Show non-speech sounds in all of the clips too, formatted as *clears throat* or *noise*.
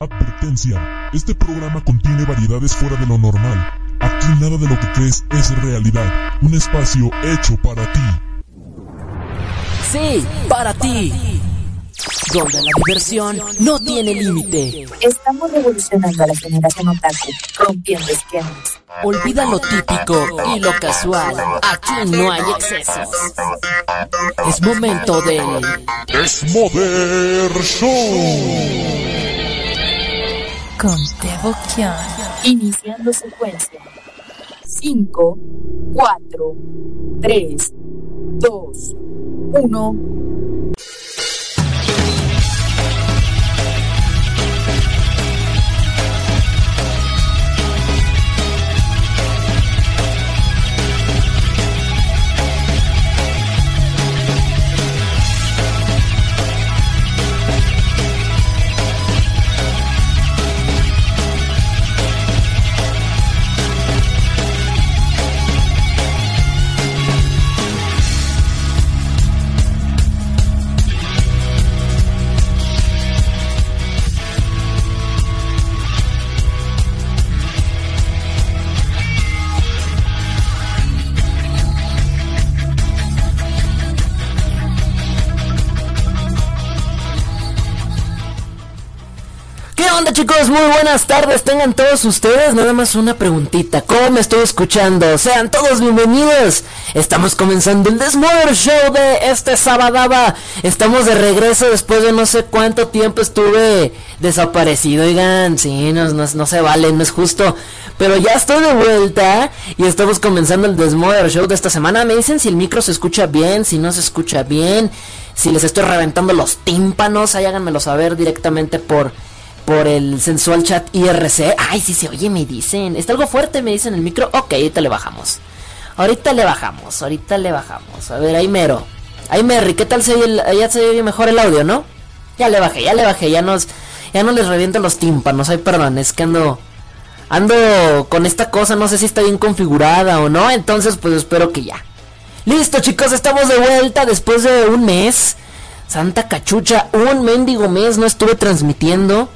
Advertencia. Este programa contiene variedades fuera de lo normal. Aquí nada de lo que crees es realidad. Un espacio hecho para ti. Sí, para ti. Donde la diversión no tiene límite. Estamos revolucionando a la generación otaku, rompiendo esquemas. Olvida lo típico y lo casual. Aquí no hay excesos. Es momento de... Desmoder Show. Con. Iniciando secuencia. 5, 4, 3, 2, 1. Muy buenas tardes, tengan todos ustedes. Nada más una preguntita. ¿Cómo me estoy escuchando? Sean todos bienvenidos. Estamos comenzando el Desmother Show de este sabadaba. Estamos de regreso después de no sé cuánto tiempo estuve desaparecido. Oigan, sí, no, no, no se vale, no es justo. Pero ya estoy de vuelta y estamos comenzando el Desmother Show de esta semana. Me dicen si el micro se escucha bien, si no se escucha bien, si les estoy reventando los tímpanos. Ahí háganmelo saber directamente por por el sensual chat IRC. Ay, sí se oye, me dicen. Está algo fuerte, me dicen el micro. Ok, ahorita le bajamos. Ahorita le bajamos, ahorita le bajamos. A ver, ahí mero. Ahí Merry, ¿qué tal se oye? el- ya se oye mejor el audio, ¿no? Ya le bajé, ya le bajé, ya nos, ya no les reviento los tímpanos. Ay, perdón, es que ando, ando con esta cosa, no sé si está bien configurada o no. Entonces, pues espero que ya. Listo, chicos, estamos de vuelta después de un mes. Santa cachucha, un mendigo mes no estuve transmitiendo.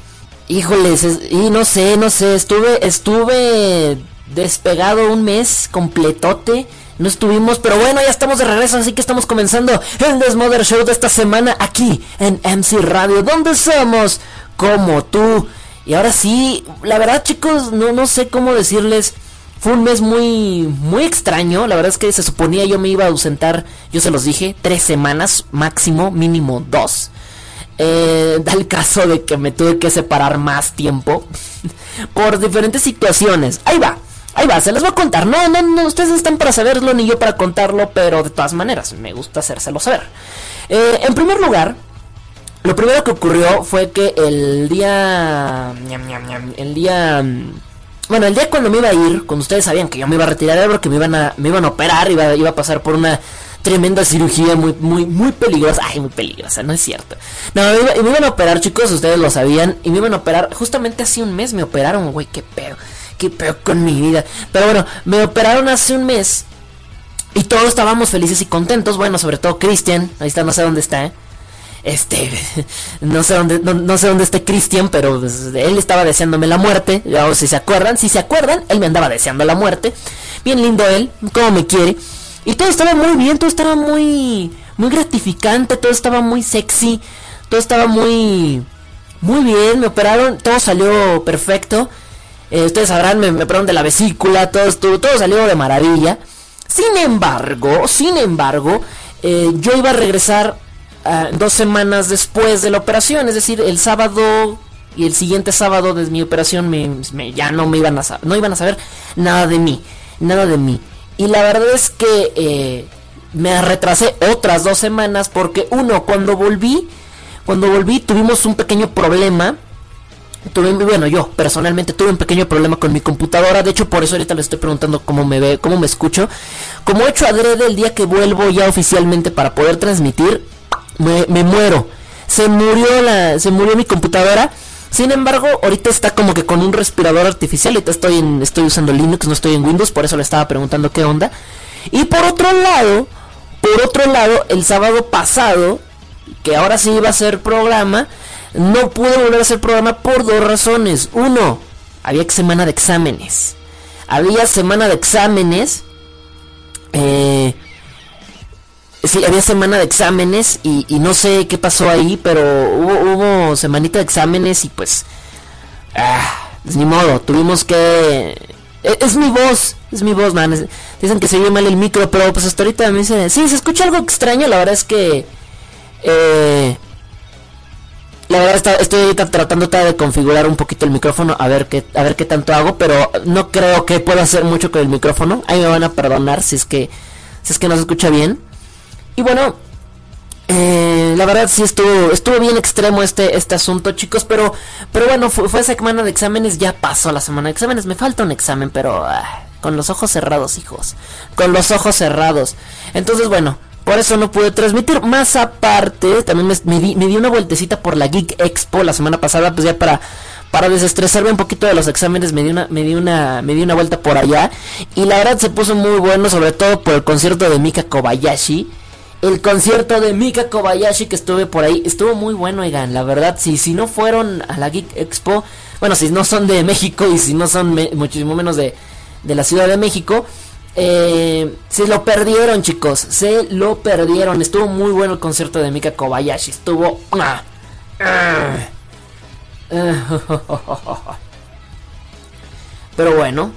Híjoles, es- y no sé, no sé, estuve, estuve despegado un mes completote. No estuvimos, pero bueno, ya estamos de regreso, así que estamos comenzando el Desmother Show de esta semana aquí en MC Radio, donde somos como tú. Y ahora sí, la verdad chicos, no, no sé cómo decirles. Fue un mes muy, muy extraño. La verdad es que se suponía yo me iba a ausentar, yo se los dije, tres semanas, máximo, mínimo dos. Eh, da el caso de que me tuve que separar más tiempo *laughs* por diferentes situaciones. Ahí va, ahí va, se les voy a contar. No, no, no, ustedes están para saberlo ni yo para contarlo, pero de todas maneras, me gusta hacérselo saber. Eh, en primer lugar, lo primero que ocurrió fue que el día. el día. Bueno, el día cuando me iba a ir, cuando ustedes sabían que yo me iba a retirar, era porque me iban a, me iban a operar, iba, iba a pasar por una tremenda cirugía muy, muy, muy peligrosa. Ay, muy peligrosa, no es cierto. No, me, iba- me iban a operar, chicos, ustedes lo sabían, y me iban a operar, justamente hace un mes me operaron, güey, qué pedo, qué pedo con mi vida. Pero bueno, me operaron hace un mes. Y todos estábamos felices y contentos. Bueno, sobre todo Cristian. Ahí está, no sé dónde está, ¿eh? Este, *laughs* no sé dónde, no, sé dónde esté Cristian, pero pues, él estaba deseándome la muerte. O si se acuerdan, si se acuerdan, él me andaba deseando la muerte. Bien lindo él, como me quiere. Y todo estaba muy bien, todo estaba muy, muy gratificante, todo estaba muy sexy, todo estaba muy, muy bien. Me operaron, todo salió perfecto. Eh, ustedes sabrán, me, me operaron de la vesícula, todo estuvo, todo salió de maravilla. Sin embargo, sin embargo, eh, yo iba a regresar ah, dos semanas después de la operación, es decir, el sábado y el siguiente sábado de mi operación me, me- ya no me iban a no iban a saber nada de mí, nada de mí. Y la verdad es que eh, me retrasé otras dos semanas porque uno, cuando volví, cuando volví tuvimos un pequeño problema. Tuve bueno yo personalmente tuve un pequeño problema con mi computadora. De hecho por eso ahorita le estoy preguntando cómo me ve cómo me escucho. Como he hecho adrede el día que vuelvo ya oficialmente para poder transmitir me, me muero. Se murió la se murió mi computadora sin embargo ahorita está como que con un respirador artificial ahorita estoy en estoy usando Linux no estoy en Windows por eso le estaba preguntando qué onda y por otro lado por otro lado el sábado pasado que ahora sí iba a ser programa no pude volver a hacer programa por dos razones. Uno, había semana de exámenes. Había semana de exámenes. Eh, sí, había semana de exámenes y, no sé qué pasó ahí, pero hubo, hubo semanita de exámenes y pues... Ah, pues ni modo, tuvimos que... E, es, mi voz, es mi voz, man. dicen que se oye mal el micro, pero pues hasta ahorita me dicen... Sí, se escucha algo extraño, la verdad es que... Eh, la verdad estoy tratando de configurar un poquito el micrófono a ver qué a ver qué tanto hago, pero no creo que pueda hacer mucho con el micrófono. Ahí me van a perdonar si es que si es que no se escucha bien. Y bueno, eh, la verdad sí estuvo estuvo bien extremo este este asunto, chicos, pero pero bueno, fue, esa semana de exámenes, ya pasó la semana de exámenes, me falta un examen, pero ah, con los ojos cerrados, hijos. Con los ojos cerrados. Entonces, bueno, por eso no pude transmitir. Más aparte, también me, di, una vueltecita por la Geek Expo la semana pasada, pues ya para para desestresarme un poquito de los exámenes me di una me di una me di una vuelta por allá y la verdad se puso muy bueno sobre todo por el concierto de Mika Kobayashi el concierto de Mika Kobayashi que estuve por ahí estuvo muy bueno oigan la verdad si si no fueron a la Geek Expo bueno si no son de México y si no son muchísimo menos de de la Ciudad de México eh, se lo perdieron, chicos. Se lo perdieron. Estuvo muy bueno el concierto de Mika Kobayashi. Estuvo. Ah. *laughs* Pero bueno.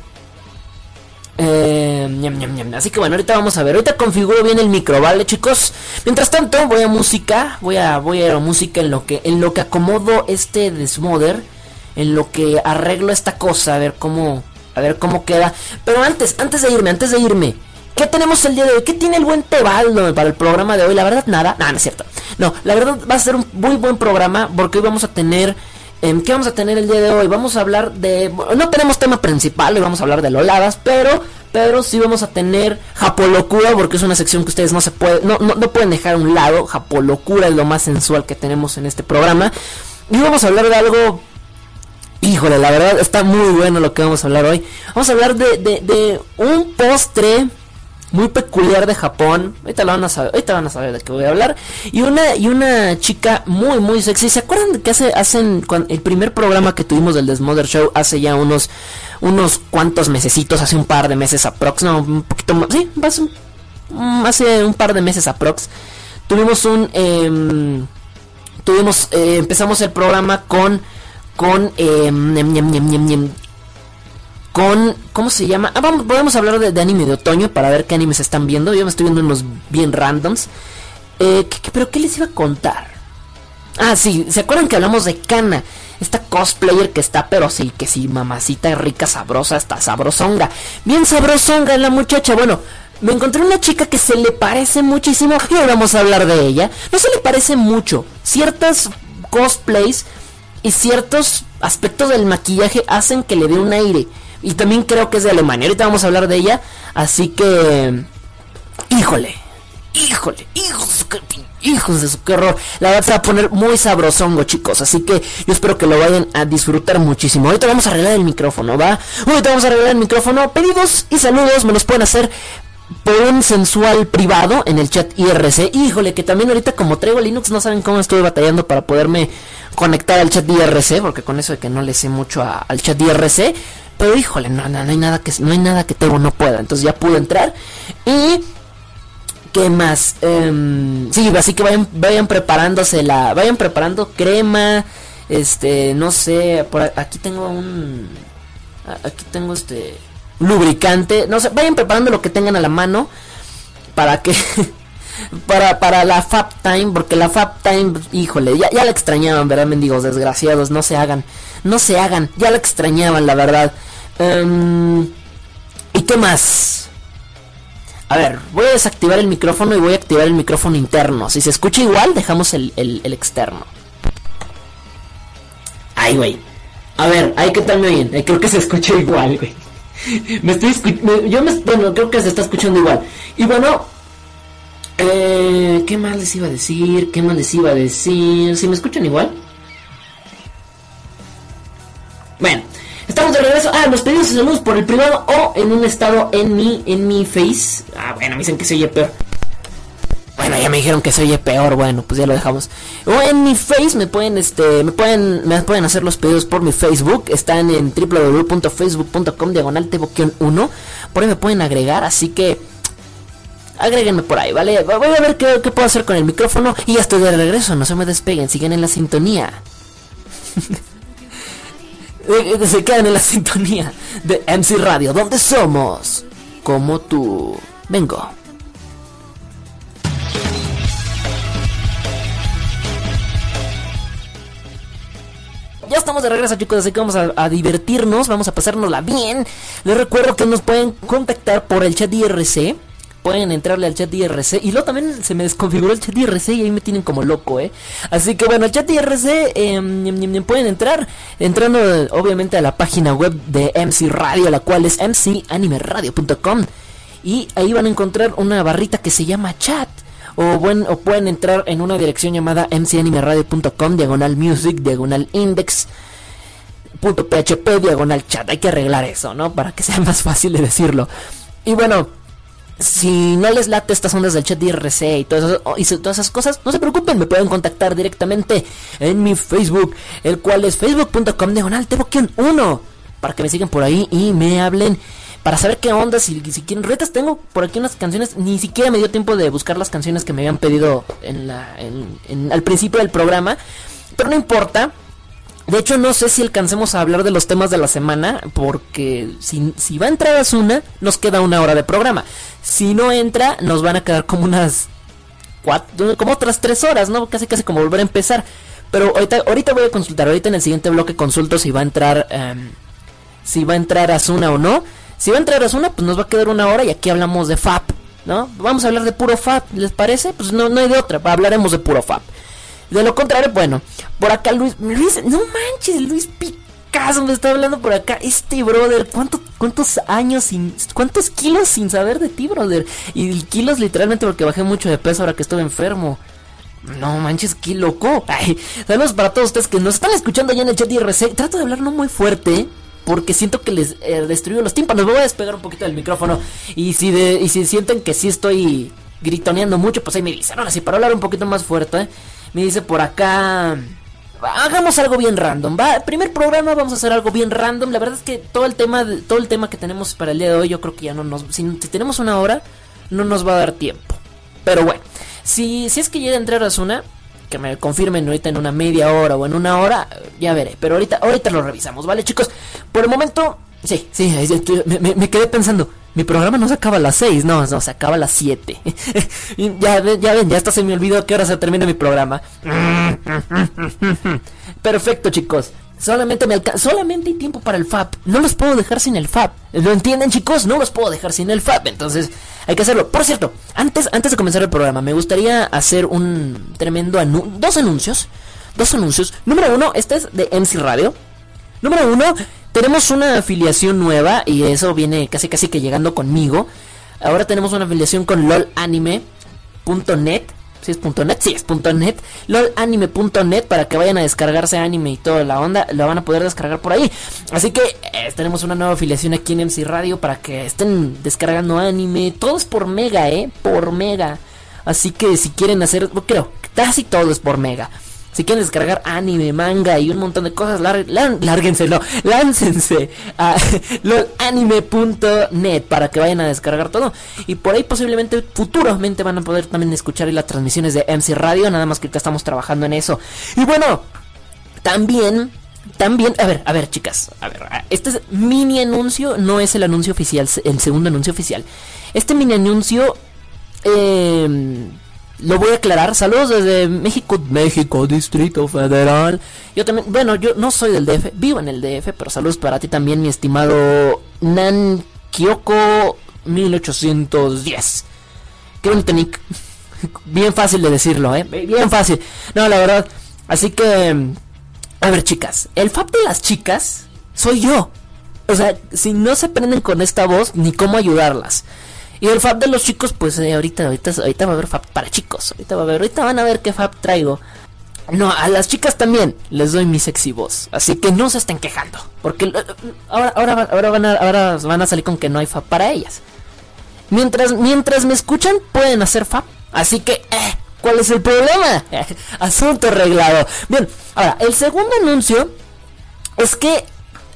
Eh, Así que bueno, ahorita vamos a ver. Ahorita configuro bien el micro, ¿vale, chicos? Mientras tanto, voy a música. Voy a, voy a ir a música en lo que, en lo que acomodo este desmoder. En lo que arreglo esta cosa. A ver cómo a ver cómo queda. Pero antes, antes de irme, antes de irme. ¿Qué tenemos el día de hoy? ¿Qué tiene el buen Tebaldo para el programa de hoy? La verdad, nada. Nada, no es cierto. No, la verdad va a ser un muy buen programa porque hoy vamos a tener... Eh, ¿Qué vamos a tener el día de hoy? Vamos a hablar de... No tenemos tema principal, hoy vamos a hablar de loladas, pero... Pero sí vamos a tener Japolocura porque es una sección que ustedes no se pueden... No, no, pueden dejar a un lado. Japolocura es lo más sensual que tenemos en este programa. Y vamos a hablar de algo Híjole, la verdad está muy bueno lo que vamos a hablar hoy. Vamos a hablar de, de, un postre muy peculiar de Japón. Ahorita, lo van a saber, ahorita van a saber de qué voy a hablar. Y una, y una chica muy, muy sexy. ¿Se acuerdan de que hace, hacen el primer programa que tuvimos del Desmother Show hace ya unos, unos cuantos mesecitos, hace un par de meses aprox, no, un poquito más, sí, mm, hace un par de meses aprox. Tuvimos un, eh, tuvimos, eh, empezamos el programa con con eh, con ¿cómo se llama? Ah, vamos, podemos hablar de, anime de otoño para ver qué animes están viendo. Yo me estoy viendo unos bien randoms. Eh, pero qué les iba a contar? Ah, sí, ¿se acuerdan que hablamos de Kana? Esta cosplayer que está, pero sí, que sí, mamacita rica, sabrosa, está sabrosonga. Bien sabrosonga la muchacha. Bueno, me encontré una chica que se le parece muchísimo y *laughs* hoy vamos a hablar de ella. No se le parece mucho. Ciertas cosplays y ciertos aspectos del maquillaje hacen que le dé un aire. Y también creo que es de Alemania. Ahorita vamos a hablar de ella. Así que... Híjole. Híjole. Hijos de su, hijos de su qué horror. La verdad se va a poner muy sabrosongo, chicos. Así que yo espero que lo vayan a disfrutar muchísimo. Ahorita vamos a arreglar el micrófono, ¿va? Ahorita vamos a arreglar el micrófono. Pedidos y saludos me los pueden hacer por un sensual privado en el chat IRC. Híjole, que también ahorita como traigo Linux no saben cómo estoy batallando para poderme conectar al chat IRC, porque con eso de que no le sé mucho al chat IRC, pero híjole, no, no, hay nada que no hay nada que tengo no pueda, entonces ya pude entrar y ¿Qué más? Em, sí, así que vayan, vayan preparándose la. Vayan preparando crema. Este, no sé. Por aquí tengo un. Aquí tengo este lubricante, no sé, vayan preparando lo que tengan a la mano para que *laughs* para, para la Fab Time, porque la Fab Time, híjole, ya, ya la extrañaban, ¿verdad, mendigos desgraciados? No se hagan, no se hagan, ya la extrañaban, la verdad. Em, ¿Y qué más? A ver, voy a desactivar el micrófono y voy a activar el micrófono interno. Si se escucha igual, dejamos el, el, externo. Ay, güey. A ver, ahí que tal me oyen. Creo que se escucha igual, güey. *laughs* me estoy yo me, bueno, creo que se está escuchando igual. Y bueno, eh, ¿qué más les iba a decir? ¿Qué más les iba a decir? ¿Si me escuchan igual? Bueno, estamos de regreso. Ah, los pedidos de saludos por el privado o en un estado en mi, en mi face. Ah, bueno, me dicen que se oye peor. Bueno, ya me dijeron que se oye peor, bueno, pues ya lo dejamos. O en mi Face me pueden, este, me pueden, me pueden hacer los pedidos por mi Facebook. Están en www.facebook.com diagonal 1. Por ahí me pueden agregar, así que agréguenme por ahí, ¿vale? Voy a ver qué, qué puedo hacer con el micrófono y ya estoy de regreso. No se me despeguen, siguen en la sintonía. *laughs* se quedan en la *laughs* sintonía de MC Radio, donde somos como tú. Vengo. Ya estamos de regreso chicos, así que vamos a, divertirnos, vamos a pasárnosla bien. Les recuerdo que nos pueden contactar por el chat IRC pueden entrarle al chat IRC. Y luego también se me desconfiguró el chat IRC y ahí me tienen como loco, ¿eh? Así que bueno, el chat IRC em, pueden entrar entrando obviamente a la página web de MC Radio, la cual es mcanimeradio.com. Y ahí van a encontrar una barrita que se llama chat. O, buen, o pueden entrar en una dirección llamada mcanimeradio.com, diagonal music, diagonal index. .php diagonal chat, hay que arreglar eso, ¿no? Para que sea *laughs* más fácil de decirlo. Y bueno, si no les late estas ondas del chat de IRC y, todo y todas esas cosas, no se preocupen, me pueden contactar directamente en mi Facebook, el cual es facebook.com diagonal 1 para que me sigan por ahí y me hablen para saber qué onda, si, si quieren retas, tengo por aquí unas canciones, ni siquiera me dio tiempo de buscar las canciones que me habían pedido en la, al principio del programa, pero no importa, de hecho, no sé si alcancemos a hablar de los temas de la semana, porque si, si va a entrar Asuna, nos queda una hora de programa. Si no entra, nos van a quedar como unas cuatro, como otras tres horas, ¿no? Casi casi como volver a empezar. Pero ahorita, ahorita voy a consultar, ahorita en el siguiente bloque consulto si va a entrar, em, si va a entrar Asuna o no. Si va a entrar Asuna, pues nos va a quedar una hora y aquí hablamos de FAP, ¿no? Vamos a hablar de puro FAP, ¿les parece? Pues no, no hay de otra, hablaremos de puro FAP. De lo contrario, bueno, por acá Luis, Luis, no manches, Luis Picasso me está hablando por acá. Este brother, ¿cuántos años sin, cuántos kilos sin saber de ti, brother? Y kilos literalmente porque bajé mucho de peso ahora que estuve enfermo. No manches, qué loco. Saludos para todos ustedes que nos están escuchando allá en el chat IRC. Trato de hablar no muy fuerte. Porque siento que les eh, destruyo los tímpanos. Me voy a despegar un poquito del micrófono. Y si, de, y si sienten que sí estoy gritoneando mucho, pues ahí me dicen. Ahora sí, para hablar un poquito más fuerte. Me dice por acá. Hagamos algo bien random, va. Primer programa vamos a hacer algo bien random. La verdad es que todo el tema, todo el tema que tenemos para el día de hoy, yo creo que ya no nos, si, tenemos una hora, no nos va a dar tiempo. Pero bueno, si, si es que llega a entrar Asuna, que me confirmen ahorita en una media hora o en una hora, ya veré. Pero ahorita, ahorita lo revisamos, ¿vale, chicos? Por el momento, sí, sí, me, me quedé pensando mi programa no se acaba a las 6, no, no, se acaba a las 7. *laughs* ya, ya ven, ya hasta se me olvidó a qué hora se termina mi programa. *laughs* Perfecto, chicos. Solamente me solamente hay tiempo para el FAP. No los puedo dejar sin el FAP. ¿Lo entienden, chicos? No los puedo dejar sin el FAP. Entonces, hay que hacerlo. Por cierto, antes, antes de comenzar el programa, me gustaría hacer un tremendo anuncio. Dos anuncios. Dos anuncios. Número uno, este es de MC Radio. Número uno, tenemos una afiliación nueva y eso viene casi casi que llegando conmigo. Ahora tenemos una afiliación con lolanime.net. Si es .net, sí es .net. lolanime.net para que vayan a descargarse anime y toda la onda. Lo van a poder descargar por ahí. Así que eh, tenemos una nueva afiliación aquí en MC Radio para que estén descargando anime. Todo es por mega, ¿eh? Por mega. Así que si quieren hacer, creo, casi todo es por mega. Si quieren descargar anime, manga y un montón de cosas, lárguense, no, *laughs* láncense a *laughs* lolanime.net para que vayan a descargar todo. Y por ahí posiblemente futuramente van a poder también escuchar las transmisiones de MC Radio, nada más que ahorita estamos trabajando en eso. Y bueno, también también, a ver, a ver, chicas, a ver, este es mini anuncio, no es el anuncio oficial, el segundo anuncio oficial. Este mini anuncio eh, lo voy a aclarar. Saludos desde México, México, Distrito Federal. Yo también, bueno, yo no soy del DF, vivo en el DF, pero saludos para ti también, mi estimado Nan Kyoko 1810. Qué bonito nick. *laughs* Bien fácil de decirlo, ¿eh? Bien fácil. No, la verdad. Así que, a ver, chicas, el FAP de las chicas soy yo. O sea, si no se prenden con esta voz, ni cómo ayudarlas. Y el fab de los chicos, pues eh, ahorita, ahorita, ahorita va a haber fab para chicos. Ahorita va a haber, ahorita van a ver qué fab traigo. No, a las chicas también les doy mi sexy voz. Así que no se estén quejando. Porque ahora, ahora, ahora, van, a, ahora van a salir con que no hay fab para ellas. Mientras, mientras me escuchan, pueden hacer fab Así que, eh, ¿cuál es el problema? *laughs* Asunto arreglado. Bien, ahora, el segundo anuncio es que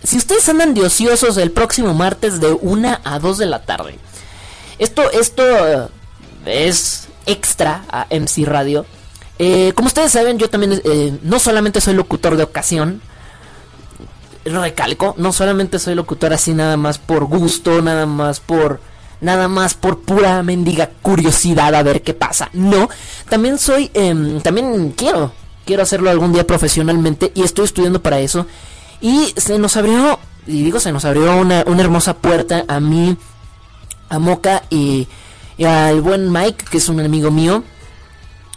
si ustedes andan de ociosos el próximo martes de 1 a 2 de la tarde, esto, esto eh, es extra a MC Radio. Eh, como ustedes saben, yo también eh, no solamente soy locutor de ocasión, recalco, no solamente soy locutor así nada más por gusto, nada más por nada más por pura mendiga curiosidad a ver qué pasa. No, también soy, em, también quiero, quiero hacerlo algún día profesionalmente y estoy estudiando para eso. Y se nos abrió, y digo, se nos abrió una, una hermosa puerta a mí, a Moca y, al buen Mike, que es un amigo mío.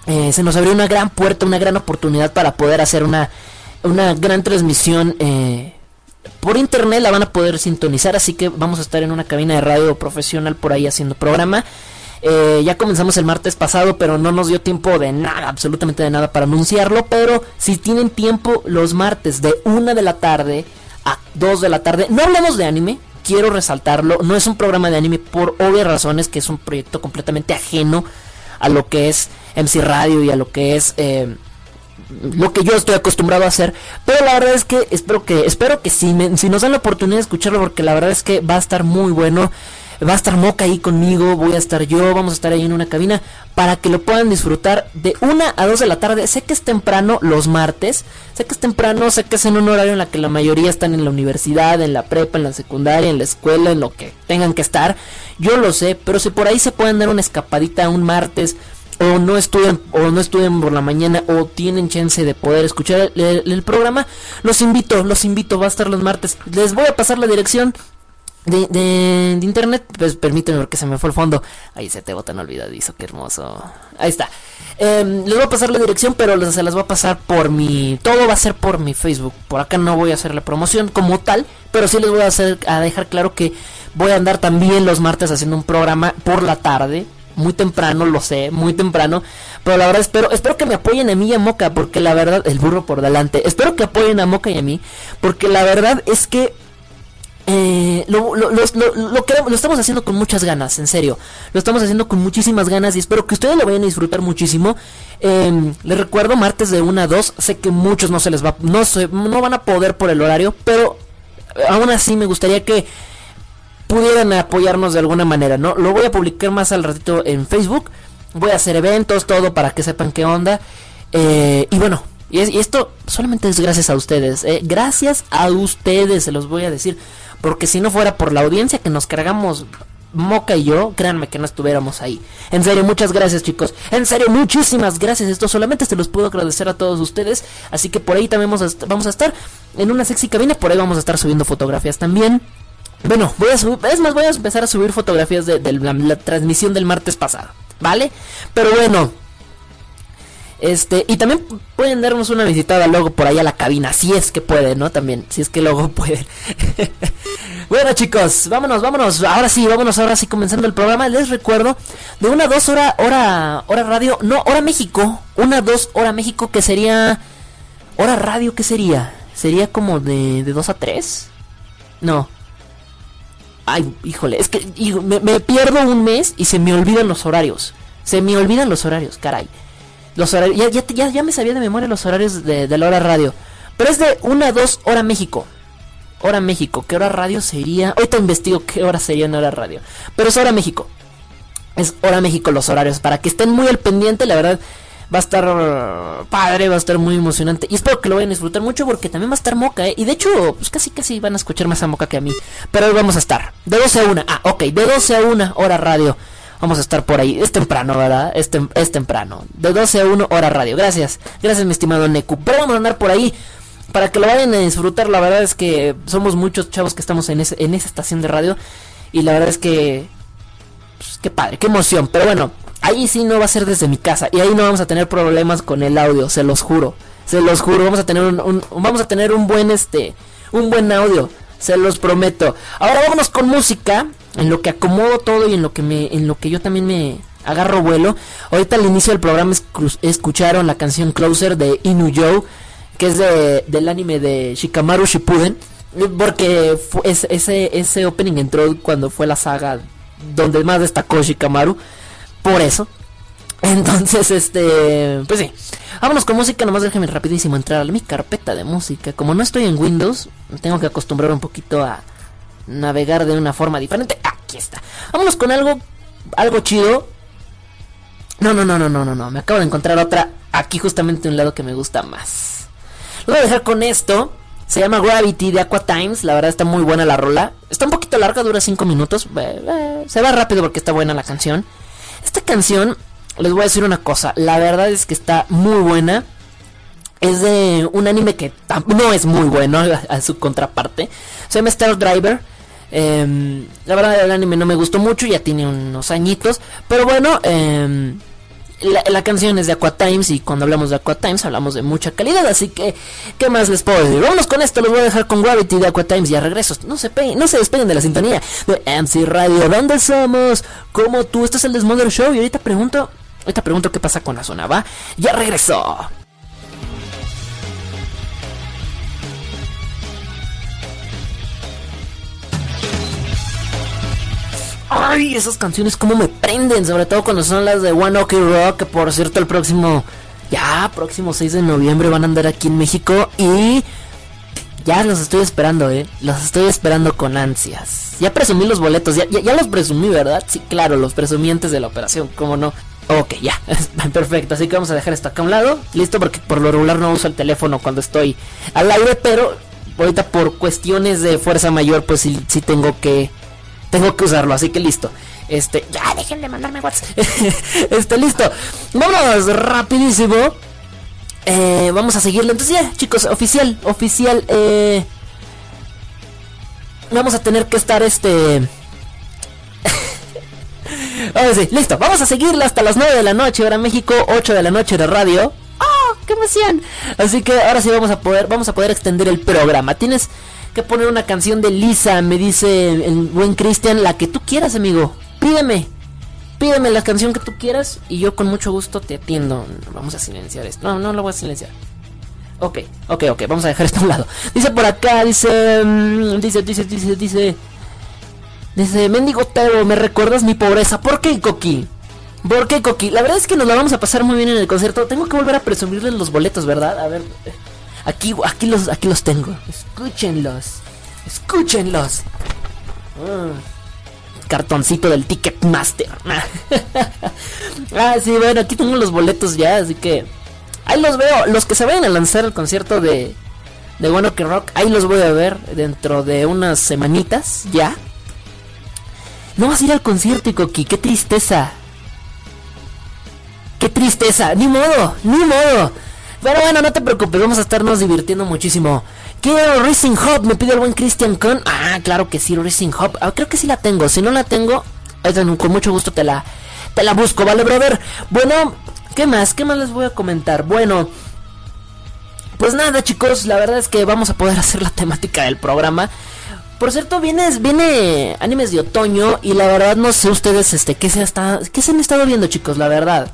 Eh, se nos abrió una gran puerta, una gran oportunidad para poder hacer una, una gran transmisión. Eh, por internet la van a poder sintonizar, así que vamos a estar en una cabina de radio profesional por ahí haciendo programa. Eh, ya comenzamos el martes pasado, pero no nos dio tiempo de nada, absolutamente de nada para anunciarlo. Pero si tienen tiempo los martes de 1 de la tarde a 2 de la tarde, no hablamos de anime, quiero resaltarlo. No es un programa de anime por obvias razones, que es un proyecto completamente ajeno a lo que es MC Radio y a lo que es eh, lo que yo estoy acostumbrado a hacer. Pero la verdad es que espero que, espero que si, si nos dan la oportunidad de escucharlo, porque la verdad es que va a estar muy bueno. Va a estar Moca ahí conmigo, voy a estar yo, vamos a estar ahí en una cabina para que lo puedan disfrutar de 1 a 2 de la tarde. Sé que es temprano los martes, sé que es temprano, sé que es en un horario en la que la mayoría están en la universidad, en la prepa, en la secundaria, en la escuela, en lo que tengan que estar. Yo lo sé, pero si por ahí se pueden dar una escapadita un martes o no estudian o no estudian por la mañana o tienen chance de poder escuchar el, programa, los invito, los invito, va a estar los martes. Les voy a pasar la dirección de, de, internet, pues permítanme porque se me fue el fondo. Ahí se te bota tan olvidadizo, qué hermoso. Ahí está. Em, les voy a pasar la dirección, pero se las voy a pasar por mi. Todo va a ser por mi Facebook. Por acá no voy a hacer la promoción como tal, pero sí les voy a hacer a dejar claro que voy a andar también los martes haciendo un programa por la tarde muy temprano, lo sé, muy temprano. Pero la verdad espero, espero que me apoyen a mí y a Moca, porque la verdad, el burro por delante. Espero que apoyen a Moca y a mí, porque la verdad es que eh, lo, lo, lo, lo, estamos haciendo con muchas ganas, en serio. Lo estamos haciendo con muchísimas ganas y espero que ustedes lo vayan a disfrutar muchísimo. Eh, les recuerdo, martes de 1 a 2. Sé que muchos no se les va, no, se, no van a poder por el horario, pero aún así me gustaría que pudieran apoyarnos de alguna manera, ¿no? Lo voy a publicar más al ratito en Facebook. Voy a hacer eventos, todo para que sepan qué onda. Eh, y bueno, y, esto solamente es gracias a ustedes. ¿eh? Gracias a ustedes, se los voy a decir. Porque si no fuera por la audiencia que nos cargamos Moca y yo, créanme que no estuviéramos ahí. En serio, muchas gracias chicos. En serio, muchísimas gracias. Esto solamente se los puedo agradecer a todos ustedes. Así que por ahí también vamos a, estar en una sexy cabina. Por ahí vamos a estar subiendo fotografías también. Bueno, voy a es más, voy a empezar a subir fotografías de, la, transmisión del martes pasado, ¿vale? Pero bueno, este, y también pueden darnos una visitada luego por ahí a la cabina, si es que pueden, ¿no? También, si es que luego *laughs* pueden. bueno, chicos, vámonos, vámonos. Ahora sí, vámonos, ahora sí, comenzando el programa. Les recuerdo de una dos hora, hora, hora radio, no, hora México. Una dos hora México, que sería. Hora radio, ¿qué sería? ¿Sería como de, de dos a tres? No. Ay, híjole, es que me, pierdo un mes y se me olvidan los horarios. Se me olvidan los horarios, caray. Los horarios, ya, ya, ya, me sabía de memoria los horarios de, la hora radio. Pero es de 1 a 2 hora México. Hora México. ¿Qué hora radio sería? Ahorita investigo qué hora sería en hora radio. Pero es hora México. Es hora México los horarios. Para que estén muy al pendiente, la verdad va a estar padre, va a estar muy emocionante. Y espero que lo vayan a disfrutar mucho porque también va a estar Moca, ¿eh? Y de hecho, pues casi casi van a escuchar más a Moca que a mí. Pero hoy vamos a estar. De 12 a 1. Ah, ok, de 12 a 1 hora radio. Vamos a estar por ahí. Es temprano, ¿verdad? Es, es temprano. De 12 a 1 hora radio. Gracias. Gracias, mi estimado Neku. Pero vamos a andar por ahí. Para que lo vayan a disfrutar, la verdad es que somos muchos chavos que estamos en, ese, en esa estación de radio. Y la verdad es que... Pues, qué padre, qué emoción. Pero bueno, ahí sí no va a ser desde mi casa y ahí no vamos a tener problemas con el audio, se los juro. Se los juro, vamos a tener un, vamos a tener un buen este un buen audio, se los prometo. Ahora vámonos con música, en lo que acomodo todo y en lo que me en lo que yo también me agarro vuelo. Ahorita al inicio del programa escucharon la canción Closer de Inu Joe, que es de, del anime de Shikamaru Shippuden, porque ese ese opening entró cuando fue la saga donde más destacó Shikamaru por eso. Entonces, este, pues sí. Vámonos con música, nomás déjame rapidísimo entrar a mi carpeta de música. Como no estoy en Windows, tengo que acostumbrar un poquito a navegar de una forma diferente. Aquí está. Vámonos con algo, algo chido. No, no, no, no, no, no, no. Me acabo de encontrar otra aquí justamente un lado que me gusta más. Lo voy a dejar con esto. Se llama Gravity de Aqua Times. La verdad está muy buena la rola. Está un poquito larga, dura 5 minutos. Se va rápido porque está buena la canción. Esta canción, les voy a decir una cosa. La verdad es que está muy buena. Es de un anime que no es muy bueno a, su contraparte. Se llama Star Driver. Em, la verdad el anime no me gustó mucho, ya tiene unos añitos. Pero bueno, eh, la, canción es de Aqua Times y cuando hablamos de Aqua Times hablamos de mucha calidad, así que ¿qué más les puedo decir? Vámonos con esto, los voy a dejar con Gravity de Aqua Times y regreso. No se no se despeguen de la sintonía de MC Radio. ¿Dónde somos? ¿Cómo tú? Este es el Desmother Show y ahorita pregunto, ahorita pregunto qué pasa con la zona, ¿va? Ya regresó. Ay, esas canciones como me prenden, sobre todo cuando son las de One Ok Rock, que por cierto el próximo, ya, próximo 6 de noviembre van a andar aquí en México y ya los estoy esperando, eh, los estoy esperando con ansias. Ya presumí los boletos, ya, ya, los presumí, ¿verdad? Sí, claro, los presumientes de la operación, ¿cómo no? Ok, ya, *laughs* perfecto, así que vamos a dejar esto acá a un lado, listo, porque por lo regular no uso el teléfono cuando estoy al aire, pero ahorita por cuestiones de fuerza mayor, pues sí, sí tengo que tengo que usarlo, así que listo. Este, ya dejen de mandarme WhatsApp. *laughs* este, listo. Vámonos rapidísimo. Eh, vamos a seguirlo. Entonces ya, chicos, oficial, oficial. Eh, vamos a tener que estar este... *laughs* Ahora sí, listo. Vamos a seguirla hasta las 9 de la noche, hora México, 8 de la noche de radio. ¡Oh, qué emoción! Así que ahora sí vamos a poder, vamos a poder extender el programa. Tienes que poner una canción de Lisa, me dice el buen Cristian, la que tú quieras, amigo. Pídeme. Pídeme la canción que tú quieras y yo con mucho gusto te atiendo. Vamos a silenciar esto. No, no lo voy a silenciar. Ok, ok, ok, vamos a dejar esto a un lado. Dice por acá, dice, mm, dice, dice, dice, dice, dice, mendigo Teo, me recuerdas mi pobreza. ¿Por qué, Coqui? ¿Por qué, Coqui? La verdad es que nos la vamos a pasar muy bien en el concierto. Tengo que volver a presumirles los boletos, ¿verdad? A ver. Aquí, aquí los, aquí los tengo. Escúchenlos. Escúchenlos. Mm. cartoncito del Ticketmaster. *laughs* ah, sí, bueno, aquí tengo los boletos ya, así que ahí los veo. Los que se vayan a lanzar el concierto de de Bueno que Rock, ahí los voy a ver dentro de unas semanitas ya. No vas a ir al concierto, Coqui, qué tristeza. Qué tristeza, ni modo, ni modo. Pero bueno, no te preocupes, vamos a estarnos divirtiendo muchísimo. Quiero Racing Hub, me pide el buen Christian Con. Ah, claro que sí, Racing Hub. Ah, creo que sí la tengo. Si no la tengo, con mucho gusto te la, te la busco, ¿vale, brother? Bueno, ¿qué más? ¿Qué más les voy a comentar? Bueno, pues nada, chicos, la verdad es que vamos a poder *laughs* hacer la temática del programa. Por cierto, viene, viene animes de otoño y la verdad no sé ustedes este qué se, está, qué se han estado viendo, chicos, la verdad.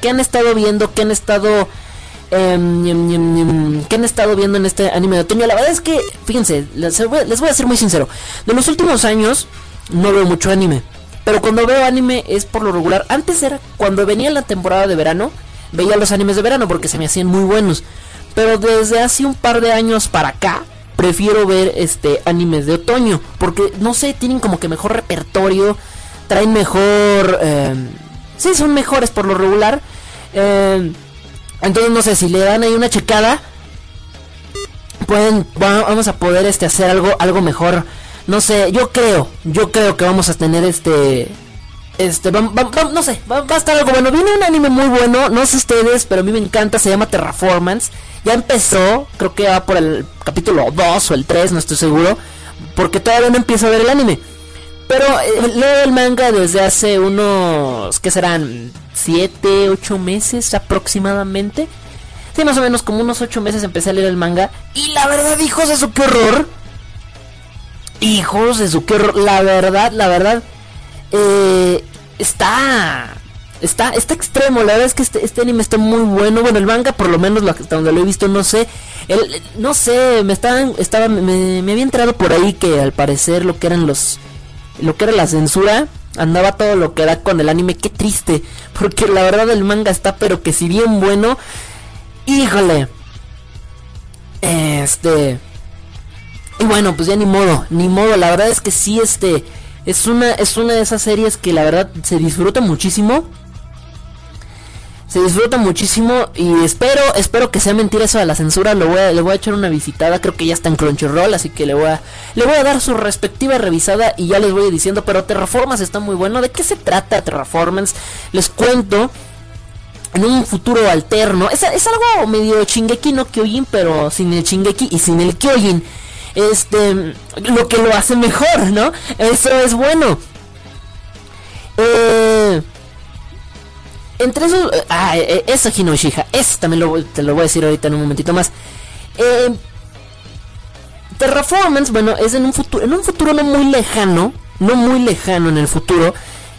¿Qué han estado viendo? ¿Qué han estado eh, ¿Qué han estado viendo en este anime de otoño? La verdad es que, fíjense, les voy, a ser muy sincero. De los últimos años no veo mucho anime. Pero cuando veo anime es por lo regular. Antes era cuando venía la temporada de verano, veía los animes de verano porque se me hacían muy buenos. Pero desde hace un par de años para acá, prefiero ver este animes de otoño. Porque no sé, tienen como que mejor repertorio. Traen mejor. Eh, sí, son mejores por lo regular. Eh, entonces no sé si le dan ahí una checada pueden vamos a poder este hacer algo algo mejor. No sé, yo creo, yo creo que vamos a tener este este, no sé, va, a estar algo bueno. Viene un anime muy bueno, no sé ustedes, pero a mí me encanta, se llama Terraformance. Ya empezó, creo que va por el capítulo 2 o el 3, no estoy seguro, porque todavía no empiezo a ver el anime. Pero eh, leo el manga desde hace unos, ¿qué serán? 7, 8 meses aproximadamente. Sí, más o menos como unos 8 meses empecé a leer el manga. Y la verdad, hijos de su qué horror. Hijos de su qué horror. La verdad, la verdad. Eh, está. Está, está extremo, la verdad es que este, este, anime está muy bueno. Bueno, el manga, por lo menos lo, hasta donde lo he visto, no sé. No sé, me estaban, estaba, me, había enterado por ahí que al parecer lo que eran los, lo que era la censura andaba todo lo que da con el anime, qué triste, porque la verdad el manga está pero que si bien bueno, híjole. Este y bueno, pues ya ni modo, ni modo, la verdad es que sí este es una es una de esas series que la verdad se disfruta muchísimo se disfruta muchísimo y espero, espero que sea mentira eso de la censura, le voy a, le voy a echar una visitada, creo que ya está en Crunchyroll, así que le voy a, le voy a dar su respectiva revisada y ya les voy diciendo, pero Terraformance está muy bueno, ¿de qué se trata Terraformance? Les cuento en un futuro alterno, es, es algo medio Shingeki no Kyojin, pero sin el Shingeki y sin el Kyojin, este, lo que lo hace mejor, ¿no? Eso es bueno. Eh entre esos. Ah, eso Hinoshiha. Eso también lo, te lo voy a decir ahorita en un momentito más. Eh, Terraformance, bueno, es en un futuro, en un futuro no muy lejano, no muy lejano en el futuro.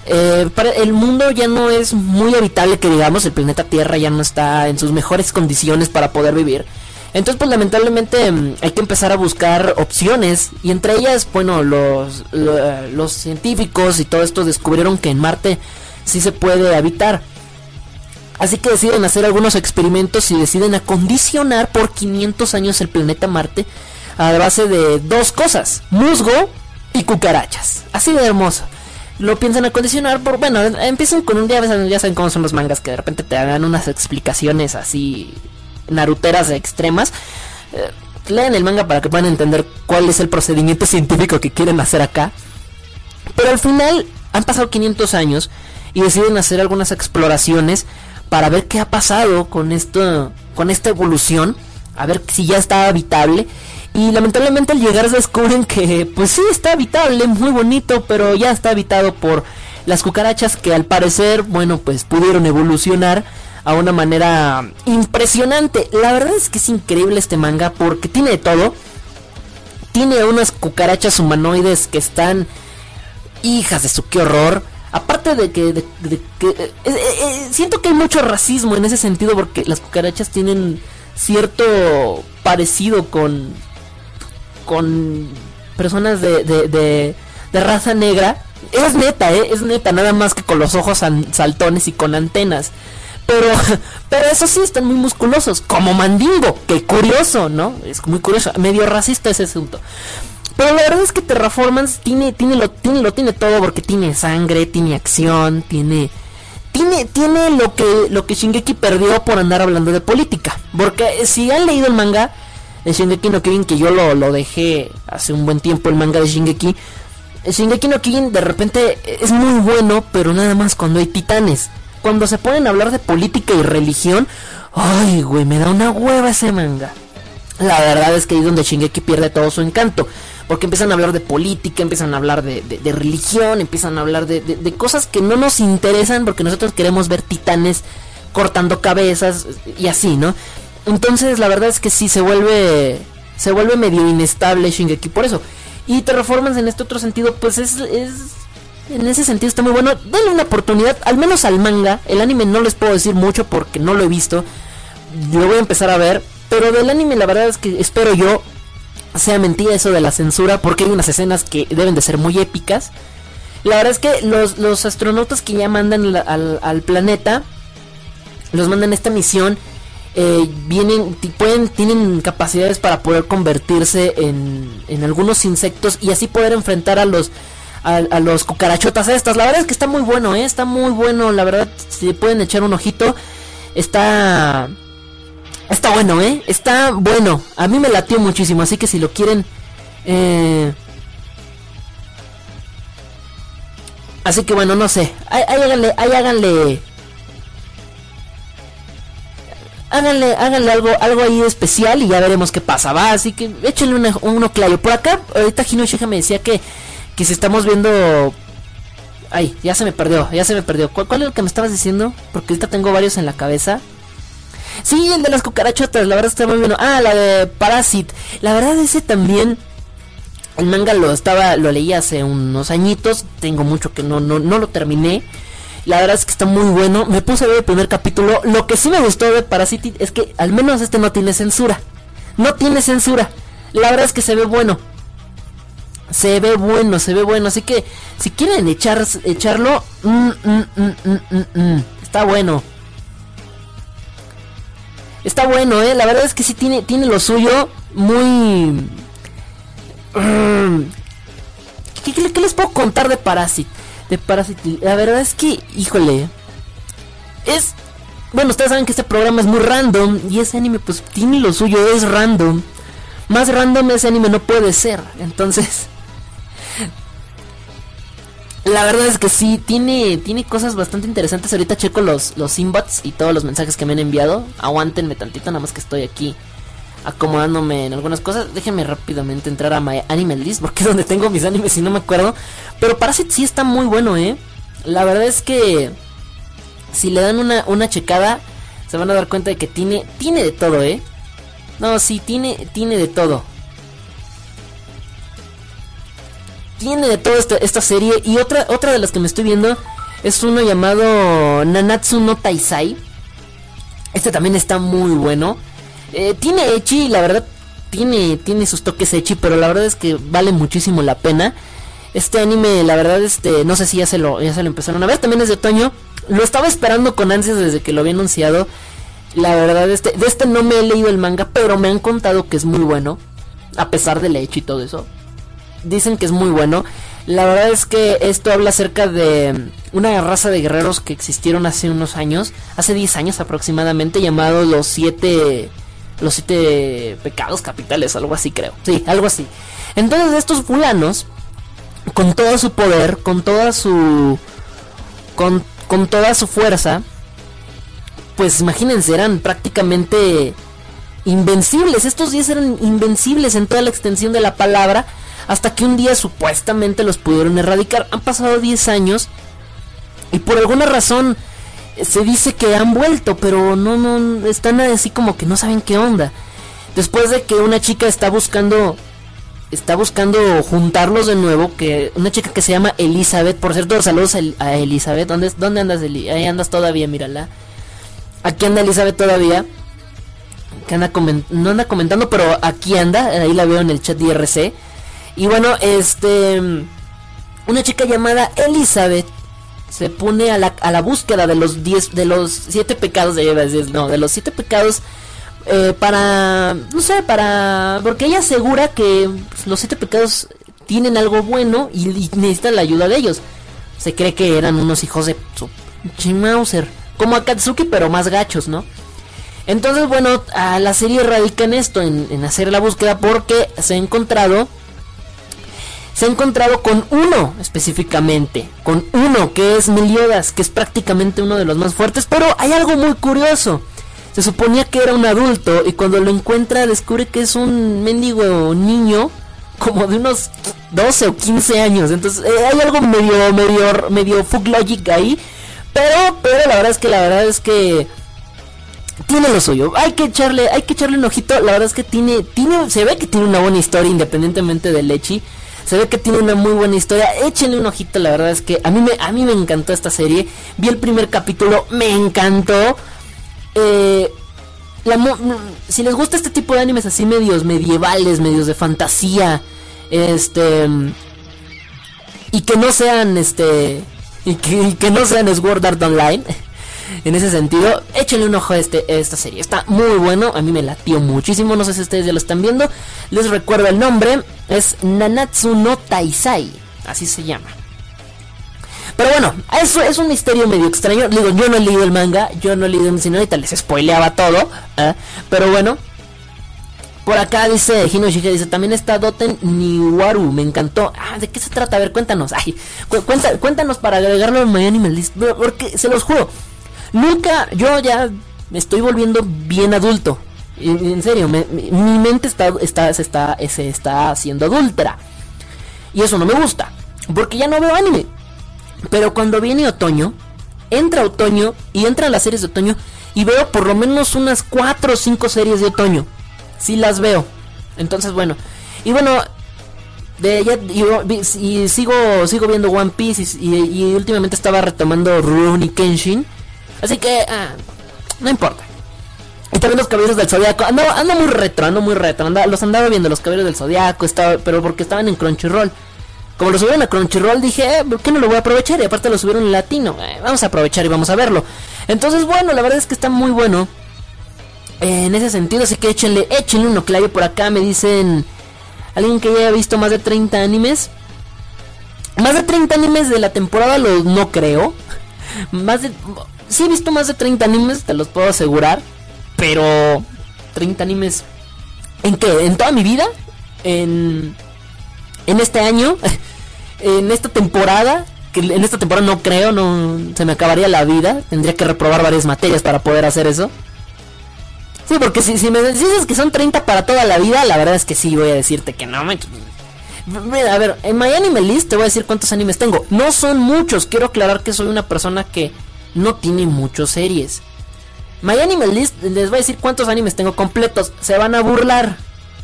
Eh, para, el mundo ya no es muy habitable, que digamos, el planeta Tierra ya no está en sus mejores condiciones para poder vivir. Entonces, pues lamentablemente mm, hay que empezar a buscar opciones y entre ellas, bueno, los, los científicos y todo esto descubrieron que en Marte sí se puede habitar. Así que deciden hacer algunos experimentos y deciden acondicionar por 500 años el planeta Marte a base de dos cosas, musgo y cucarachas. Así de hermoso. Lo piensan acondicionar por, bueno, empiezan con un día, ya saben cómo son los mangas, que de repente te dan unas explicaciones así naruteras extremas. Eh, leen el manga para que puedan entender cuál es el procedimiento científico que quieren hacer acá. Pero al final han pasado 500 años y deciden hacer algunas exploraciones para ver qué ha pasado con esto, con esta evolución, a ver si ya está habitable. Y lamentablemente al llegar descubren que pues sí está habitable, muy bonito, pero ya está habitado por las cucarachas que al parecer, bueno, pues pudieron evolucionar a una manera impresionante. La verdad es que es increíble este manga porque tiene de todo. Tiene unas cucarachas humanoides que están hijas de su qué horror aparte de que, de, eh, eh, eh, siento que hay mucho racismo en ese sentido porque las cucarachas tienen cierto parecido con con personas de, de, de, raza negra. Es neta eh, es neta nada más que con los ojos saltones y con antenas. Pero *laughs* pero eso sí están muy musculosos como mandingo que curioso no es muy curioso medio racista ese asunto pero la verdad es que Terraformance tiene, tiene, lo, tiene, lo tiene todo porque tiene sangre, tiene acción, tiene. Tiene, tiene lo que lo que Shingeki perdió por andar hablando de política. Porque si han leído el manga de Shingeki no Kyojin, que yo lo, lo dejé hace un buen tiempo, el manga de Shingeki. Shingeki no Kyojin de repente es muy bueno, pero nada más cuando hay titanes. Cuando se ponen a hablar de política y religión, ay, güey, me da una hueva ese manga. La verdad es que ahí es donde Shingeki pierde todo su encanto porque empiezan a hablar de política, empiezan a hablar de, religión, empiezan a hablar de, cosas que no nos interesan porque nosotros queremos ver titanes cortando cabezas y así, ¿no? Entonces la verdad es que sí se vuelve se vuelve medio inestable Shingeki por eso. Y Terraformance en este otro sentido pues es, es en ese sentido está muy bueno. Denle una oportunidad, al menos al manga. El anime no les puedo decir mucho porque no lo he visto. Lo voy a empezar a ver. Pero del anime la verdad es que espero yo sea mentira eso de la censura, porque hay unas escenas que deben de ser muy épicas. La verdad es que los, astronautas que ya mandan al, planeta, los mandan a esta misión, eh, vienen, pueden, tienen capacidades para poder convertirse en, en algunos insectos y así poder enfrentar a los a, los cucarachotas estas. La verdad es que está muy bueno, ¿eh? está muy bueno. La verdad, si pueden echar un ojito, está Está bueno, ¿eh? Está bueno. A mí me latió muchísimo, así que si lo quieren... Eh... Así que bueno, no sé. Ahí, háganle, ahí háganle... Háganle, háganle algo, algo ahí especial y ya veremos qué pasa, va. Así que échenle un, uno claro. Por acá, ahorita Hinoshiha me decía que, que si estamos viendo... Ay, ya se me perdió, ya se me perdió. ¿Cuál, ¿Cuál es el que me estabas diciendo? Porque ahorita tengo varios en la cabeza. Sí, el de las cucarachotas, la verdad está muy bueno. Ah, la de Parasite. La verdad ese también el manga lo estaba lo leí hace unos añitos, tengo mucho que no no no lo terminé. La verdad es que está muy bueno. Me puse a ver el primer capítulo. Lo que sí me gustó de Parasite es que al menos este no tiene censura. No tiene censura. La verdad es que se ve bueno. Se ve bueno, se ve bueno. Así que si quieren echar, echarlo, mm, mm, mm, está bueno. Está bueno, eh. La verdad es que sí tiene, tiene lo suyo. Muy... ¿Qué, les puedo contar de Parasite? De Parasite. La verdad es que, híjole. Es... Bueno, ustedes saben que este programa es muy random. Y ese anime pues tiene lo suyo, es random. Más random ese anime no puede ser. Entonces... La verdad es que sí, tiene, tiene cosas bastante interesantes. Ahorita checo los, los inbots y todos los mensajes que me han enviado. Aguántenme tantito, nada más que estoy aquí acomodándome en algunas cosas. Déjenme rápidamente entrar a My Animal List porque es donde tengo mis animes y no me acuerdo. Pero Parasite sí está muy bueno, ¿eh? La verdad es que si le dan una, una checada, se van a dar cuenta de que tiene, tiene de todo, ¿eh? No, sí, tiene, tiene de todo. Tiene de todo esta, serie. Y otra, otra de las que me estoy viendo es uno llamado Nanatsu no Taisai. Este también está muy bueno. Eh, tiene Echi, la verdad, tiene, tiene sus toques Echi, pero la verdad es que vale muchísimo la pena. Este anime, la verdad, este, no sé si ya se lo, ya se lo empezaron a ver, también es de otoño. Lo estaba esperando con ansias desde que lo había anunciado. La verdad, este, de este no me he leído el manga, pero me han contado que es muy bueno. A pesar del Echi y todo eso dicen que es muy bueno. La verdad es que esto habla acerca de una raza de guerreros que existieron hace unos años, hace 10 años aproximadamente, llamados los siete los siete pecados capitales, algo así creo. Sí, algo así. Entonces estos fulanos con todo su poder, con toda su con, con toda su fuerza, pues imagínense, eran prácticamente invencibles. Estos 10 eran invencibles en toda la extensión de la palabra hasta que un día supuestamente los pudieron erradicar. Han pasado 10 años y por alguna razón eh, se dice que han vuelto, pero no, no, están así como que no saben qué onda. Después de que una chica está buscando, está buscando juntarlos de nuevo, que una chica que se llama Elizabeth, por cierto, saludos a Elizabeth, ¿dónde, dónde andas, Eli? Ahí andas todavía, mírala. Aquí anda Elizabeth todavía. Que anda no anda comentando, pero aquí anda, ahí la veo en el chat de IRC. Y bueno, este. Una chica llamada Elizabeth se pone a la, a la búsqueda de los 10 de los siete pecados de no, de los siete pecados eh, para no sé, para porque ella asegura que los siete pecados tienen algo bueno y, necesita la ayuda de ellos. Se cree que eran unos hijos de Chimauser, como Akatsuki pero más gachos, ¿no? Entonces, bueno, a la serie radica en esto, en, en hacer la búsqueda porque se ha encontrado se ha encontrado con uno específicamente, con uno que es Meliodas, que es prácticamente uno de los más fuertes, pero hay algo muy curioso. Se suponía que era un adulto y cuando lo encuentra descubre que es un mendigo niño como de unos 12 o 15 años. Entonces eh, hay algo medio medio medio fug logic ahí, pero pero la verdad es que la verdad es que tiene lo suyo. Hay que echarle hay que echarle un ojito. La verdad es que tiene tiene se ve que tiene una buena historia independientemente de Lechi. Se ve que tiene una muy buena historia. Échenle un ojito, la verdad es que a mí me, a mí me encantó esta serie. Vi el primer capítulo, me encantó. Eh, si les gusta este tipo de animes así medios medievales, medios de fantasía, este y que no sean este y que, no sean Sword Art Online en ese sentido, échenle un ojo a, este, esta serie. Está muy bueno, a mí me latió muchísimo. No sé si ustedes ya lo están viendo. Les recuerdo el nombre: es Nanatsu no Taisai. Así se llama. Pero bueno, eso es un misterio medio extraño. Digo, yo no he leído el manga, yo no he leído el cine, ahorita les spoileaba todo. ¿eh? Pero bueno, por acá dice Hino dice, también está Doten Niwaru, me encantó. Ah, ¿de qué se trata? A ver, cuéntanos. Ay, cuéntanos para agregarlo en My Animal. Porque se los juro, Nunca, yo ya me estoy volviendo bien adulto. En, serio, mi mente está, está, se, está, se está haciendo adulta. Y eso no me gusta. Porque ya no veo anime. Pero cuando viene otoño, entra otoño y entran las series de otoño. Y veo por lo menos unas 4 o 5 series de otoño. Si las veo. Entonces, bueno. Y bueno, de y, sigo sigo viendo One Piece y, y, últimamente estaba retomando Rurouni Kenshin Así que, ah, no importa. Y también los caballeros del zodiaco. Ando, ando muy retro, ando muy retro. Anda, los andaba viendo los caballeros del zodiaco, pero porque estaban en Crunchyroll. Como lo subieron a Crunchyroll, dije, eh, ¿por qué no lo voy a aprovechar? Y aparte lo subieron en latino. Eh, vamos a aprovechar y vamos a verlo. Entonces, bueno, la verdad es que está muy bueno. Eh, en ese sentido, así que échenle, échenle un oclavio por acá. Me dicen, alguien que ya haya visto más de 30 animes. Más de 30 animes de la temporada, lo no creo. *laughs* Más de. Sí he visto más de 30 animes, te los puedo asegurar. Pero. 30 animes. ¿En qué? ¿En toda mi vida? ¿En. En este año? *laughs* ¿En esta temporada? En esta temporada no creo, no. Se me acabaría la vida. Tendría que reprobar varias materias para poder hacer eso. Sí, porque si, si me dices que son 30 para toda la vida, la verdad es que sí, voy a decirte que no, me Mira, a ver, en My Anime List te voy a decir cuántos animes tengo. No son muchos, quiero aclarar que soy una persona que no tiene muchas series. My Anime List les voy a decir cuántos animes tengo completos. Se van a burlar.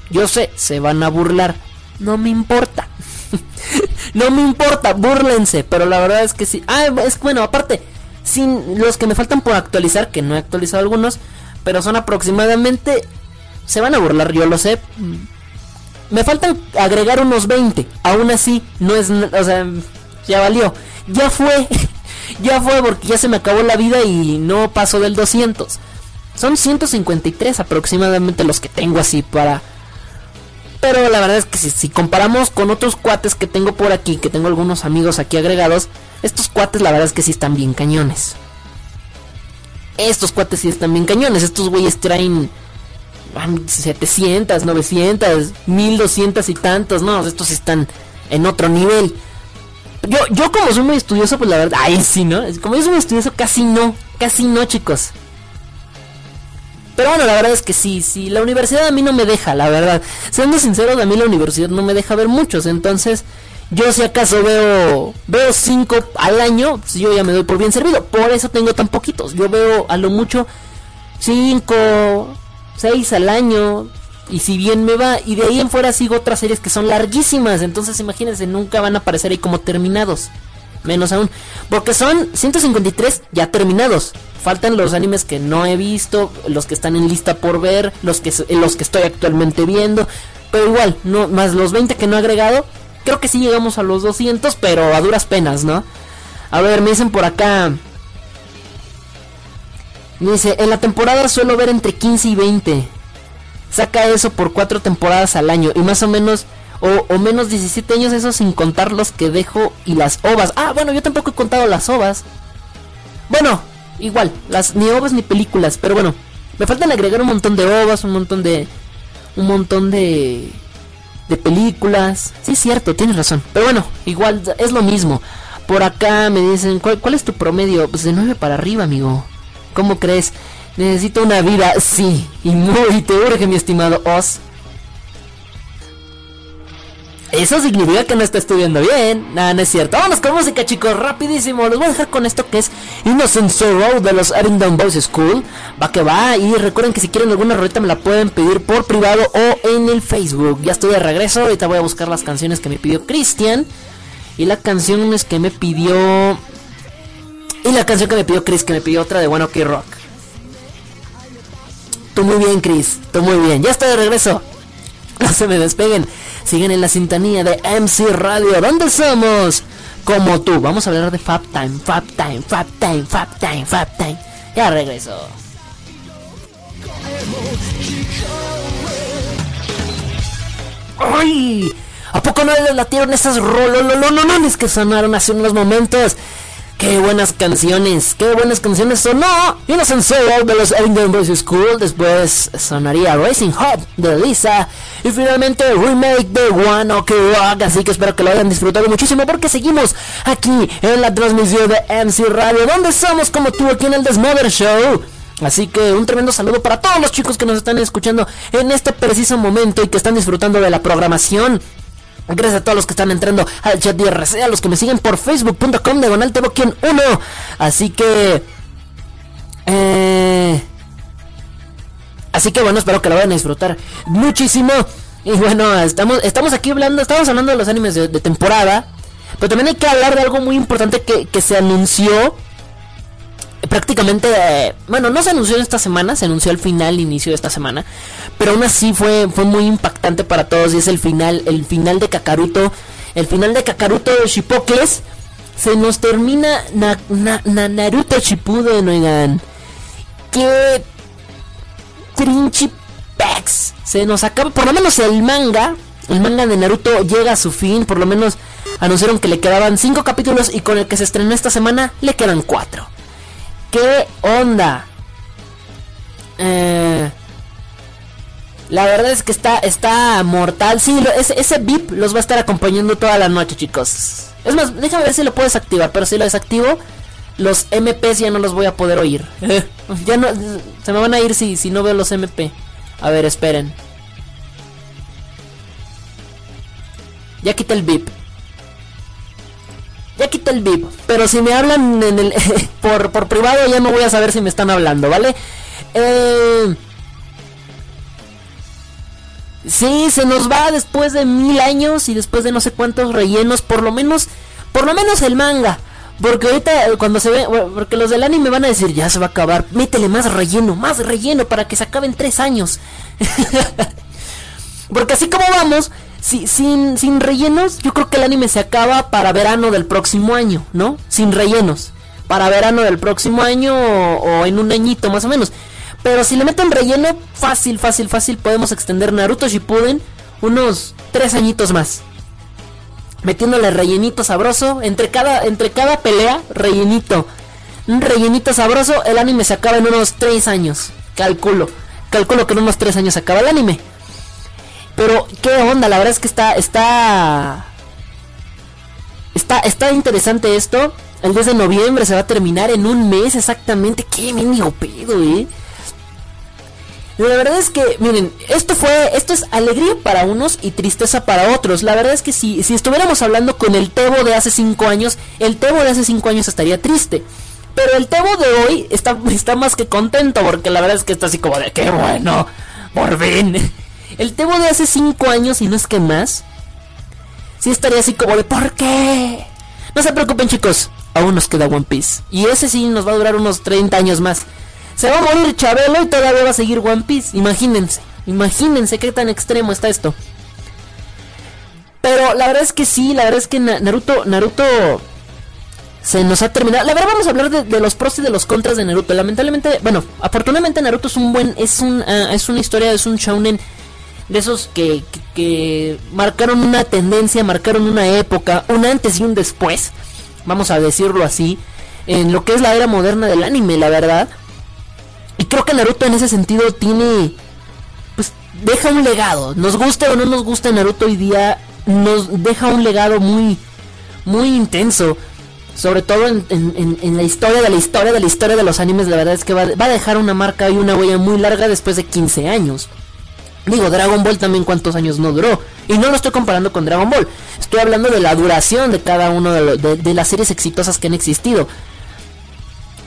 Yo sé, se van a burlar. No me importa. *laughs* no me importa, burlense. Pero la verdad es que sí. Ah, es bueno, aparte, sin los que me faltan por actualizar, que no he actualizado algunos, pero son aproximadamente... Se van a burlar, yo lo sé me faltan agregar unos 20. Aún así, no es. O sea, ya valió. Ya fue. *laughs* ya fue porque ya se me acabó la vida y no pasó del 200. Son 153 aproximadamente los que tengo así para. Pero la verdad es que si, si, comparamos con otros cuates que tengo por aquí, que tengo algunos amigos aquí agregados, estos cuates la verdad es que sí están bien cañones. Estos cuates sí están bien cañones. Estos güeyes traen 700, 900, 1200 y tantos, no, estos están en otro nivel. Yo, yo como soy muy estudioso, pues la verdad, ay sí, ¿no? Como yo soy muy estudioso, casi no, casi no, chicos. Pero bueno, la verdad es que sí, sí, la universidad a mí no me deja, la verdad. Siendo sincero, a mí la universidad no me deja ver muchos, entonces yo si acaso veo veo 5 al año, pues yo ya me doy por bien servido. Por eso tengo tan poquitos. Yo veo a lo mucho 5 6 al año. Y si bien me va, y de ahí en fuera sigo otras series que son larguísimas. Entonces imagínense, nunca van a aparecer ahí como terminados. Menos aún. Porque son 153 ya terminados. Faltan los animes que no he visto, los que están en lista por ver, los que, los que estoy actualmente viendo. Pero igual, no, más los 20 que no he agregado. Creo que sí llegamos a los 200, pero a duras penas, ¿no? A ver, me dicen por acá. Dice, en la temporada suelo ver entre 15 y 20. Saca eso por 4 temporadas al año. Y más o menos, o, menos 17 años, eso sin contar los que dejo y las ovas. Ah, bueno, yo tampoco he contado las ovas. Bueno, igual, las ni ovas ni películas. Pero bueno, me faltan agregar un montón de ovas, un montón de... Un montón de... De películas. Sí, es cierto, tienes razón. Pero bueno, igual es lo mismo. Por acá me dicen, ¿cuál, cuál es tu promedio? Pues de 9 para arriba, amigo. ¿Cómo crees? Necesito una vida, sí, y muy te urge, mi estimado Oz. Eso significa que no está estudiando bien. Nada, no es cierto. Vámonos con música, chicos, rapidísimo. Los voy a dejar con esto que es Innocent Sorrow de los Abingdon Boys School. Va que va. Y recuerden que si quieren alguna rolita me la pueden pedir por privado o en el Facebook. Ya estoy de regreso. Ahorita voy a buscar las canciones que me pidió Cristian. Y la canción es que me pidió y la canción que me pidió Chris, que me pidió otra de Bueno OK Rock. Tú muy bien, Chris. Tú muy bien. Ya estoy de regreso. No se me despeguen. Siguen en la sintonía de MC Radio. ¿Dónde somos? Como tú. Vamos a hablar de Fab Time, Fab Time, Fab Time, Fab Time, Fab Time. Ya regreso. ¡Ay! ¿A poco no les latieron esas rololononones que sonaron hace unos momentos? Qué buenas canciones, qué buenas canciones sonó. Innocent Soul de los Ellington Boys School. Después sonaría Racing Hop de Lisa. Y finalmente remake de One Ok Rock. Así que espero que lo hayan disfrutado muchísimo porque seguimos aquí en la transmisión de MC Radio. Donde somos como tú aquí en el Desmother Show. Así que un tremendo saludo para todos los chicos que nos están escuchando en este preciso momento y que están disfrutando de la programación Gracias a todos los que están entrando al chat de a los que me siguen por facebook.com quien 1. Así que... Eh, así que bueno, espero que lo vayan a disfrutar muchísimo. Y bueno, estamos, estamos aquí hablando, estamos hablando de los animes de, temporada. Pero también hay que hablar de algo muy importante que, que se anunció prácticamente, bueno, no se anunció esta semana, se anunció al final, inicio de esta semana, pero aún así fue, fue muy impactante para todos y es el final, el final de Kakaruto, el final de Kakaruto de Shipokles, se nos termina Naruto Shippuden, oigan, que trinchi packs, se nos acaba, por lo menos el manga, el manga de Naruto llega a su fin, por lo menos anunciaron que le quedaban 5 capítulos y con el que se estrenó esta semana le quedan 4. ¿Qué onda? Eh, la verdad es que está, está mortal. Sí, ese, ese VIP los va a estar acompañando toda la noche, chicos. Es más, déjame ver si lo puedes activar. Pero si lo desactivo, los MPs ya no los voy a poder oír. *laughs* ya no, se me van a ir si, si no veo los MP. A ver, esperen. Ya quita el VIP. Ya quita el VIP. Pero si me hablan en el, *laughs* por, por privado ya no voy a saber si me están hablando, ¿vale? Eh, sí, se nos va después de mil años y después de no sé cuántos rellenos. Por lo menos, por lo menos el manga. Porque ahorita cuando se ve, porque los del anime van a decir, ya se va a acabar, métele más relleno, más relleno para que se acaben tres años. *laughs* porque así como vamos, sin, sin rellenos, yo creo que el anime se acaba para verano del próximo año, ¿no? Sin rellenos. Para verano del próximo año o, en un añito más o menos. Pero si le meten relleno, fácil, fácil, fácil, podemos extender Naruto Shippuden unos tres añitos más. Metiéndole rellenito sabroso. Entre cada, entre cada pelea, rellenito. Un rellenito sabroso, el anime se acaba en unos tres años. Calculo. Calculo que en unos tres años se acaba el anime. Pero, ¿qué onda? La verdad es que está. Está. Está, está interesante esto. El 10 de noviembre se va a terminar en un mes exactamente. Qué mendigo pedo, eh. La verdad es que, miren, esto fue, esto es alegría para unos y tristeza para otros. La verdad es que si, si estuviéramos hablando con el Tebo de hace 5 años, el Tebo de hace 5 años estaría triste. Pero el Tebo de hoy está, *laughs* está más que contento porque la verdad es que está así como de qué bueno, por fin. El Tebo de hace 5 años, y no es que más, sí estaría así como de ¿por qué? No se preocupen chicos, aún nos queda One Piece. Y ese sí nos va a durar unos 30 años más. Se va a morir Chabelo y todavía va a seguir One Piece. Imagínense, imagínense qué tan extremo está esto. Pero la verdad es que sí, la verdad es que Naruto, Naruto se nos ha terminado. La verdad vamos a hablar de, los pros y de los contras de Naruto. Lamentablemente, bueno, afortunadamente Naruto es un buen, es un, ah, es una historia, es un shounen de esos que, que, marcaron una tendencia, marcaron una época, un antes y un después, vamos a decirlo así, en lo que es la era moderna del anime, la verdad. Y creo que Naruto en ese sentido tiene, pues deja un legado, nos gusta o no nos gusta Naruto hoy día, nos deja un legado muy, muy intenso. Sobre todo en, en, la historia de la historia de la historia de los animes, la verdad es que va, va a dejar una marca y una huella muy larga después de 15 años. Digo, Dragon Ball también cuántos años no duró. Y no lo estoy comparando con Dragon Ball. Estoy hablando de la duración de cada uno de, las series exitosas que han existido.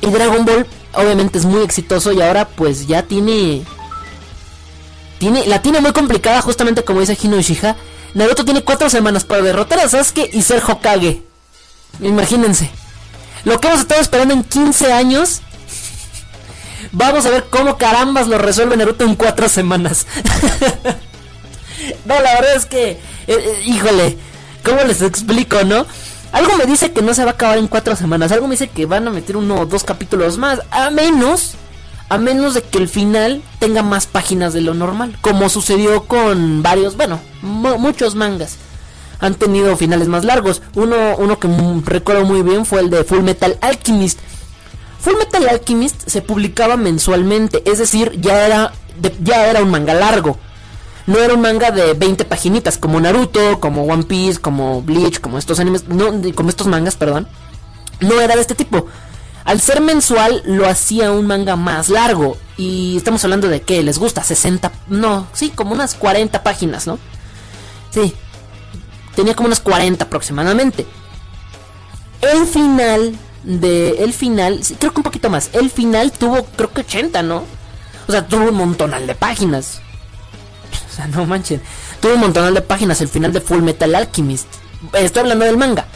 Y Dragon Ball obviamente es muy exitoso y ahora pues ya tiene... tiene la tiene muy complicada justamente como dice Hino Ishija. Naruto tiene cuatro semanas para derrotar a Sasuke y ser Hokage. Imagínense. Lo que hemos estado esperando en 15 años Vamos a ver cómo carambas lo resuelve Naruto en cuatro semanas. *laughs* no, la verdad es que, eh, eh, híjole, ¿cómo les explico, no? Algo me dice que no se va a acabar en cuatro semanas. Algo me dice que van a meter uno o dos capítulos más. A menos, a menos de que el final tenga más páginas de lo normal. Como sucedió con varios, bueno, muchos mangas. Han tenido finales más largos. Uno, uno que recuerdo muy bien fue el de Full Metal Alchemist Full Metal Alchemist se publicaba mensualmente, es decir, ya era, ya era un manga largo. No era un manga de 20 paginitas como Naruto, como One Piece, como Bleach, como estos animes, no, como estos mangas, perdón. No era de este tipo. Al ser mensual lo hacía un manga más largo. Y estamos hablando de que les gusta 60, no, sí, como unas 40 páginas, ¿no? Sí. Tenía como unas 40 aproximadamente. El final de el final, creo que un poquito más. El final tuvo, creo que 80, ¿no? O sea, tuvo un montonal de páginas. O sea, no manchen. Tuvo un montonal de páginas el final de Full Metal Alchemist. Estoy hablando del manga.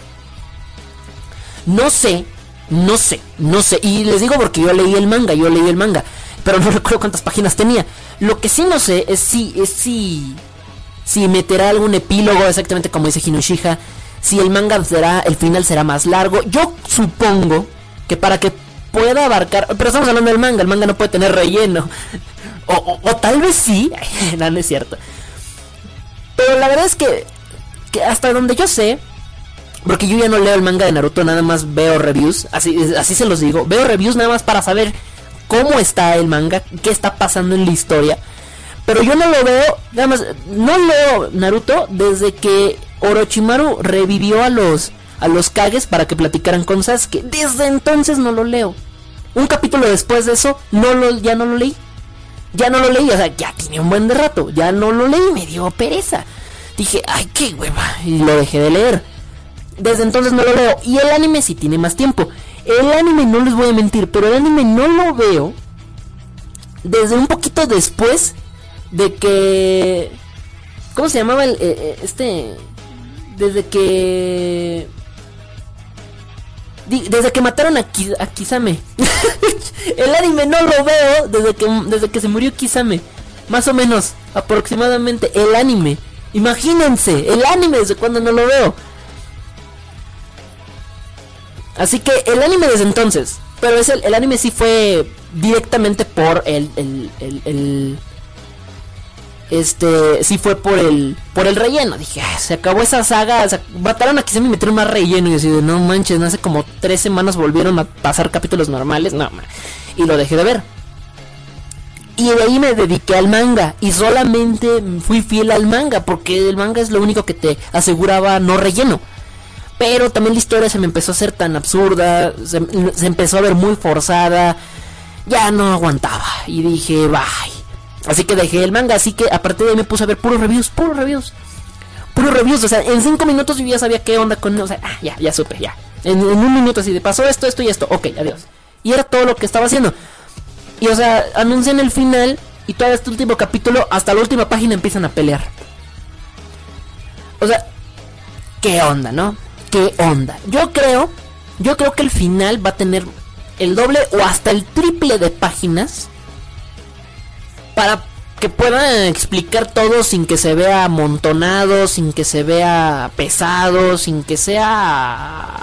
No sé, No sé, no sé. Y les digo porque yo leí el manga, yo leí el manga. Pero no *laughs* recuerdo cuántas páginas tenía. Lo que sí no sé es si, es si, si meterá algún epílogo, exactamente como dice Hinoshiha. Si el manga será, el final será más largo. Yo supongo que para que pueda abarcar. Pero estamos hablando del manga, el manga no puede tener relleno. O, o, tal vez sí. *laughs* no, no es cierto. Pero la verdad es que, que hasta donde yo sé, porque yo ya no leo el manga de Naruto, nada más veo reviews, así, así se los digo, veo reviews nada más para saber cómo está el manga, qué está pasando en la historia. Pero yo no lo veo, nada más, no leo Naruto desde que Orochimaru revivió a los a los Kages para que platicaran con Sasuke. Desde entonces no lo leo. Un capítulo después de eso, no lo, ya no lo leí. Ya no lo leí, o sea, ya tiene un buen rato. Ya no lo leí, me dio pereza. Dije, ay, qué hueva. Y lo dejé de leer desde entonces no lo veo. Y el anime sí tiene más tiempo. El anime no les voy a mentir, pero el anime no lo veo desde un poquito después de que... ¿Cómo se llamaba el, eh, eh, este? Desde que... Desde que mataron a, Kisame. *laughs* el anime no lo veo desde que, desde que se murió Kisame. Más o menos, aproximadamente, el anime. Imagínense, el anime desde cuando no lo veo. Así que el anime desde entonces. Pero es el, anime sí fue directamente por el, el, el, este sí fue por el por el relleno. Dije se acabó esa saga mataron a Kisame y metieron más relleno. Y así de no manches hace como tres semanas volvieron a pasar capítulos normales no y lo dejé de ver. Y de ahí me dediqué al manga. Y solamente fui fiel al manga porque el manga es lo único que te aseguraba no relleno. Pero también la historia se me empezó a hacer tan absurda, se, empezó a ver muy forzada, ya no aguantaba. Y dije, bye. Así que dejé el manga, así que a partir de ahí me puse a ver puros reviews, puros reviews. Puros reviews, o sea, en cinco minutos yo ya sabía qué onda con... O sea, ah, ya, ya supe, ya. En, un minuto así de pasó esto, esto y esto, ok, adiós. Y era todo lo que estaba haciendo. Y o sea, anuncian el final y todo este último capítulo, hasta la última página empiezan a pelear. O sea, ¿qué onda, no? qué onda. Yo creo, yo creo que el final va a tener el doble o hasta el triple de páginas para que pueda explicar todo sin que se vea amontonado, sin que se vea pesado, sin que sea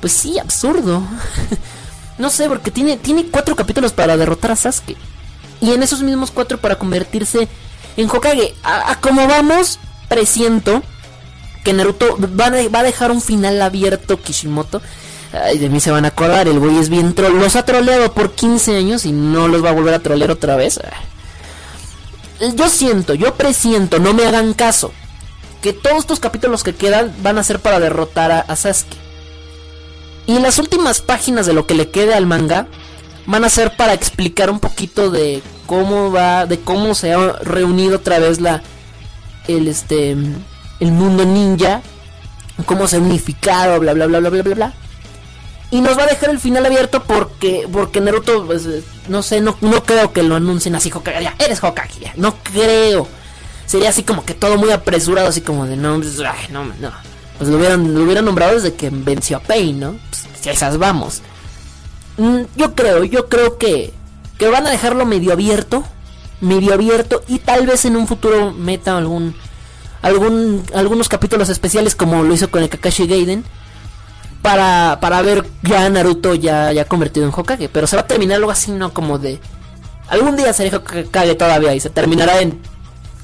pues sí, absurdo. *laughs* no sé, porque tiene tiene cuatro capítulos para derrotar a Sasuke y en esos mismos cuatro para convertirse en Hokage. A, como vamos, presiento que Naruto va a, dejar un final abierto Kishimoto. Ay, de mí se van a acordar, el güey es bien troll. Los ha troleado por 15 años y no los va a volver a trolear otra vez. Yo siento, yo presiento, no me hagan caso, que todos estos capítulos que quedan van a ser para derrotar a, a Sasuke. Y las últimas páginas de lo que le quede al manga van a ser para explicar un poquito de cómo va, de cómo se ha reunido otra vez la el este el mundo ninja, cómo se ha unificado, bla bla bla bla bla bla bla. Y nos va a dejar el final abierto porque porque Naruto, pues, no sé, no, no creo que lo anuncien así, Hokage, ya, eres Hokage, no creo. Sería así como que todo muy apresurado, así como de no, pues, no. Pues lo hubieran, lo hubieran nombrado desde que venció a Pain, ¿no? Pues, si esas vamos. Mm, yo creo, yo creo que, que van a dejarlo medio abierto, medio abierto y tal vez en un futuro meta algún algún, algunos capítulos especiales como lo hizo con el Kakashi Gaiden para, para ver ya Naruto ya, ya convertido en Hokage. Pero se va a terminar algo así, ¿no? Como de... Algún día seré Hokage todavía y se terminará en,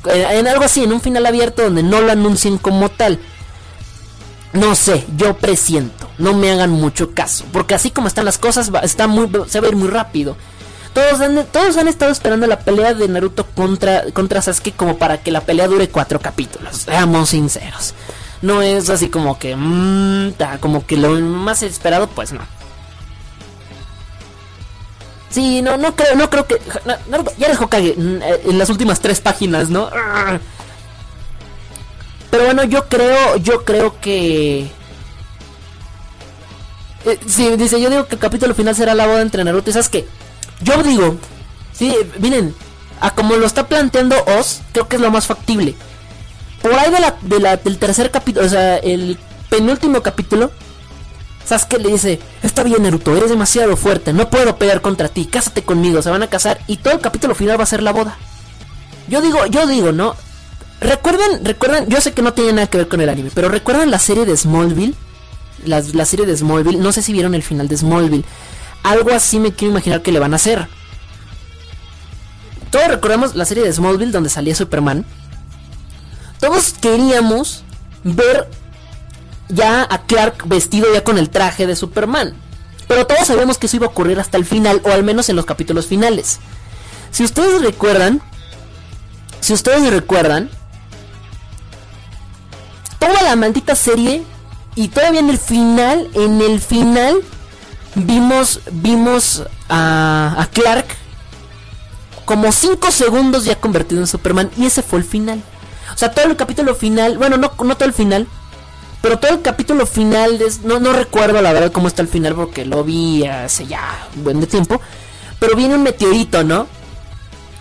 en, algo así, en un final abierto donde no lo anuncien como tal. No sé, yo presiento, no me hagan mucho caso, porque así como están las cosas, está muy, se va a ir muy rápido. Todos han, todos han estado esperando la pelea de Naruto contra, contra Sasuke como para que la pelea dure cuatro capítulos. Seamos sinceros. No es así como que... Mmm, como que lo más esperado, pues no. Sí, no, no creo, no creo que... Naruto, ya eres Hokage eh, en las últimas tres páginas, ¿no? Pero bueno, yo creo, yo creo que... Eh, sí, dice, yo digo que el capítulo final será la boda entre Naruto y Sasuke. Yo digo, sí, miren, a como lo está planteando Oz, creo que es lo más factible. Por ahí de la, del tercer capítulo, o sea, el penúltimo capítulo, Sasuke le dice, está bien Naruto, eres demasiado fuerte, no puedo pelear contra ti, cásate conmigo, se van a casar y todo el capítulo final va a ser la boda. Yo digo, yo digo, ¿no? Recuerden, recuerdan, yo sé que no tiene nada que ver con el anime, pero recuerdan la serie de Smallville, la, la serie de Smallville, no sé si vieron el final de Smallville, algo así me quiero imaginar que le van a hacer. Todos recordamos la serie de Smallville donde salía Superman. Todos queríamos ver ya a Clark vestido ya con el traje de Superman. Pero todos sabemos que eso iba a ocurrir hasta el final, o al menos en los capítulos finales. Si ustedes recuerdan, si ustedes recuerdan, toda la maldita serie y todavía en el final, en el final vimos vimos a, a Clark como 5 segundos ya convertido en Superman y ese fue el final. O sea, todo el capítulo final, bueno, no, no todo el final, pero todo el capítulo final, no, no recuerdo la verdad cómo está el final porque lo vi hace ya un buen de tiempo. Pero viene un meteorito, ¿no?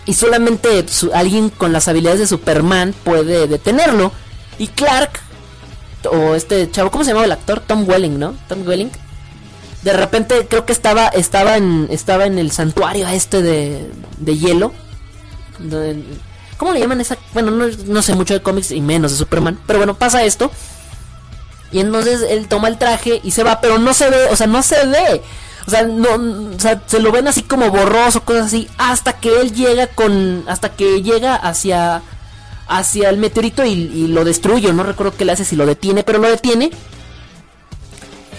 Y solamente alguien con las habilidades de Superman puede detenerlo. Y Clark, o este chavo, ¿cómo se llamaba el actor? Tom Welling, ¿no? Tom Welling. De repente creo que estaba, estaba, en, estaba en el santuario este de, de hielo. ¿Cómo le llaman esa? Bueno, no, no sé mucho de cómics y menos de Superman. Pero bueno, pasa esto. Y entonces él toma el traje y se va, pero no se ve, o sea, no se ve. O sea, no, o sea, se lo ven así como borroso, cosas así, hasta que él llega con, hasta que llega hacia, hacia el meteorito y, lo destruye. No recuerdo qué le hace si lo detiene, pero lo detiene.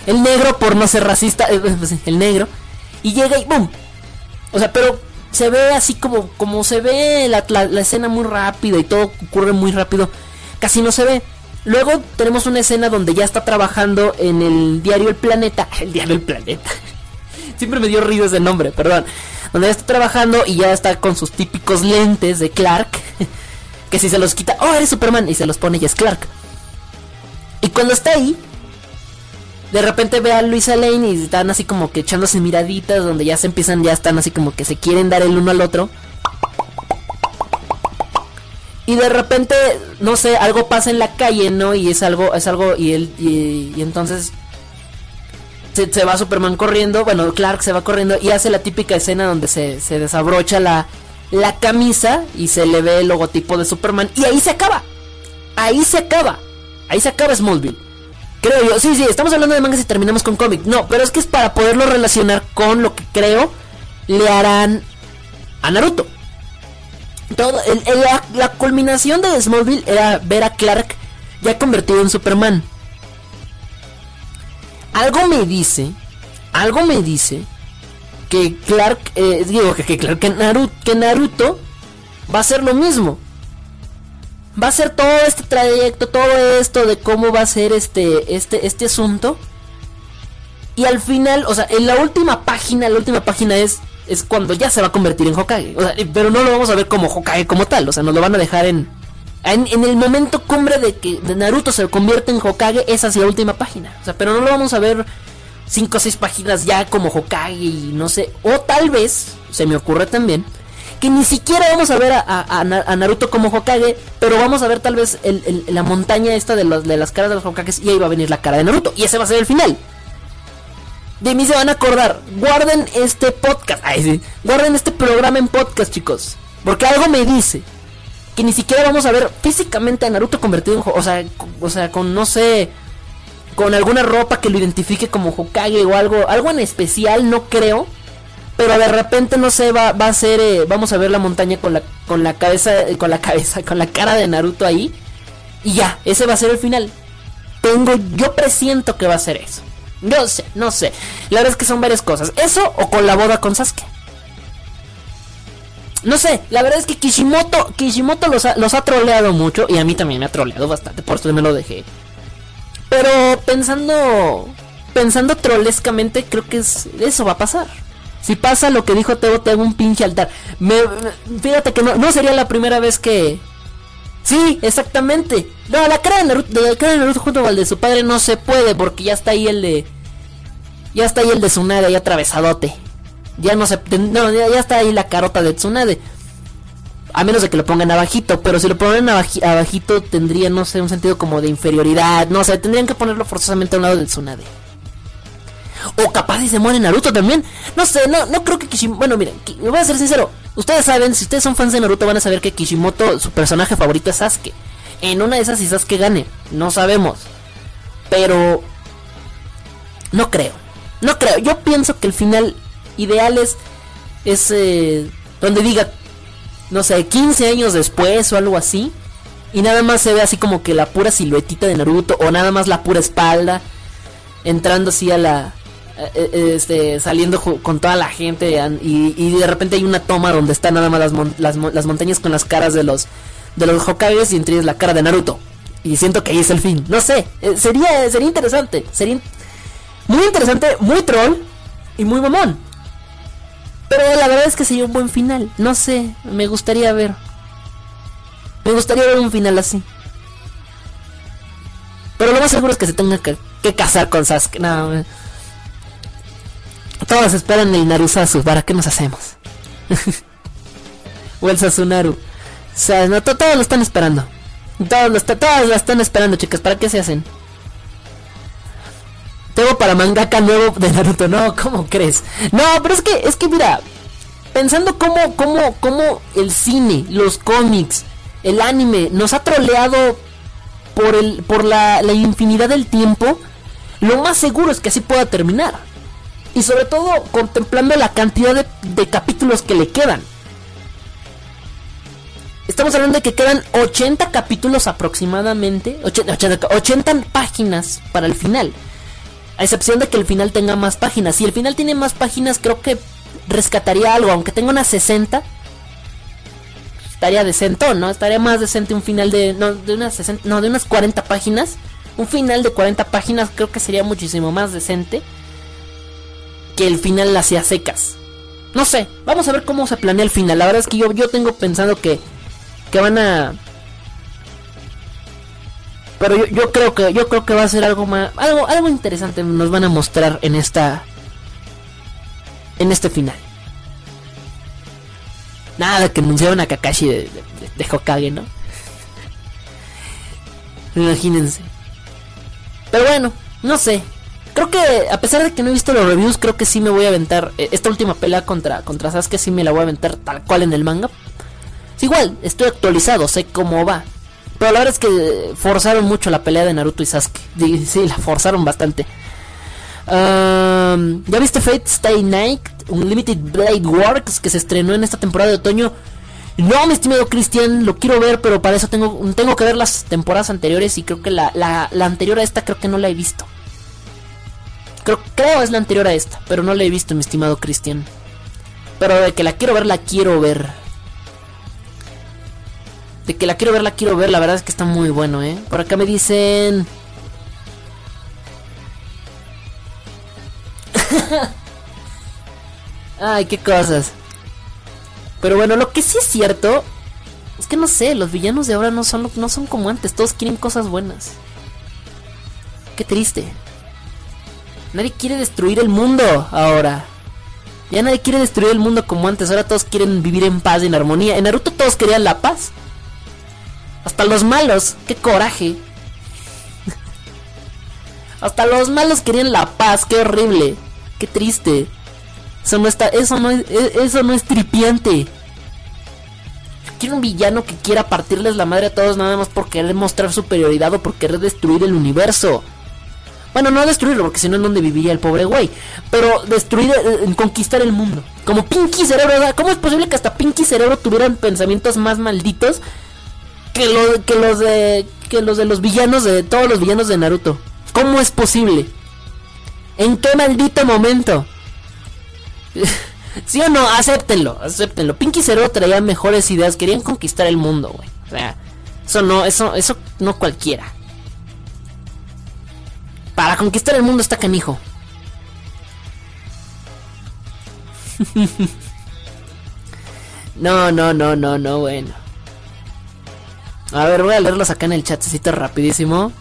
El negro, por no ser racista, eh, *laughs* el negro, y llega y ¡boom! O sea, pero se ve así como, como se ve la, la escena muy rápido y todo ocurre muy rápido. Casi no se ve. Luego tenemos una escena donde ya está trabajando en el diario El Planeta. *laughs* El diario El Planeta. *laughs* Siempre me dio ruido ese nombre, perdón. Donde ya está trabajando y ya está con sus típicos lentes de Clark. *laughs* Que si se los quita, oh, eres Superman. Y se los pone y es Clark. Y cuando está ahí, de repente ve a Luisa Lane y están así como que echándose miraditas. Donde ya se empiezan, ya están así como que se quieren dar el uno al otro. Y de repente, no sé, algo pasa en la calle, ¿no? Y es algo, es algo, y él, y, entonces se, va Superman corriendo, bueno, Clark se va corriendo y hace la típica escena donde se, se desabrocha la, la camisa y se le ve el logotipo de Superman y ahí se acaba. Ahí se acaba. Ahí se acaba Smallville. Creo yo. Sí, sí, estamos hablando de mangas y terminamos con cómic. No, pero es que es para poderlo relacionar con lo que creo le harán a Naruto todo la, culminación de Smallville era ver a Clark ya convertido en Superman. Algo me dice, algo me dice que Clark, eh, digo que, Clark, que Naruto, que Naruto va a ser lo mismo. Va a ser todo este trayecto, todo esto de cómo va a ser este, este, este asunto. Y al final, o sea, en la última página, la última página es es cuando ya se va a convertir en Hokage. pero no lo vamos a ver como Hokage como tal. O sea, nos lo van a dejar en. En, el momento cumbre de que Naruto se convierte en Hokage, esa es la última página. O sea, pero no lo vamos a ver cinco o seis páginas ya como Hokage y no sé. O tal vez, se me ocurre también, que ni siquiera vamos a ver a, Naruto como Hokage, pero vamos a ver tal vez la montaña esta de, las caras de los Hokages y ahí va a venir la cara de Naruto. Y ese va a ser el final de mí se van a acordar. Guarden este podcast. Guarden este programa en podcast, chicos. Porque algo me dice que ni siquiera vamos a ver físicamente a Naruto convertido en. O sea, o sea, con no sé. Con alguna ropa que lo identifique como Hokage o algo. Algo en especial, no creo. Pero de repente, no sé, va, va a ser. Eh, vamos a ver la montaña con la, con la cabeza. Con la cabeza, *laughs* con la cara de Naruto ahí. Y ya, ese va a ser el final. Tengo. Yo presiento que va a ser eso. No sé, no sé. La verdad es que son varias cosas. Eso o con la boda con Sasuke. No sé, la verdad es que Kishimoto, Kishimoto los ha, los ha troleado mucho y a mí también me ha troleado bastante, por eso me lo dejé. Pero pensando, pensando trolescamente, creo que es, eso va a pasar. Si pasa lo que dijo Teo, tengo un pinche altar. Me, fíjate que no, no sería la primera vez que, Sí, exactamente. No, la cara de Naruto, la cara de Naruto junto al de su padre no se puede porque ya está ahí el de. Ya está ahí el de Tsunade ahí atravesadote. Ya no se. No, ya, está ahí la carota de Tsunade. A menos de que lo pongan abajito. Pero si lo ponen abajito tendría, no sé, un sentido como de inferioridad. No sé, tendrían que ponerlo forzosamente a un lado de Tsunade. O capaz si se muere Naruto también. No sé, no, no creo que Kishimoto... Bueno, miren, me voy a ser sincero. Ustedes saben, si ustedes son fans de Naruto van a saber que Kishimoto, su personaje favorito es Sasuke. En una de esas si Sasuke gane. No sabemos. Pero... No creo. No creo. Yo pienso que el final ideal es... Es... Eh, donde diga... No sé, 15 años después o algo así. Y nada más se ve así como que la pura siluetita de Naruto. O nada más la pura espalda. Entrando así a la este, saliendo con toda la gente y, de repente hay una toma donde están nada más las, las, montañas con las caras de los de los Hokages y entre ellos la cara de Naruto. Y siento que ahí es el fin. No sé, eh, sería sería interesante, sería muy interesante, muy troll y muy mamón. Pero la verdad es que sería un buen final. No sé, me gustaría ver. Me gustaría ver un final así. Pero lo más seguro es que se tenga que, casar con Sasuke. No, todos esperan el Narusasu, ¿para qué nos hacemos? *laughs* o el Sasunaru. O sea, no, todos lo están esperando. Todos lo, todos lo están esperando, chicas. ¿Para qué se hacen? Tengo para mangaka nuevo de Naruto. No, ¿cómo crees? No, pero es que, es que mira. Pensando cómo, cómo, cómo el cine, los cómics, el anime nos ha troleado por, el, por la, la infinidad del tiempo, lo más seguro es que así pueda terminar. Y sobre todo contemplando la cantidad de, capítulos que le quedan. Estamos hablando de que quedan 80 capítulos aproximadamente. 80, 80, páginas para el final. A excepción de que el final tenga más páginas. Si el final tiene más páginas, creo que rescataría algo. Aunque tenga unas 60. Estaría decente, ¿no? Estaría más decente un final de. No, de unas 60. No, de unas 40 páginas. Un final de 40 páginas creo que sería muchísimo más decente que el final la hacía secas. No sé, vamos a ver cómo se planea el final. La verdad es que yo, yo tengo pensando que, que van a... Pero yo, yo, creo que yo creo que va a ser algo más algo algo interesante nos van a mostrar en esta en este final. Nada que anunciaron a Kakashi de, de Hokage, ¿no? Imagínense. Pero bueno, no sé. Creo que, a pesar de que no he visto los reviews, creo que sí me voy a aventar. Eh, esta última pelea contra, contra Sasuke sí me la voy a aventar tal cual en el manga. igual, estoy actualizado, sé cómo va. Pero la verdad es que forzaron mucho la pelea de Naruto y Sasuke. Sí, la forzaron bastante. ¿Ya viste Fate Stay Night? Unlimited Blade Works que se estrenó en esta temporada de otoño. No, mi estimado Cristian, lo quiero ver, pero para eso tengo, tengo que ver las temporadas anteriores y creo que la, la anterior a esta creo que no la he visto. Creo, creo es la anterior a esta, pero no la he visto, mi estimado Cristian. Pero de que la quiero ver, la quiero ver. De que la quiero ver, la quiero ver. La verdad es que está muy bueno, ¿eh? Por acá me dicen... *laughs* Ay, qué cosas. Pero bueno, lo que sí es cierto es que no sé, los villanos de ahora no son, no son como antes. Todos quieren cosas buenas. Qué triste. Nadie quiere destruir el mundo ahora. Ya nadie quiere destruir el mundo como antes. Ahora todos quieren vivir en paz y en armonía. En Naruto todos querían la paz. Hasta los malos. Qué coraje. *laughs* Hasta los malos querían la paz. Qué horrible. Qué triste. Eso no está. Eso no es. E, eso no es tripiante. Quiero un villano que quiera partirles la madre a todos nada más por querer mostrar superioridad o por querer destruir el universo. Bueno, no destruirlo, porque si no, ¿en dónde viviría el pobre güey? Pero destruir, eh, conquistar el mundo. Como Pinky Cerebro, ¿cómo es posible que hasta Pinky Cerebro tuvieran pensamientos más malditos que, lo, los de, que los de los villanos, de todos los villanos de Naruto? ¿Cómo es posible? ¿En qué maldito momento? *laughs* ¿Sí o no? Acéptenlo, acéptenlo. Pinky Cerebro traía mejores ideas, querían conquistar el mundo, güey. O sea, eso no, eso, eso no cualquiera. Para conquistar el mundo está canijo. no, no, no, no, no, bueno. A ver, voy a leerlos acá en el chatcito rapidísimo.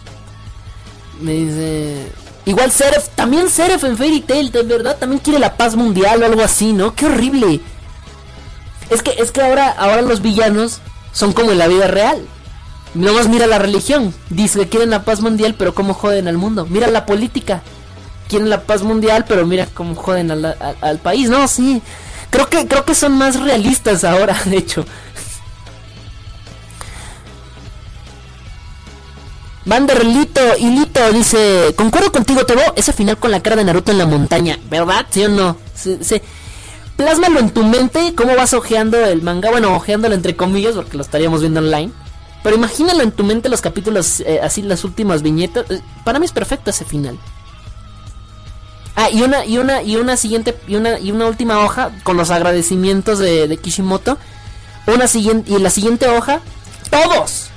Me dice... Igual Seref, también Seref en Fairy Tail, de verdad, también quiere la paz mundial o algo así, ¿no? Qué horrible. Es que, es que ahora, ahora los villanos son como en la vida real. Nomás mira la religión. Dice que quieren la paz mundial, pero cómo joden al mundo. Mira la política. quieren la paz mundial, pero mira cómo joden al, al, país. No, sí. Creo que, creo que son más realistas ahora, *laughs* de hecho. Vanderlito y Lito dice, concuerdo contigo, Tebo, ese final con la cara de Naruto en la montaña, ¿verdad? ¿Sí o no? Sí, sí. Plásmalo en tu mente, cómo vas ojeando el manga, bueno, ojeándolo entre comillas, porque lo estaríamos viendo online. Pero imagínalo en tu mente los capítulos, eh, así las últimas viñetas. Eh, Para mí es perfecto ese final. Ah, y una, y una, y una siguiente, y una, y una última hoja con los agradecimientos de, de Kishimoto. Una siguiente, y la siguiente hoja, todos,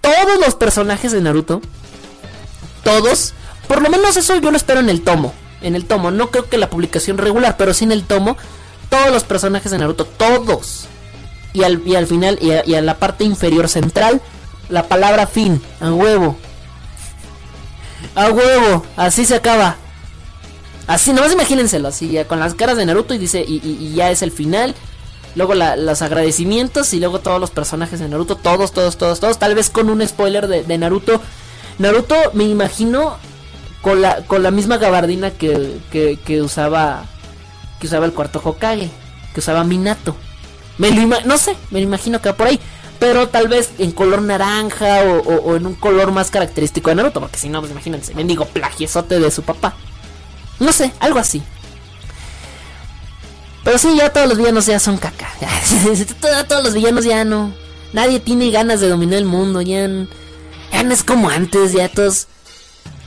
todos los personajes de Naruto, todos, por lo menos eso yo lo espero en el tomo, en el tomo, no creo que la publicación regular, pero sí en el tomo, todos los personajes de Naruto, todos. Y al, y al final, y a, y a la parte inferior central, la palabra fin, a huevo. A huevo, así se acaba. Así, nomás imagínenselo, así, con las caras de Naruto y dice, y, y- y ya es el final. Luego la- los agradecimientos y luego todos los personajes de Naruto, todos, todos, todos, todos. Tal vez con un spoiler de, de Naruto. Naruto me imagino con la, con la misma gabardina que, que, que usaba que usaba el cuarto Hokage, que usaba Minato. Me lo no sé, me lo imagino que va por ahí. Pero tal vez en color naranja o, en un color más característico de Naruto, porque si no, pues imagínense, mendigo plagiesote de su papá. No sé, algo así. Pero sí, ya todos los villanos ya son caca. *laughs* Todos los villanos ya no. Nadie tiene ganas de dominar el mundo. Ya, ya no es como antes. Ya todos.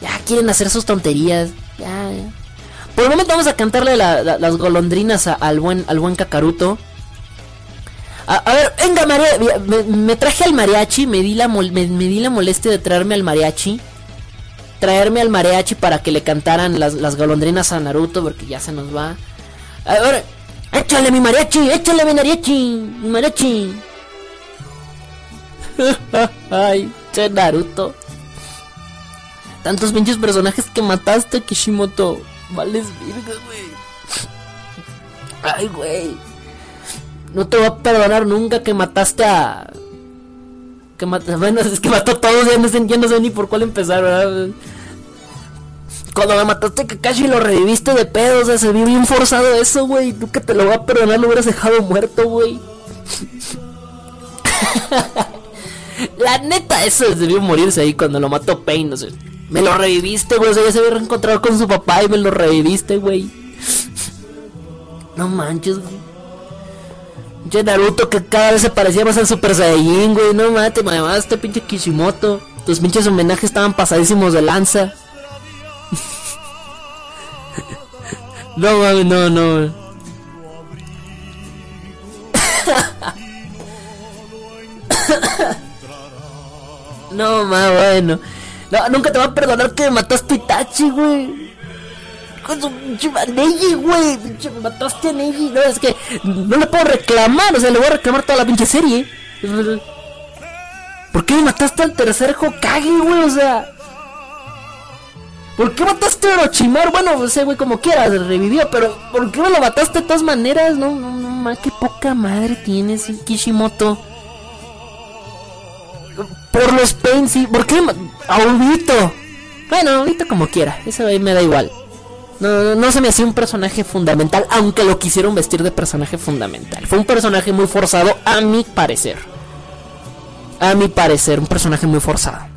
Ya quieren hacer sus tonterías. Ya, ya. Por el momento vamos a cantarle la- la- las golondrinas al buen al buen Kakaruto. A, ver, venga, María, me, traje al mariachi, me di, la mol- me, me di la molestia de traerme al mariachi. Traerme al mariachi para que le cantaran las, las golondrinas a Naruto, porque ya se nos va. A ver, échale mi mariachi, échale mi mariachi, mi mariachi. *laughs* Ay, che Naruto. Tantos pinches personajes que mataste, Kishimoto. Vales virga, güey. Ay, güey. No te voy a perdonar nunca que mataste a. Que mataste. *laughs* Bueno, es que mató a todos, ya no, sé, no sé ni por cuál empezar, ¿verdad? Cuando me mataste a Kakashi lo reviviste de pedo, o sea, se vio bien forzado eso, güey. Nunca te lo voy a perdonar, lo hubieras dejado muerto, güey. *laughs* La neta, eso debió morirse ahí cuando lo mató Pain, o sea. Me lo reviviste, güey. O sea, ya se había reencontrado con su papá y me lo reviviste, güey. No manches, güey. Pinche Naruto que cada vez se parecía más al Super Saiyajin, güey. No mames, te mamaste, pinche Kishimoto. Tus pinches homenajes estaban pasadísimos de lanza. *laughs* no mames, no, no. *coughs* no mames, bueno. No, nunca te va a perdonar que mataste a Itachi, güey. Con su Neji, güey. Pinche, mataste a Neji. No, es que no le puedo reclamar. O sea, le voy a reclamar toda la pinche serie. ¿Por qué mataste al tercer Hokage, güey? O sea. ¿Por qué mataste a Orochimaru? Bueno, ese güey como quiera, revivió, pero ¿por qué me lo mataste de todas maneras? No, no, no, ma, qué poca madre tienes, Kishimoto. Por los Pain, sí. ¿Por qué? A Obito. Bueno, Obito como quiera. Eso ahí me da igual. No, no, se me hacía un personaje fundamental, aunque lo quisieron vestir de personaje fundamental. Fue un personaje muy forzado, a mi parecer. A mi parecer, un personaje muy forzado.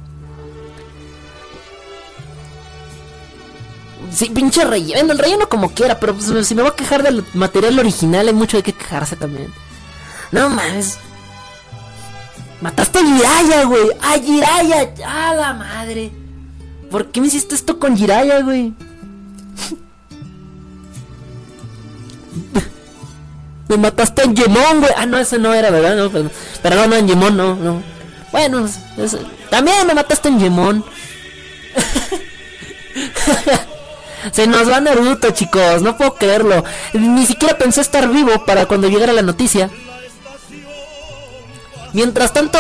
Sí, pinche relleno, el relleno como quiera, pero pues, si me voy a quejar del material original, hay mucho de qué quejarse también. No mames. Mataste a Jiraya, güey. A Jiraya. A la madre. ¿Por qué me hiciste esto con Jiraya, güey? *laughs* Me mataste en Gemón, güey. Ah, no, ese no era, ¿verdad? No, pero, pero no, no, en Gemón, no, no. Bueno, también me mataste en Gemón. *laughs* Se nos va Naruto, chicos. No puedo creerlo. Ni siquiera pensé estar vivo para cuando llegara la noticia. Mientras tanto,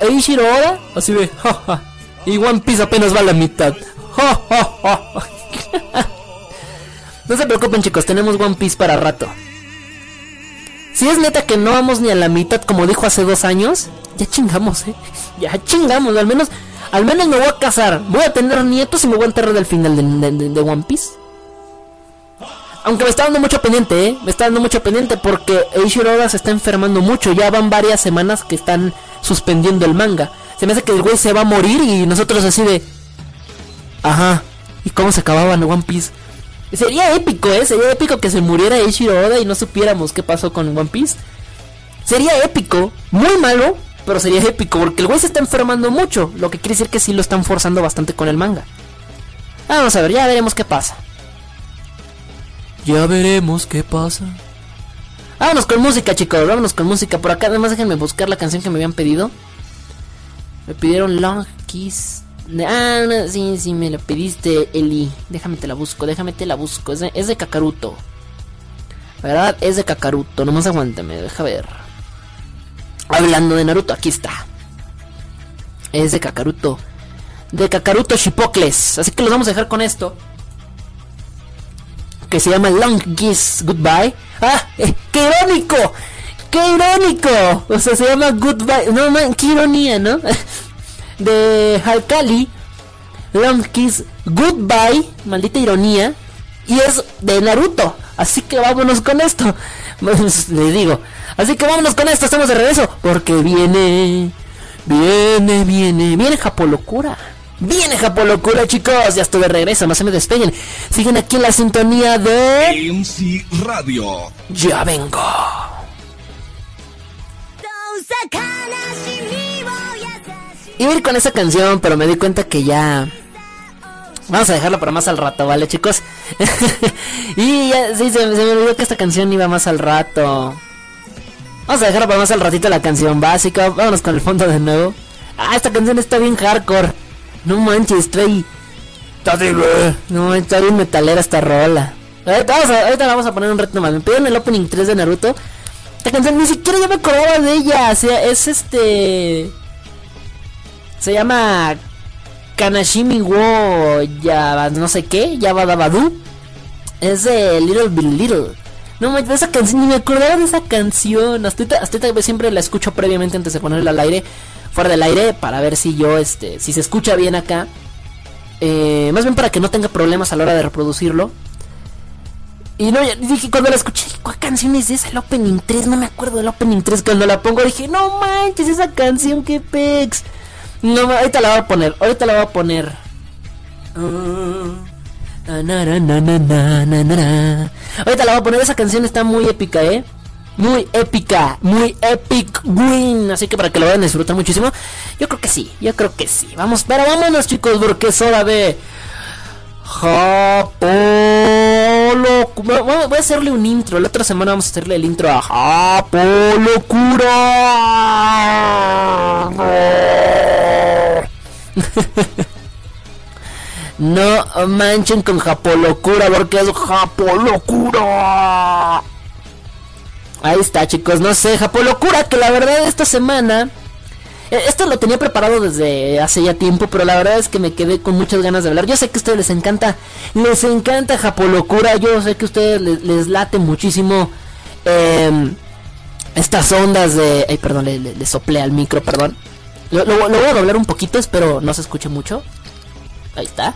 Eiichiro Oda, así ve, jaja. Y One Piece apenas va a la mitad. *laughs* Ja, ja, ja. No se preocupen, chicos, tenemos One Piece para rato. Si es neta que no vamos ni a la mitad, como dijo hace dos años, ya chingamos, eh. *laughs* Ya chingamos, al menos, al menos me voy a casar. Voy a tener nietos y me voy a enterrar del final de, One Piece. Aunque me está dando mucho pendiente, ¿eh? Me está dando mucho pendiente porque Eiichiro Oda se está enfermando mucho. Ya van varias semanas que están suspendiendo el manga. Se me hace que el güey se va a morir y nosotros así de... Ajá. ¿Y cómo se acababa One Piece? Sería épico, ¿eh? Sería épico que se muriera Eiichiro Oda y no supiéramos qué pasó con One Piece. Sería épico. Muy malo, pero sería épico porque el güey se está enfermando mucho. Lo que quiere decir que sí lo están forzando bastante con el manga. Vamos a ver, ya veremos qué pasa. Ya veremos qué pasa. Vámonos con música, chicos. Vámonos con música. Por acá, además, déjenme buscar la canción que me habían pedido. Me pidieron Long Kiss. Ah, sí, sí, me la pediste, Eli. Déjame te la busco, déjame te la busco. Es de, Kakaruto. La verdad, es de Kakaruto. Nomás aguántame, deja ver. Hablando de Naruto, aquí está. Es de Kakaruto. De Kakaruto Shipokles. Así que los vamos a dejar con esto que se llama Long Kiss Goodbye. ¡Ah! Eh, ¡Qué irónico! ¡Qué irónico! O sea, se llama Goodbye. No, man, qué ironía, ¿no? *laughs* De Halkali. Long Kiss Goodbye. Maldita ironía. Y es de Naruto. Así que vámonos con esto. *laughs* Le digo. Así que vámonos con esto. Estamos de regreso. Porque viene. Viene, viene. Viene Japolocura. Viene Japolocura, chicos. Ya estoy de regreso. No se me despeguen. Siguen aquí en la sintonía de. MC Radio. Ya vengo. Iba a ir con esa canción, pero me di cuenta que ya. Vamos a dejarla para más al rato, ¿vale, chicos? *laughs* y ya, sí, se, se, me olvidó que esta canción iba más al rato. Vamos a dejarla para más al ratito la canción básica. Vámonos con el fondo de nuevo. Ah, esta canción está bien hardcore. No manches, trae. No, está bien metalera esta rola. Ahorita, vamos a, ahorita vamos a poner un reto más. Me pidieron el opening 3 de Naruto. Esta canción ni siquiera yo me acordaba de ella. O sea, es este. Se llama Kanashimi wo ya no sé qué, Yabadabadu. Es de Little Bit Little. No me esa canción, ni me acordaba de esa canción. Hasta hasta ahorita siempre la escucho previamente antes de ponerla al aire, fuera del aire, para ver si yo, este, si se escucha bien acá. Eh, más bien para que no tenga problemas a la hora de reproducirlo. Y no, dije, cuando la escuché, ¿cuál canción es esa? El Opening 3, no me acuerdo del Opening 3. Cuando la pongo dije, no manches, esa canción, qué pex. No, ahorita la voy a poner, ahorita la voy a poner. Ahorita la voy a poner, esa canción está muy épica, ¿eh? Muy épica, muy epic win. Así que para que lo vayan a disfrutar muchísimo. Yo creo que sí, yo creo que sí. Vamos, pero vámonos chicos, porque es hora de... Voy a hacerle un intro. La otra semana vamos a hacerle el intro a Japolocura. *laughs* no manchen con Japolocura porque es Japolocura. Ahí está, chicos. No sé, Japolocura, que la verdad esta semana. Esto lo tenía preparado desde hace ya tiempo, pero la verdad es que me quedé con muchas ganas de hablar. Yo sé que a ustedes les encanta, les encanta Japolocura. Yo sé que a ustedes les, late muchísimo eh, estas ondas de. Ay, perdón, le, le, le soplé al micro, perdón. Lo, voy a doblar un poquito, espero no se escuche mucho. Ahí está.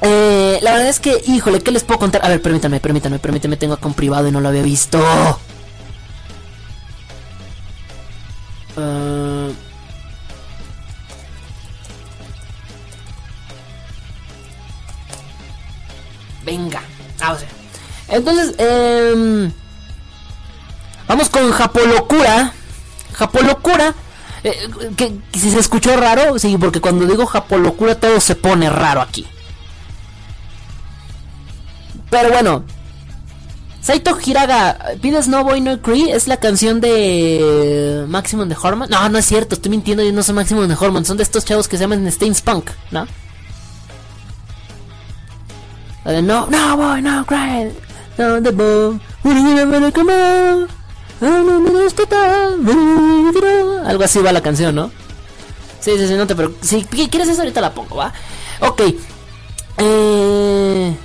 Eh, la verdad es que, híjole, ¿qué les puedo contar? A ver, permítanme, permítanme, permítanme, tengo acá un privado y no lo había visto. Uh... Venga, ah, o sea. Entonces, eh, vamos con Japolocura. Japolocura. Eh, que, si se escuchó raro, sí, porque cuando digo Japolocura todo se pone raro aquí. Pero bueno. Saito Hiraga, pides No Boy No Cree, es la canción de Maximum de Horman. No, no es cierto, estoy mintiendo, yo no soy Maximum de Horman, son de estos chavos que se llaman Stains Punk, ¿no? No, No Boy No Cry, No The Boy, algo así va la canción, ¿no? Sí, sí, sí, no te preocupes. Si quieres eso, ahorita la pongo, ¿va? Ok. Eh,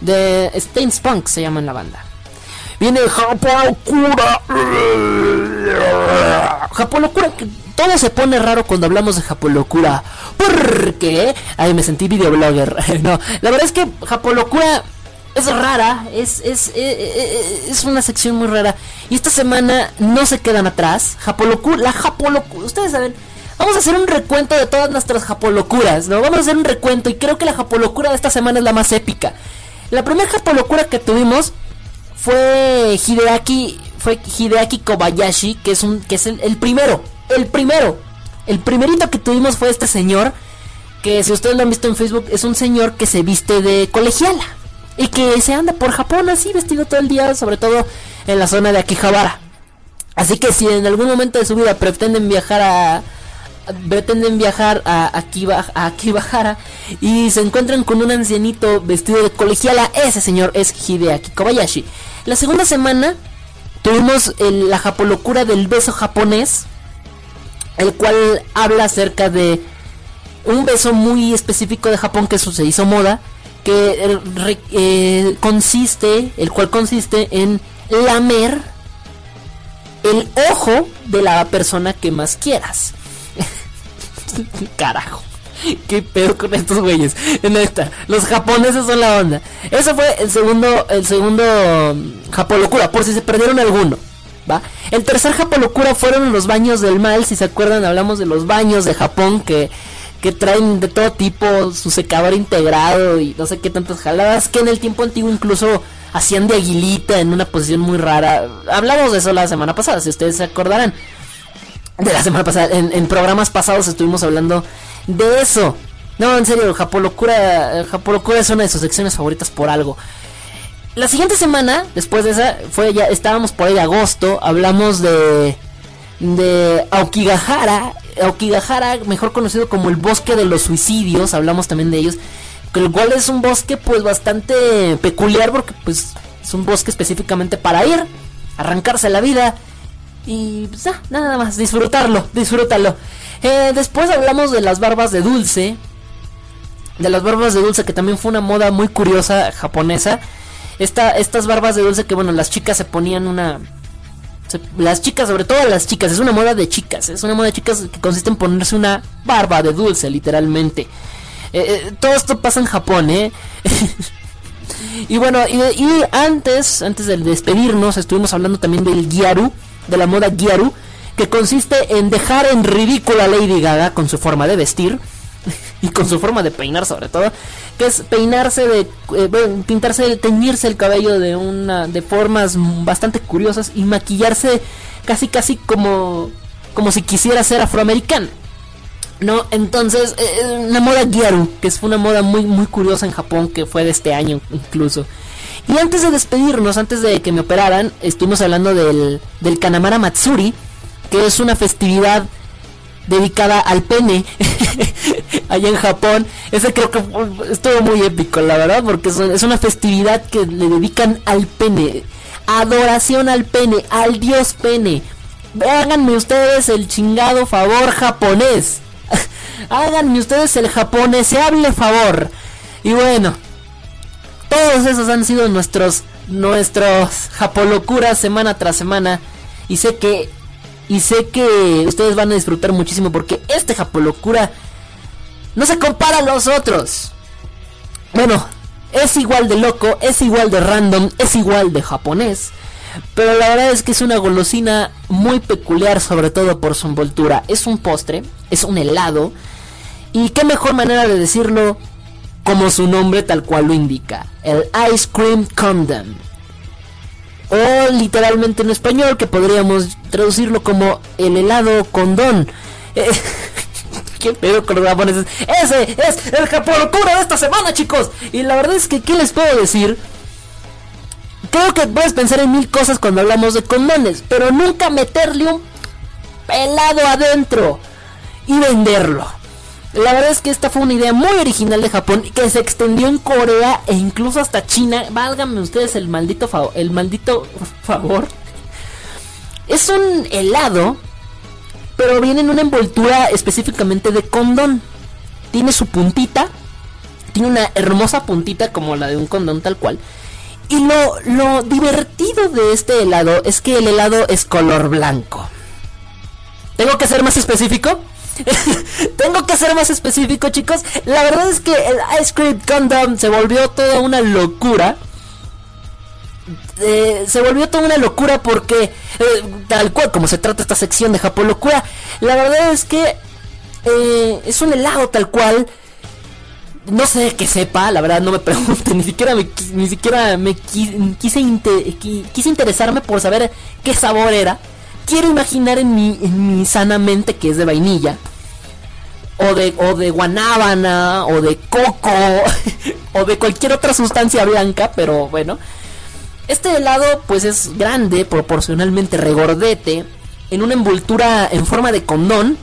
de Stains Punk se llama en la banda. Viene Japolocura. Japolocura. Todo se pone raro cuando hablamos de Japolocura. ¿Por qué? Ay, me sentí videoblogger. *laughs* no, la verdad es que Japolocura es rara, es, es, eh, eh, es una sección muy rara. Y esta semana no se quedan atrás. Japolocura, la Japolocura, ustedes saben, vamos a hacer un recuento de todas nuestras Japolocuras, ¿no? Vamos a hacer un recuento y creo que la Japolocura de esta semana es la más épica. La primera Japolocura que tuvimos fue Hideaki, fue Hideaki Kobayashi, que es un, que es el, primero, el primero, el primerito que tuvimos fue este señor, que si ustedes lo han visto en Facebook, es un señor que se viste de colegiala y que se anda por Japón así vestido todo el día, sobre todo en la zona de Akihabara. Así que si en algún momento de su vida pretenden viajar a pretenden viajar a Akiba, a Akibahara y se encuentran con un ancianito vestido de colegiala, ese señor es Hideaki Kobayashi. La segunda semana tuvimos la japolocura del beso japonés, el cual habla acerca de un beso muy específico de Japón que se hizo moda, que eh, eh, consiste, el cual consiste en lamer el ojo de la persona que más quieras. *laughs* Carajo. ¿Qué pedo con estos güeyes? Neta, los japoneses son la onda. Ese fue el segundo, el segundo mm, Japolocura, por si se perdieron alguno. ¿Va? El tercer Japolocura fueron los baños del mal. Si se acuerdan, hablamos de los baños de Japón que, que traen de todo tipo su secador integrado y no sé qué tantas jaladas. Que en el tiempo antiguo incluso hacían de aguilita en una posición muy rara. Hablamos de eso la semana pasada, si ustedes se acordarán de la semana pasada. En, en programas pasados estuvimos hablando de eso. No, en serio, Japolocura, Japolocura es una de sus secciones favoritas por algo. La siguiente semana, después de esa, fue ya estábamos por ahí de agosto, hablamos de de Aokigahara, Aokigahara, mejor conocido como el bosque de los suicidios, hablamos también de ellos, el cual es un bosque pues bastante peculiar porque pues es un bosque específicamente para ir, arrancarse la vida y pues, nada más, disfrutarlo, disfrútalo. Eh, después hablamos de las barbas de dulce. De las barbas de dulce, que también fue una moda muy curiosa japonesa. Esta, estas barbas de dulce que, bueno, las chicas se ponían una... las chicas, sobre todo las chicas, es una moda de chicas. Es una moda de chicas que consiste en ponerse una barba de dulce, literalmente. Eh, eh, todo esto pasa en Japón, ¿eh? *laughs* Y bueno, y, y antes, antes de despedirnos, estuvimos hablando también del Gyaru, de la moda Gyaru, que consiste en dejar en ridículo a Lady Gaga con su forma de vestir *laughs* y con su forma de peinar sobre todo, que es peinarse de eh, pintarse, teñirse el cabello de una de formas bastante curiosas y maquillarse casi casi como como si quisiera ser afroamericano. No, entonces, eh, una moda Gyaru, que es una moda muy, muy curiosa en Japón, que fue de este año incluso. Y antes de despedirnos, antes de que me operaran, estuvimos hablando del, del Kanamara Matsuri, que es una festividad dedicada al pene *laughs* allá en Japón. Ese creo que estuvo muy épico, la verdad, porque es, una festividad que le dedican al pene. Adoración al pene, al dios pene. Háganme ustedes el chingado favor japonés. *laughs* Háganme ustedes el japoneseable favor. Y bueno, todos esos han sido nuestros nuestros japolocuras semana tras semana y sé que y sé que ustedes van a disfrutar muchísimo porque este japolocura no se compara a los otros. Bueno, es igual de loco, es igual de random, es igual de japonés. Pero la verdad es que es una golosina muy peculiar, sobre todo por su envoltura. Es un postre, es un helado. Y qué mejor manera de decirlo como su nombre tal cual lo indica. El Ice Cream Condom. O literalmente en español, que podríamos traducirlo como el helado condón. Eh, *laughs* ¿Qué pedo con los japoneses? Ese es el japolocura de esta semana, chicos. Y la verdad es que, ¿qué les puedo decir? Creo que puedes pensar en mil cosas cuando hablamos de condones, pero nunca meterle un helado adentro y venderlo. La verdad es que esta fue una idea muy original de Japón que se extendió en Corea e incluso hasta China. Válganme ustedes el maldito favor, el maldito favor. Es un helado, pero viene en una envoltura específicamente de condón. Tiene su puntita, tiene una hermosa puntita como la de un condón tal cual. Y lo, lo divertido de este helado es que el helado es color blanco. ¿Tengo que ser más específico? *laughs* Tengo que ser más específico, chicos. La verdad es que el Ice Cream Condom se volvió toda una locura. eh, se volvió toda una locura porque, eh, tal cual como se trata esta sección de Japón Locura, la verdad es que eh, es un helado tal cual. No sé qué sepa, la verdad no me *laughs* pregunte, ni siquiera me, ni siquiera me quise, quise interesarme por saber qué sabor era. Quiero imaginar en mi, en mi que es de vainilla o de, o de guanábana, o de coco, *laughs* o de cualquier otra sustancia blanca, pero bueno. Este helado pues es grande, proporcionalmente regordete, en una envoltura en forma de condón.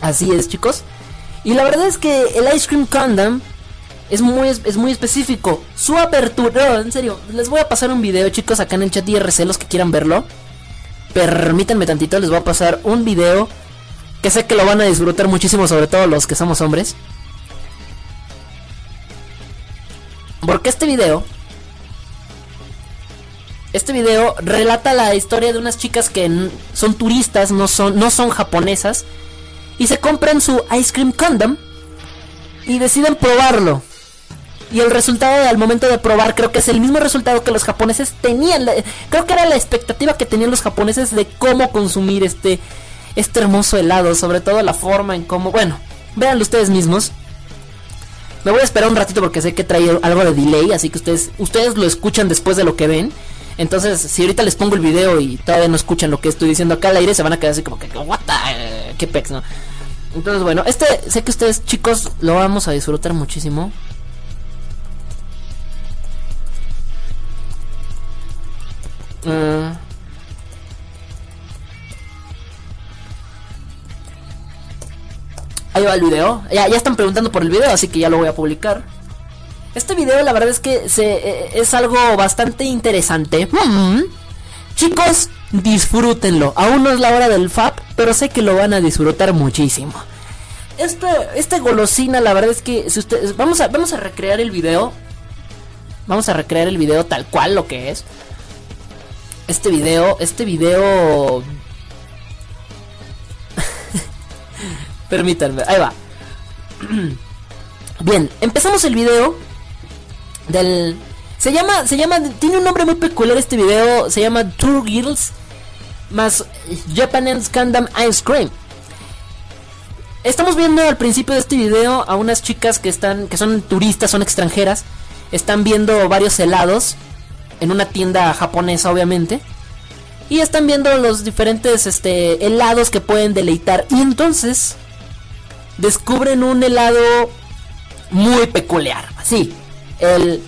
Así es chicos. Y la verdad es que el Ice Cream Condom es muy, es muy específico. Su apertura, en serio, les voy a pasar un video chicos acá en el chat IRC los que quieran verlo. Permítanme tantito, les voy a pasar un video que sé que lo van a disfrutar muchísimo, sobre todo los que somos hombres. Porque este video este video relata la historia de unas chicas que son turistas, no son, no son japonesas, y se compran su ice cream condom y deciden probarlo. Y el resultado al momento de probar creo que es el mismo resultado que los japoneses tenían. Creo que era la expectativa que tenían los japoneses de cómo consumir este este hermoso helado, sobre todo la forma en cómo, bueno, véanlo ustedes mismos. Me voy a esperar un ratito porque sé que trae algo de delay, así que ustedes ustedes lo escuchan después de lo que ven. Entonces, si ahorita les pongo el video y todavía no escuchan lo que estoy diciendo acá al aire, se van a quedar así como que, what the, qué pex, ¿no? Entonces, bueno, este sé que ustedes chicos lo vamos a disfrutar muchísimo. Uh, Ahí va el video. Ya, ya están preguntando por el video, así que ya lo voy a publicar. Este video la verdad es que se, eh, es algo bastante interesante. Mm. Chicos, disfrútenlo. Aún no es la hora del FAP, pero sé que lo van a disfrutar muchísimo. Este, este golosina, la verdad es que si ustedes vamos a vamos a recrear el video. Vamos a recrear el video tal cual lo que es. Este video, este video *laughs* Permítanme, ahí va. *clears throat* Bien, empezamos el video del se llama se llama tiene un nombre muy peculiar este video, se llama Tour Girls más Japanese Gundam Ice Cream. Estamos viendo al principio de este video a unas chicas que están que son turistas, son extranjeras, están viendo varios helados en una tienda japonesa obviamente. Y están viendo los diferentes este, helados que pueden deleitar. Y entonces descubren un helado muy peculiar. Así, el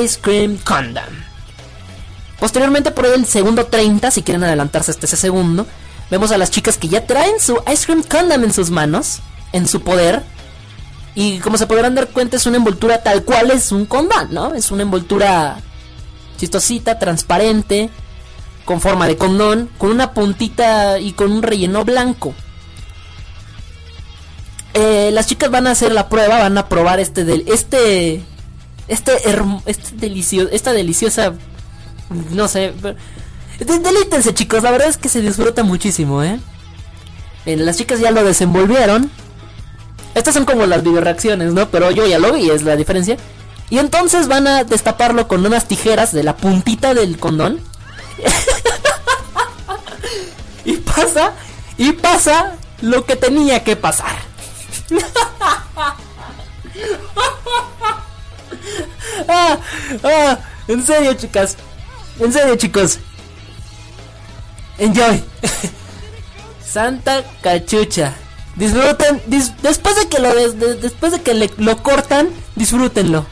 Ice Cream Condom. Posteriormente, por el segundo 30, si quieren adelantarse hasta ese segundo, vemos a las chicas que ya traen su Ice Cream Condom en sus manos, en su poder. Y como se podrán dar cuenta, es una envoltura tal cual es un condón, ¿no? Es una envoltura chistosita, transparente, con forma de condón, con una puntita y con un relleno blanco. Eh, las chicas van a hacer la prueba, van a probar este del este este este delicioso esta deliciosa no sé, delítense chicos, la verdad es que se disfruta muchísimo, ¿eh? las chicas ya lo desenvolvieron. Estas son como las video reacciones, ¿no? Pero yo ya lo vi, es la diferencia. Y entonces van a destaparlo con unas tijeras de la puntita del condón. *laughs* y pasa, y pasa lo que tenía que pasar. *laughs* ah, ah, en serio, chicas. En serio, chicos. Enjoy. *laughs* Santa cachucha. Disfruten. después de que lo después de que lo cortan, disfrútenlo.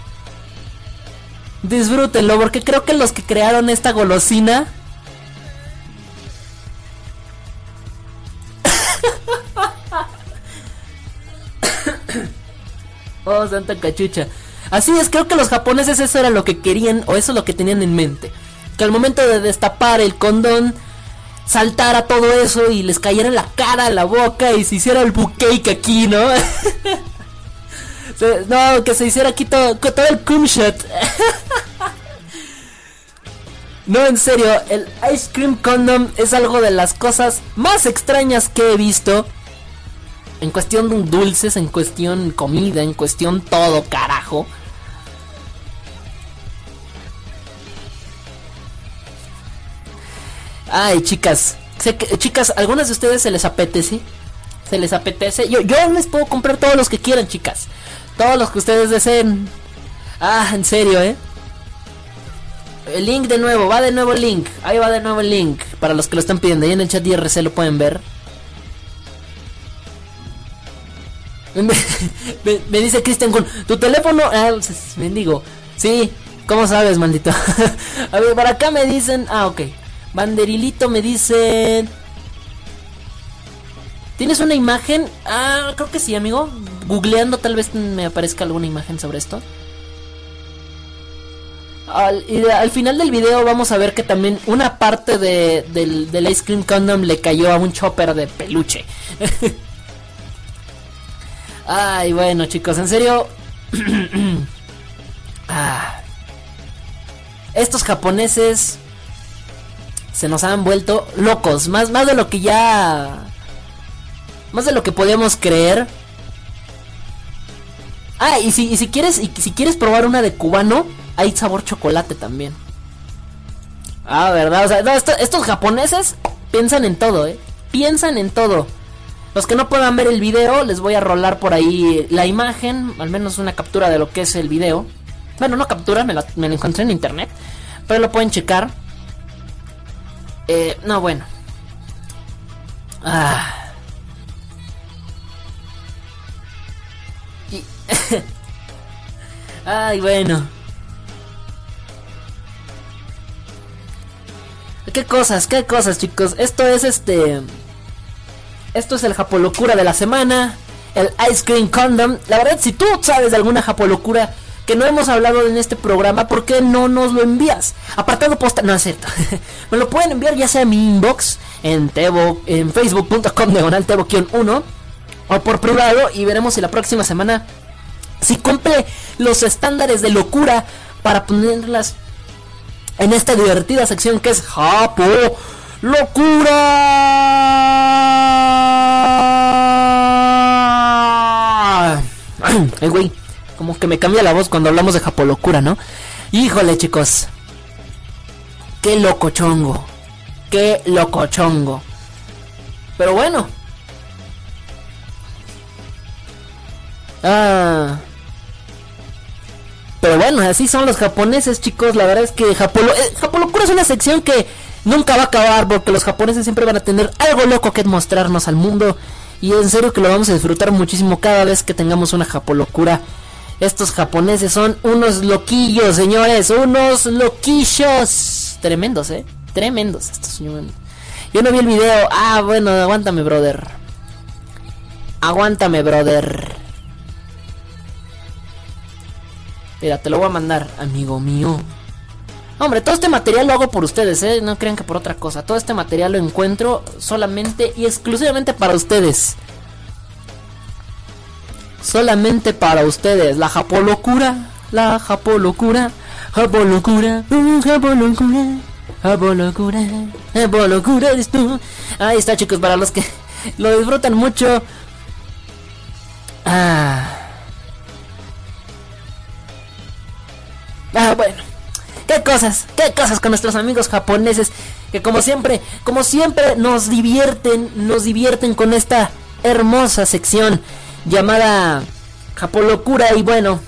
Disfrútenlo porque creo que los que crearon esta golosina *coughs* Oh, santa cachucha. Así es, creo que los japoneses eso era lo que querían o eso es lo que tenían en mente. Que al momento de destapar el condón saltara todo eso y les cayera en la cara, la boca y se hiciera el bucake aquí, ¿no? *laughs* no, que se hiciera aquí todo, el cum shot. *laughs* no, en serio, el ice cream condom es algo de las cosas más extrañas que he visto en cuestión dulces, en cuestión comida, en cuestión todo, carajo. Ay, chicas. Sé que, chicas, ¿algunas de ustedes se les apetece? ¿Se les apetece? Yo, yo les puedo comprar todos los que quieran, chicas. Todos los que ustedes deseen. Ah, en serio, ¿eh? El link de nuevo, va de nuevo el link. Ahí va de nuevo el link. Para los que lo están pidiendo. Ahí en el chat IRC lo pueden ver. *laughs* Me, me- dice Cristian con tu teléfono. Ah, mendigo. Sí, ¿cómo sabes, maldito? *laughs* A ver, por acá me dicen. Ah, ok. Banderilito me dicen. ¿Tienes una imagen? Ah, creo que sí, amigo. Googleando tal vez me aparezca alguna imagen sobre esto. Al, y al final del video vamos a ver que también una parte de, del, del Ice Cream Condom le cayó a un chopper de peluche. *laughs* Ay, bueno chicos, en serio... *clears throat* Ah. Estos japoneses se nos han vuelto locos, más, más de lo que ya... Más de lo que podíamos creer. Ah, y si, y si quieres, y si quieres probar una de cubano, hay sabor chocolate también. Ah, verdad, o sea, estos japoneses piensan en todo, eh. Piensan en todo. Los que no puedan ver el video, les voy a rolar por ahí la imagen, al menos una captura de lo que es el video. Bueno, no captura, me la encontré en internet, pero lo pueden checar. Eh, no, bueno. Ah. *laughs* Ay, bueno. ¿Qué cosas? ¿Qué cosas, chicos? Esto es este... Esto es el Japolocura de la semana. El Ice Cream Condom. La verdad, si tú sabes de alguna Japolocura que no hemos hablado en este programa, ¿por qué no nos lo envías? Apartado postal. No es cierto. *laughs* Me lo pueden enviar ya sea a mi inbox en Tebo, en facebook.com diagonal Tebo-1 o por privado y veremos si la próxima semana si cumple los estándares de locura para ponerlas en esta divertida sección que es Japo Locura. Ay, güey, como que me cambia la voz cuando hablamos de Japo Locura, ¿no? Híjole, chicos. Qué loco chongo. Qué loco chongo. Pero bueno. Ah. Pero bueno, así son los japoneses, chicos. La verdad es que Japolo, eh, Japolocura es una sección que nunca va a acabar porque los japoneses siempre van a tener algo loco que mostrarnos al mundo. Y en serio que lo vamos a disfrutar muchísimo cada vez que tengamos una Japolocura. Estos japoneses son unos loquillos, señores. Unos loquillos. Tremendos, eh. Tremendos estos. Yo no vi el video. Ah, bueno, aguántame, brother. Aguántame, brother. Mira, te lo voy a mandar, amigo mío. Hombre, todo este material lo hago por ustedes, ¿eh? No crean que por otra cosa. Todo este material lo encuentro solamente y exclusivamente para ustedes. Solamente para ustedes. La Japolocura. La Japolocura. Japolocura. mm, Japolocura. Japolocura. Japolocura eres tú. Ahí está, chicos, para los que lo disfrutan mucho. Ah. Ah, bueno. ¿Qué cosas? ¿Qué cosas con nuestros amigos japoneses? Que como siempre, como siempre nos divierten, nos divierten con esta hermosa sección llamada Japolocura y bueno,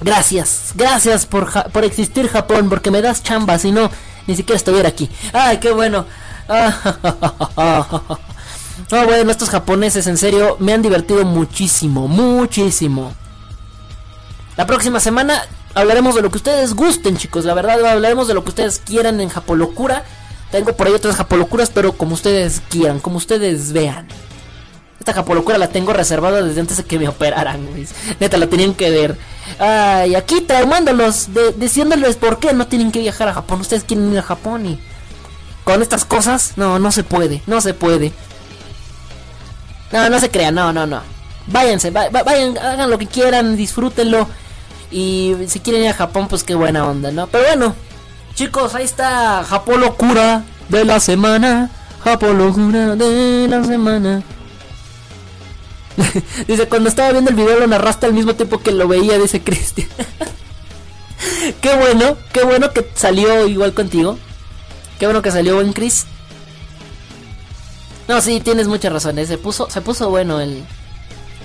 gracias, gracias por, ja- por existir Japón, porque me das chamba, si no, ni siquiera estuviera aquí. Ay, qué bueno. *laughs* Ah, No, bueno, estos japoneses en serio me han divertido muchísimo, muchísimo. La próxima semana hablaremos de lo que ustedes gusten, chicos. La verdad, hablaremos de lo que ustedes quieran en Japolocura. Tengo por ahí otras Japolocuras, pero como ustedes quieran, como ustedes vean. Esta Japolocura la tengo reservada desde antes de que me operaran, güey. Neta, la tenían que ver. Ay, aquí traumándolos, de, diciéndoles por qué no tienen que viajar a Japón. Ustedes quieren ir a Japón y... Con estas cosas, no, no se puede, no se puede. No, no se crean, no, no, no. Váyanse, va- va- vayan, hagan lo que quieran, disfrútenlo. Y si quieren ir a Japón, pues qué buena onda, ¿no? Pero bueno, chicos, ahí está Japón locura de la semana. Japón locura de la semana. *laughs* dice, cuando estaba viendo el video lo narraste al mismo tiempo que lo veía, dice Cristian. *laughs* qué bueno, qué bueno que salió igual contigo. Qué bueno que salió buen Chris. No, sí, tienes mucha razón. eh, Se puso, se puso bueno el,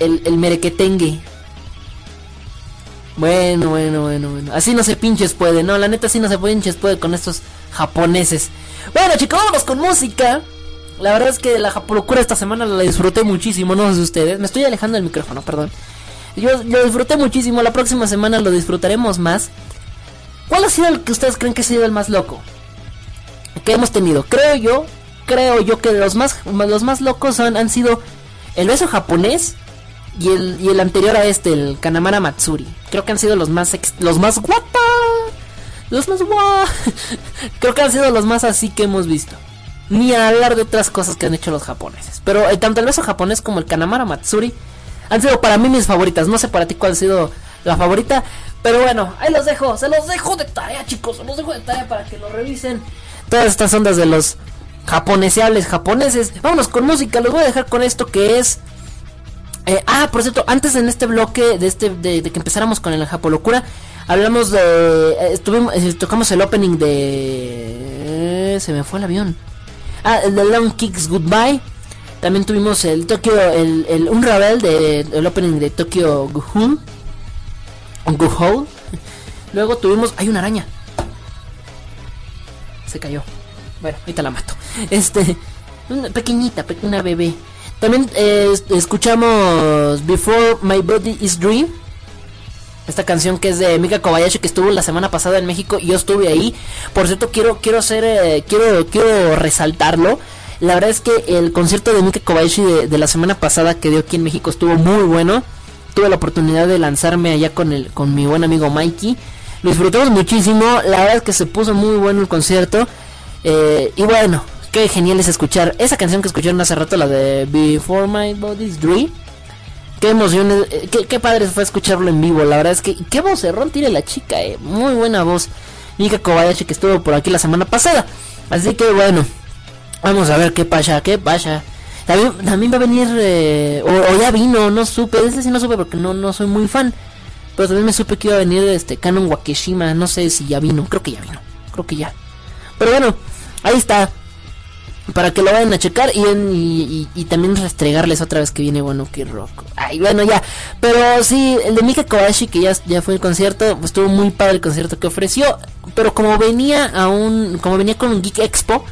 el, el merequetengue. Bueno, bueno, bueno, bueno. Así no se pinches puede, no, la neta así no se pinches puede con estos japoneses. Bueno, chicos, vámonos con música. La verdad es que la japolocura esta semana la disfruté muchísimo, no sé ustedes. Me estoy alejando del micrófono, perdón. Yo lo disfruté muchísimo, la próxima semana lo disfrutaremos más. ¿Cuál ha sido el que ustedes creen que ha sido el más loco? Que hemos tenido. Creo yo, creo yo que los más, los más locos han, han sido el beso japonés y el, y el anterior a este, el Kanamara Matsuri. Creo que han sido los más ex- los más guapa. Los más guapa. *laughs* Creo que han sido los más así que hemos visto. Ni a hablar de otras cosas que han hecho los japoneses. Pero eh, tanto el beso japonés como el Kanamara Matsuri han sido para mí mis favoritas. No sé para ti cuál ha sido la favorita. Pero bueno, ahí los dejo. Se los dejo de tarea, chicos. Se los dejo de tarea para que lo revisen. Todas estas ondas de los japoneseables japoneses. Vámonos con música. Los voy a dejar con esto que es. Eh, ah, por cierto, antes en este bloque de este de, de que empezáramos con el Japolocura, hablamos de eh, estuvimos eh, tocamos el opening de se me fue el avión. Ah, el de Long Kicks Goodbye. También tuvimos el Tokyo el, el un Ravel de el opening de Tokyo Ghoul. Ghoul. Luego tuvimos hay una araña. Se cayó. Bueno, ahorita la mato. Este, una pequeñita, pe- una bebé. También eh, es- escuchamos Before My Body Is Dream. Esta canción que es de Mika Kobayashi que estuvo la semana pasada en México y yo estuve ahí. Por cierto, quiero quiero hacer eh, quiero quiero resaltarlo. La verdad es que el concierto de Mika Kobayashi de, de la semana pasada que dio aquí en México estuvo muy bueno. Tuve la oportunidad de lanzarme allá con el con mi buen amigo Mikey. Lo disfrutamos muchísimo. La verdad es que se puso muy bueno el concierto. Eh, y bueno, qué genial es escuchar esa canción que escucharon hace rato, la de Before My Body's Dream. Qué emoción, eh, qué, qué padre fue escucharlo en vivo. La verdad es que qué vocerrón tiene la chica, eh. Muy buena voz. Mika Kobayashi que estuvo por aquí la semana pasada. Así que bueno, vamos a ver qué pasa, qué pasa. También, va a venir, eh, o, o ya vino, no supe. Ese sí no supe porque no, no soy muy fan. Pero también me supe que iba a venir este Canon Wakeshima. No sé si ya vino, creo que ya vino. Creo que ya. Pero bueno, ahí está. Para que lo vayan a checar y, en- y, también restregarles otra vez que viene bueno que. Ay, bueno, ya. Pero sí, el de Mika Kobayashi, que ya, ya fue el concierto, pues estuvo muy padre el concierto que ofreció. Pero como venía a un. Como venía con un Geek Expo,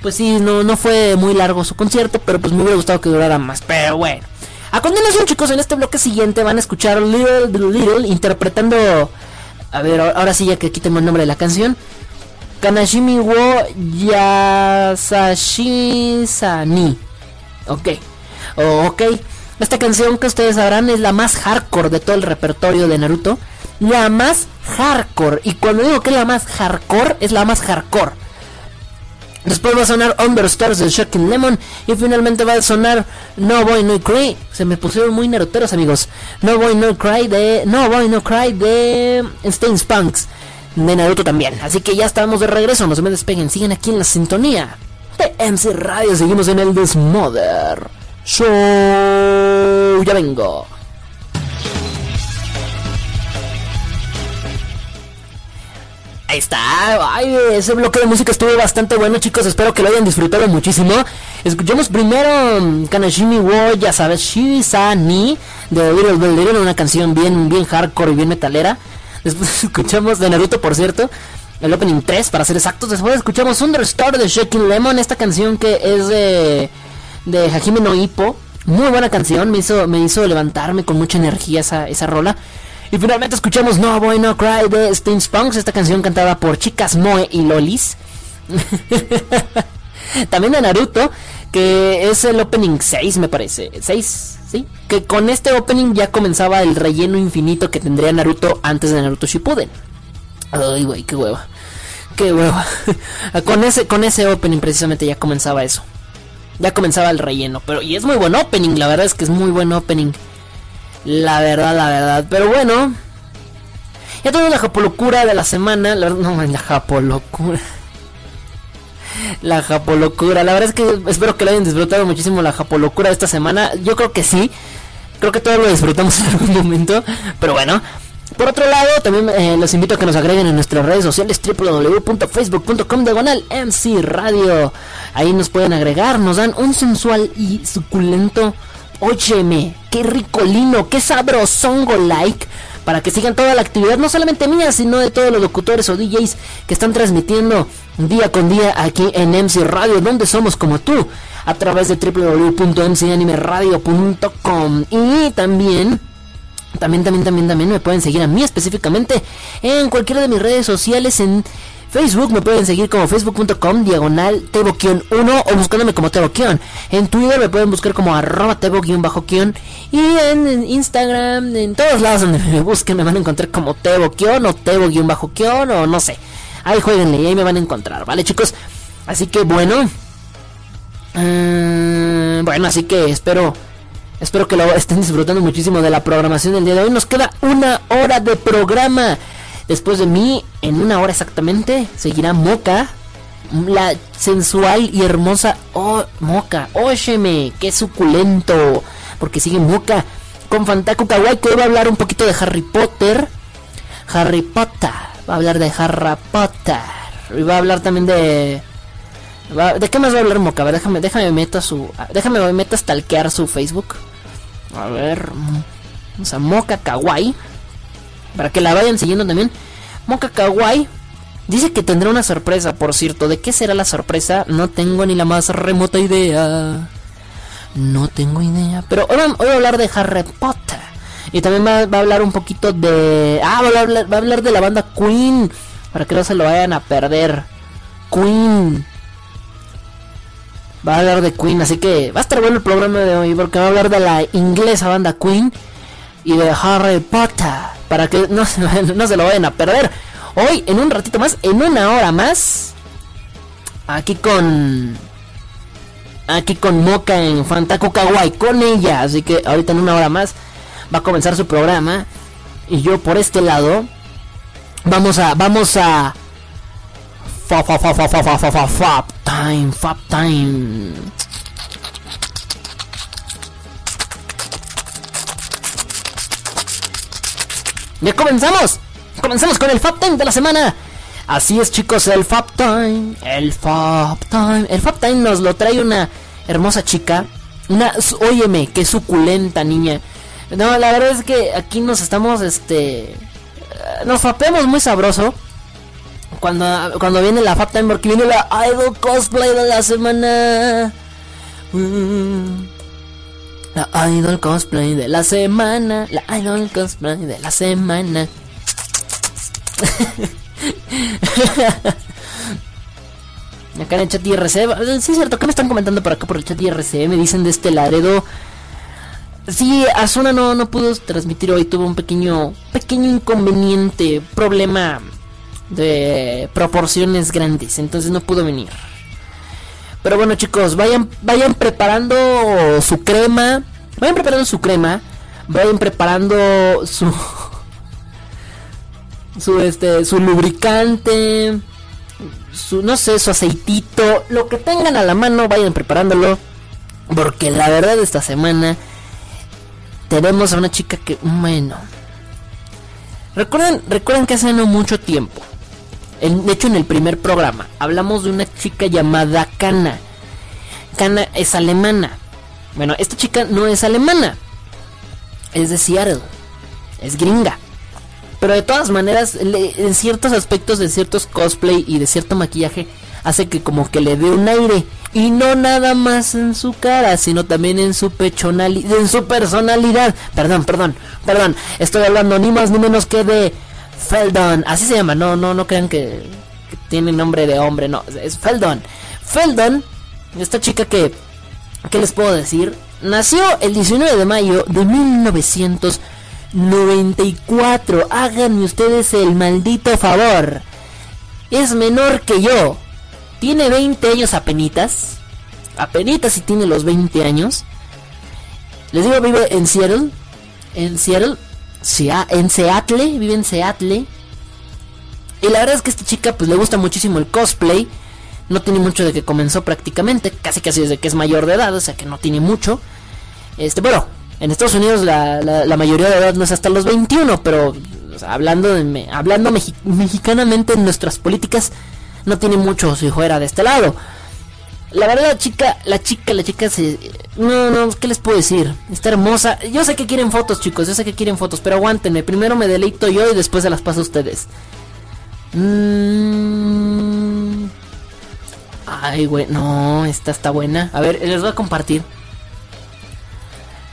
pues sí, no, no fue muy largo su concierto, pero pues me hubiera gustado que durara más. Pero bueno. A continuación, chicos, en este bloque siguiente van a escuchar Little Little interpretando. A ver, ahora sí, ya que aquí tengo el nombre de la canción. Kanashimi wo Yasashi Sani. Ok. Oh, ok. Esta canción que ustedes sabrán es la más hardcore de todo el repertorio de Naruto. La más hardcore. Y cuando digo que es la más hardcore, es la más hardcore. Después va a sonar Understars de Shocking Lemon. Y finalmente va a sonar No Boy No Cry. Se me pusieron muy naruteros, amigos. No Boy No Cry de. No Boy No Cry de. Stains Punks. De Naruto también. Así que ya estamos de regreso. No se me despeguen. Siguen aquí en la sintonía. De MC Radio. Seguimos en el Desmother. Show. Ya vengo. Ahí está. Ay, ese bloque de música estuvo bastante bueno, chicos. Espero que lo hayan disfrutado muchísimo. Escuchamos primero mm, Kanashimi wo Yasabeshi Sani de Little Bell Little, una canción bien, bien hardcore y bien metalera. Después *laughs* escuchamos de Naruto, por cierto, el opening 3 para ser exactos. Después escuchamos Understar de Shaking Lemon, esta canción que es de, de Hajime no Ippo. Muy buena canción, me hizo, me hizo levantarme con mucha energía esa, esa rola. Y finalmente escuchamos No Boy No Cry de Sting Punks, esta canción cantada por chicas Moe y Lolis. *laughs* También de Naruto, que es el opening 6 me parece. 6, Que con este opening ya comenzaba el relleno infinito que tendría Naruto antes de Naruto Shippuden. Ay, güey, qué hueva. Qué hueva. *laughs* con ese con ese opening precisamente ya comenzaba eso. Ya comenzaba el relleno, pero y es muy buen opening, la verdad es que es muy buen opening. La verdad, la verdad. Pero bueno. Ya tenemos la japolocura de la semana. La, verdad- no, la japolocura. La japolocura. La verdad es que espero que lo hayan disfrutado muchísimo la japolocura esta semana. Yo creo que sí. Creo que todos lo disfrutamos *laughs* en algún momento. Pero bueno. Por otro lado, también eh, los invito a que nos agreguen en nuestras redes sociales www.facebook.com diagonal MC Radio. Ahí nos pueden agregar, nos dan un sensual y suculento Óyeme, qué ricolino, qué sabrosongo like para que sigan toda la actividad, no solamente mía, sino de todos los locutores o DJs que están transmitiendo día con día aquí en MC Radio, donde somos como tú, a través de www.mcanimeradio.com. Y también también, también, también, también me pueden seguir a mí específicamente en cualquiera de mis redes sociales en Facebook me pueden seguir como facebook.com diagonal teboquion1 o buscándome como teboquion. En Twitter me pueden buscar como arroba tebo-kion y en, Instagram, en todos lados donde *laughs* me busquen me van a encontrar como teboquion o tebo-kion o no sé. Ahí jueguenle y ahí me van a encontrar, ¿vale chicos? Así que bueno. Eh, bueno, así que espero... Espero que lo estén disfrutando muchísimo de la programación del día de hoy. Nos queda una hora de programa. Después de mí, en una hora exactamente, seguirá Moca. La sensual y hermosa oh, Moca. Óyeme, qué suculento. Porque sigue Moca con Fantaku Kawaii que hoy va a hablar un poquito de Harry Potter. Harry Potter. Va a hablar de Harry Potter. Y va a hablar también de... ¿De qué más va a hablar Moca? A ver, déjame, déjame meta su... Déjame meta stalkear su Facebook. A ver... O sea, Moca Kawaii. Para que la vayan siguiendo también. Moka Kawaii dice que tendrá una sorpresa, por cierto. ¿De qué será la sorpresa? No tengo ni la más remota idea. No tengo idea. Pero hoy, voy a hablar de Harry Potter. Y también va, a hablar un poquito de... Ah, va a, hablar, va a hablar de la banda Queen. Para que no se lo vayan a perder. Queen. Va a hablar de Queen, así que va a estar bueno el programa de hoy porque va a hablar de la inglesa banda Queen y de Harry Potter. Para que no, no se lo vayan a perder. Hoy, en un ratito más, en una hora más. Aquí con. Aquí con Moca en Fantaco Kawaii. Con ella. Así que ahorita en una hora más va a comenzar su programa. Y yo por este lado. Vamos a. Vamos a. Fab, fab, fab, time, fab time. Ya comenzamos. Comenzamos con el Fab Time de la semana. Así es, chicos, el Fab Time. El Fab Time. El Fab Time nos lo trae una hermosa chica. Una, óyeme, qué suculenta niña. No, la verdad es que aquí nos estamos, este, nos fapeamos muy sabroso. Cuando, cuando viene la Fab Time, porque viene la Idol Cosplay de la semana. Mm. La Idol Cosplay de la semana. La Idol Cosplay de la semana. *laughs* acá en el chat IRC. Sí, es cierto. ¿Qué me están comentando por acá por el chat IRC? Me dicen de este Laredo. Sí, Asuna no, no pudo transmitir hoy. Tuvo un pequeño, pequeño inconveniente. Problema de proporciones grandes. Entonces no pudo venir. Pero bueno chicos, vayan, vayan preparando su crema. Vayan preparando su crema. Vayan preparando su. *laughs* Su este. su lubricante. Su. no sé, su aceitito. Lo que tengan a la mano, vayan preparándolo. Porque la verdad esta semana. Tenemos a una chica que. Bueno. Recuerden, recuerden que hace no mucho tiempo de hecho, en el primer programa hablamos de una chica llamada Kana. Kana es alemana. Bueno, esta chica no es alemana. Es de Seattle. Es gringa. Pero de todas maneras, en ciertos aspectos de ciertos cosplay y de cierto maquillaje, hace que como que le dé un aire. Y no nada más en su cara, sino también en su pechonalidad, en su personalidad. Perdón, perdón, perdón. Estoy hablando ni más ni menos que de Feldon, así se llama, no, no, no crean que, tiene nombre de hombre, no, es Feldon. Feldon, esta chica que, ¿qué les puedo decir? Nació el 19 de mayo de 1994. Háganme ustedes el maldito favor. Es menor que yo. Tiene 20 años apenitas. Apenitas y tiene los 20 años. Les digo, vive en Seattle. En Seattle en Seattle, vive en Seattle. Y la verdad es que esta chica pues le gusta muchísimo el cosplay. No tiene mucho de que comenzó prácticamente, casi casi desde que es mayor de edad, o sea que no tiene mucho. Este, bueno, en Estados Unidos la, la, mayoría de edad no es hasta los 21, pero hablando, hablando mexicanamente en nuestras políticas, no tiene mucho si fuera de este lado. La verdad, la chica, la chica, la chica se... No, no, ¿qué les puedo decir? Está hermosa. Yo sé que quieren fotos, chicos, yo sé que quieren fotos, pero aguántenme. Primero me deleito yo y después se las paso a ustedes. Mmm... Ay, güey, no, esta está buena. A ver, les voy a compartir.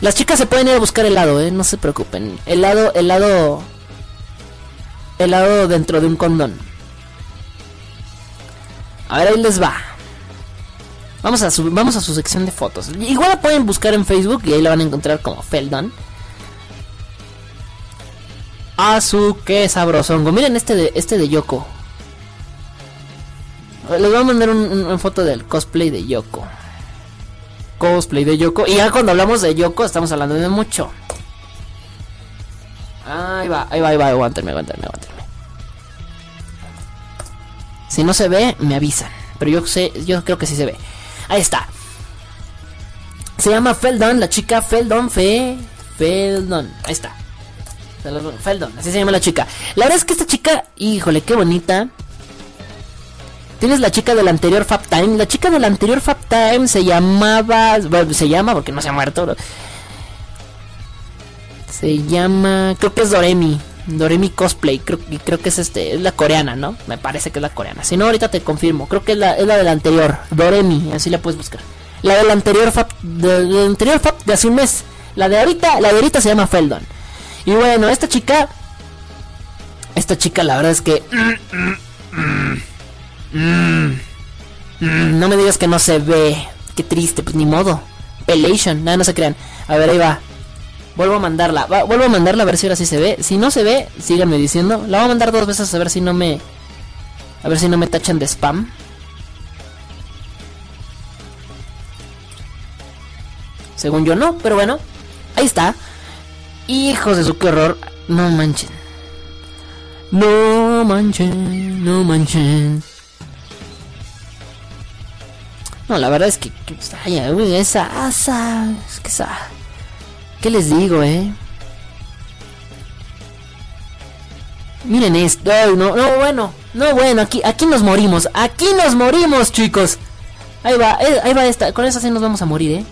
Las chicas se pueden ir a buscar helado, eh, no se preocupen. Helado, helado... Helado dentro de un condón. A ver, ahí les va. Vamos a su, vamos a su sección de fotos. Igual la pueden buscar en Facebook y ahí la van a encontrar como Feldon. A su sabrosongo. Miren este de este de Yoko. Les voy a mandar una foto del cosplay de Yoko. Cosplay de Yoko. Y ya cuando hablamos de Yoko estamos hablando de mucho. Ahí va, ahí va, ahí va, aguántenme, aguántenme, aguántenme. Si no se ve, me avisan. Pero yo sé, yo creo que sí se ve. Ahí está. Se llama Feldon, la chica Feldon, Fe. Feldon. Ahí está. Feldon, así se llama la chica. La verdad es que esta chica, híjole, qué bonita. Tienes la chica del anterior Fab Time. La chica del anterior Fab Time se llamaba. Bueno, se llama porque no se ha muerto. Se llama. Creo que es Doremi. Doremi Cosplay. Creo, creo que es este. Es la coreana, ¿no? Me parece que es la coreana. Si no, ahorita te confirmo. Creo que es la, es la del anterior. Doremi. Así la puedes buscar. La del anterior Fab. Del, anterior de hace un mes. La de ahorita. La de ahorita se llama Feldon. Y bueno, esta chica. Esta chica, la verdad es que. No me digas que no se ve. Qué triste, pues ni modo. Pelation, nada, no se crean. A ver, ahí va. Vuelvo a mandarla. vuelvo a mandarla a ver si ahora sí se ve. Si no se ve, síganme diciendo. La voy a mandar dos veces a ver si no me. A ver si no me tachan de spam. Según yo no, pero bueno. Ahí está. Hijos de su qué horror. No manchen. No manchen, no manchen. No, la verdad es que, esa, esa, es que esa, ¿qué les digo, eh? Miren esto, no, no, bueno, no, bueno, aquí, aquí nos morimos, aquí nos morimos, chicos. Ahí va, eh, ahí va esta, con esa sí nos vamos a morir, eh.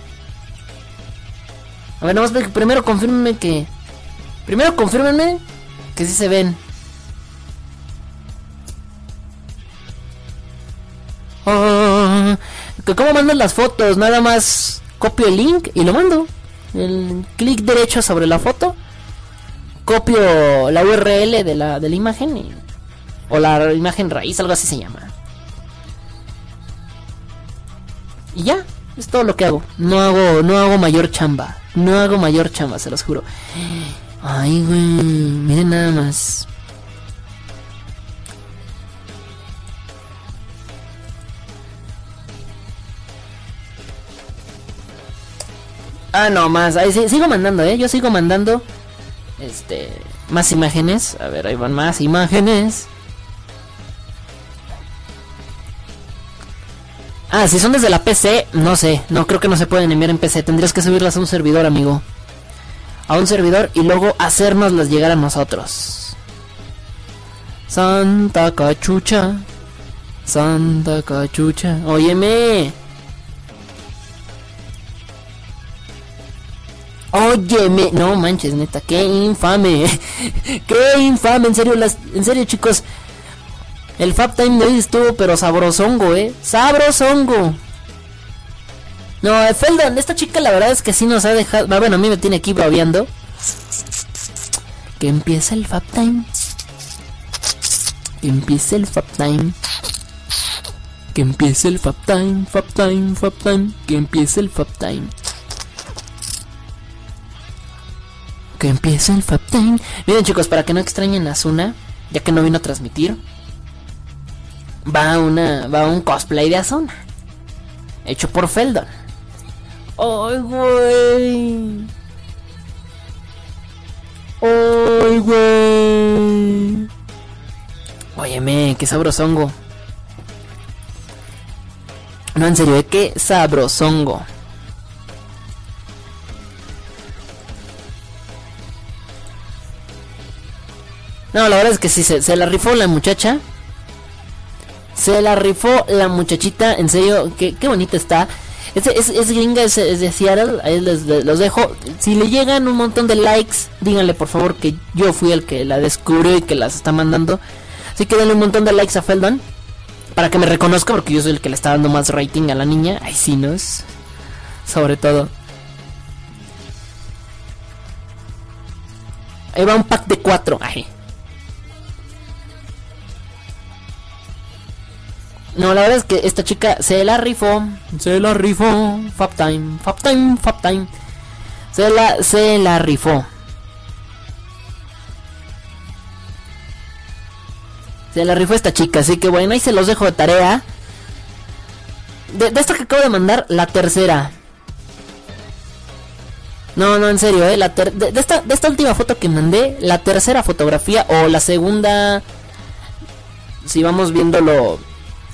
A ver, nomás primero confirmenme que, primero confirmenme que sí se ven. Oh, ¿Cómo mandan las fotos? Nada más copio el link y lo mando. El clic derecho sobre la foto. Copio la URL de la, de la imagen. o la imagen raíz, algo así se llama. Y ya, es todo lo que hago. No hago, no hago mayor chamba. No hago mayor chamba, se los juro. Ay, güey, miren nada más. Ah, no, más. Ahí sigo mandando, ¿eh? Yo sigo mandando. Este. Más imágenes. A ver, ahí van más imágenes. Ah, si son desde la PC, no sé. No creo que no se pueden enviar en PC. Tendrías que subirlas a un servidor, amigo. A un servidor y luego hacérnoslas llegar a nosotros. Santa cachucha. Santa cachucha. Óyeme. Óyeme, no manches, neta, qué infame. *laughs* qué infame, en serio, las, en serio, chicos. El Fab Time de hoy estuvo, pero sabrosongo, eh. Sabrosongo. No, Feldon, esta chica la verdad es que sí nos ha dejado. Bueno, a mí me tiene aquí babeando. Que empieza el Fab Time. Que empiece el Fab Time. Que empiece el Fab Time, Fab Time, Fab Time. Que empiece el Fab Time. Que empiece el Fab Time. Miren chicos, para que no extrañen a Asuna, ya que no vino a transmitir, va una va un cosplay de Asuna, hecho por Feldon. ¡Ay, güey! ¡Ay, güey! Óyeme, qué sabrosongo. No, en serio, qué sabrosongo. No, la verdad es que sí, se, la rifó la muchacha. Se la rifó la muchachita, en serio, qué, qué bonita está. Es, es, gringa, es, de Seattle, ahí les, los dejo. Si le llegan un montón de likes, díganle por favor que yo fui el que la descubrió y que las está mandando. Así que denle un montón de likes a Feldon. Para que me reconozca, porque yo soy el que le está dando más rating a la niña. Ay, sí, ¿no? Es... Sobre todo. Ahí va un pack de cuatro. Ay. No, la verdad es que esta chica se la rifó. Se la rifó. Fab time, fab time, fab time. Se la, se la rifó. Se la rifó esta chica, así que bueno, ahí se los dejo de tarea. De, esta que acabo de mandar, la tercera. No, no, en serio, eh. La de, esta, de esta última foto que mandé, la tercera fotografía o la segunda. Si vamos viéndolo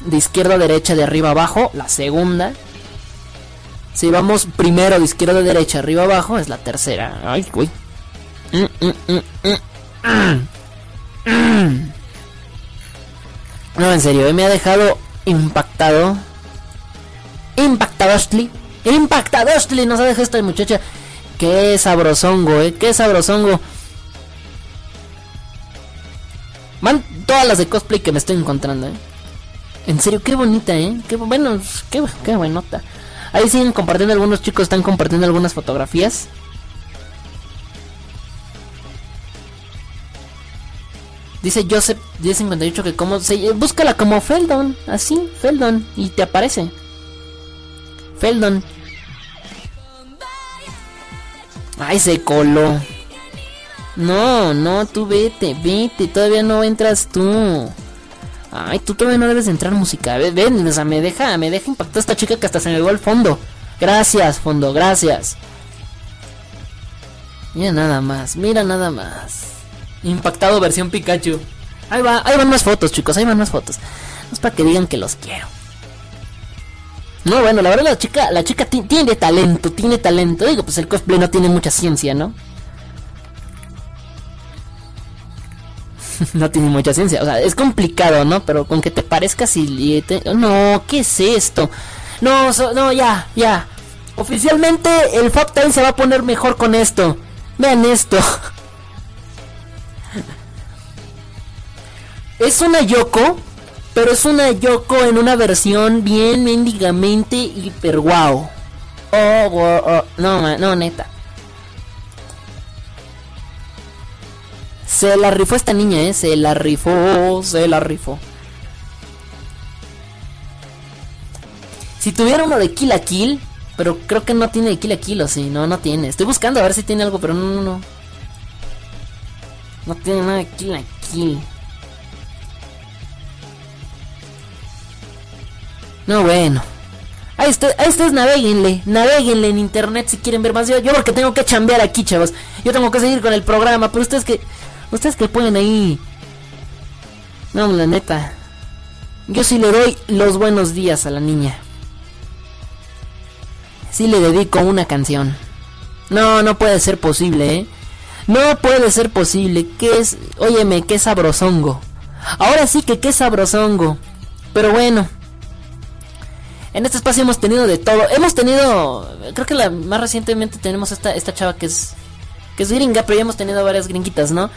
de izquierda a derecha, de arriba a abajo, la segunda. Si vamos primero de izquierda a derecha, arriba abajo, es la tercera. Ay, uy. No, en serio, me ha dejado impactado. Impactado, Impactado, Nos ha dejado esta muchacha. Qué sabrosongo, eh. Qué sabrosongo. Van todas las de cosplay que me estoy encontrando, eh. En serio, qué bonita, ¿eh? Qué bueno, qué, qué buenota. Ahí siguen compartiendo, algunos chicos están compartiendo algunas fotografías. Dice Joseph 1058 que como se búscala como Feldon, así, Feldon y te aparece. Feldon. Ay, se coló. No, no, tú vete, vete, todavía no entras tú. Ay, tú todavía no debes entrar música. Ven, o me deja, me deja impactar esta chica que hasta se me va al fondo. Gracias, fondo, gracias. Mira nada más, mira nada más. Impactado versión Pikachu. Ahí va, ahí van más fotos, chicos, ahí van más fotos. es para que digan que los quiero. No, bueno, la verdad la chica, la chica tiene talento, tiene talento. Digo, pues el cosplay no tiene mucha ciencia, ¿no? *laughs* no tiene mucha ciencia. O sea, es complicado, ¿no? Pero con que te parezcas y... No, ¿qué es esto? No, no, ya, ya. Oficialmente el Fab Time se va a poner mejor con esto. Vean esto. *laughs* es una Yoko, pero es una Yoko en una versión bien mendigamente hiper wow. Oh, oh, oh. No, no, neta. Se la rifó esta niña, ¿eh? Se la rifó, se la rifó. Si tuviera uno de Kill a Kill, pero creo que no tiene de Kill a Kill, o sí, no, no tiene. Estoy buscando a ver si tiene algo, pero no, no, no. No tiene nada de Kill a Kill. No, bueno. Ahí, está, ahí ustedes naveguenle, naveguenle en internet si quieren ver más. Yo, yo porque tengo que chambear aquí, chavos. Yo tengo que seguir con el programa, pero ustedes que Ustedes que pueden ahí. No, la neta. Yo sí le doy los buenos días a la niña. Sí le dedico una canción. No, no puede ser posible, ¿eh? No puede ser posible. ¿Qué es? Óyeme, qué sabrosongo. Ahora sí que qué sabrosongo. Pero bueno. En este espacio hemos tenido de todo. Hemos tenido. Creo que la más recientemente tenemos esta, esta chava que es. Que es gringa, pero ya hemos tenido varias gringuitas, ¿no?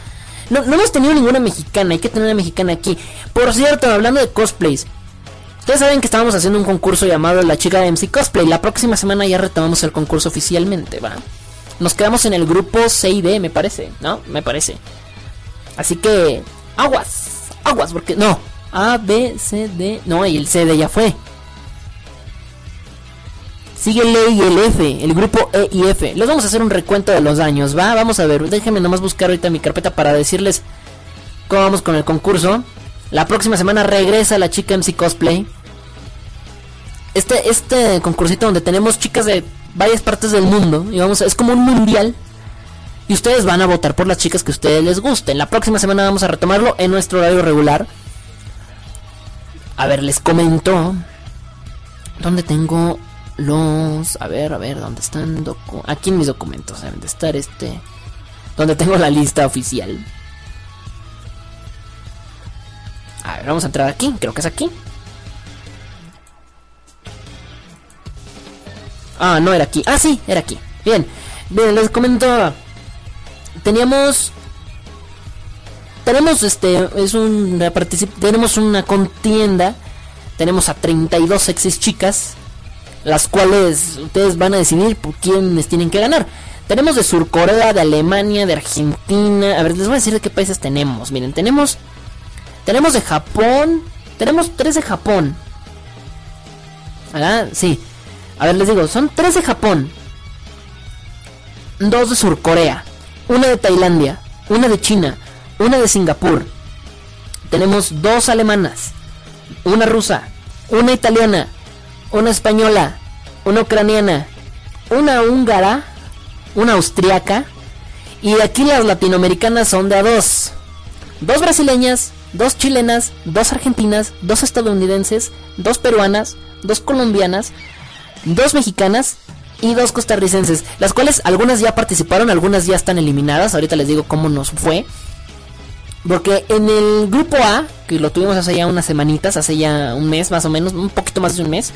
No, no hemos tenido ninguna mexicana, hay que tener una mexicana aquí. Por cierto, hablando de cosplays. Ustedes saben que estábamos haciendo un concurso llamado La Chica de MC Cosplay. La próxima semana ya retomamos el concurso oficialmente, ¿va? Nos quedamos en el grupo C D, me parece, ¿no? Me parece. Así que, aguas, aguas, porque no. A, B, C, D. No, y el C, D ya fue. Sigue el E y el F, el grupo E y F. Les vamos a hacer un recuento de los daños, ¿va? Vamos a ver, déjenme nomás buscar ahorita mi carpeta para decirles cómo vamos con el concurso. La próxima semana regresa la chica MC Cosplay. Este, este concursito donde tenemos chicas de varias partes del mundo. Y vamos es como un mundial. Y ustedes van a votar por las chicas que a ustedes les gusten. La próxima semana vamos a retomarlo en nuestro horario regular. A ver, les comento. ¿Dónde tengo los... A ver, a ver, ¿dónde están? Aquí en mis documentos deben de estar este... Donde tengo la lista oficial. A ver, vamos a entrar aquí, creo que es aquí. Ah, no era aquí. Ah, sí, era aquí. Bien, bien, les comento. Teníamos tenemos este es una tenemos una contienda tenemos a 32 sexys chicas las cuales ustedes van a decidir por quiénes tienen que ganar. Tenemos de Surcorea de Alemania de Argentina. A ver les voy a decir de qué países tenemos. Miren tenemos tenemos de Japón tenemos tres de Japón. ¿verdad? sí. A ver les digo son tres de Japón dos de Surcorea una de Tailandia una de China una de Singapur. Tenemos dos alemanas, una rusa, una italiana, una española, una ucraniana, una húngara, una austriaca y aquí las latinoamericanas son de a dos. Dos brasileñas, dos chilenas, dos argentinas, dos estadounidenses, dos peruanas, dos colombianas, dos mexicanas y dos costarricenses, las cuales algunas ya participaron, algunas ya están eliminadas, ahorita les digo cómo nos fue. Porque en el grupo A, que lo tuvimos hace ya unas semanitas, hace ya un mes más o menos, un poquito más de un mes,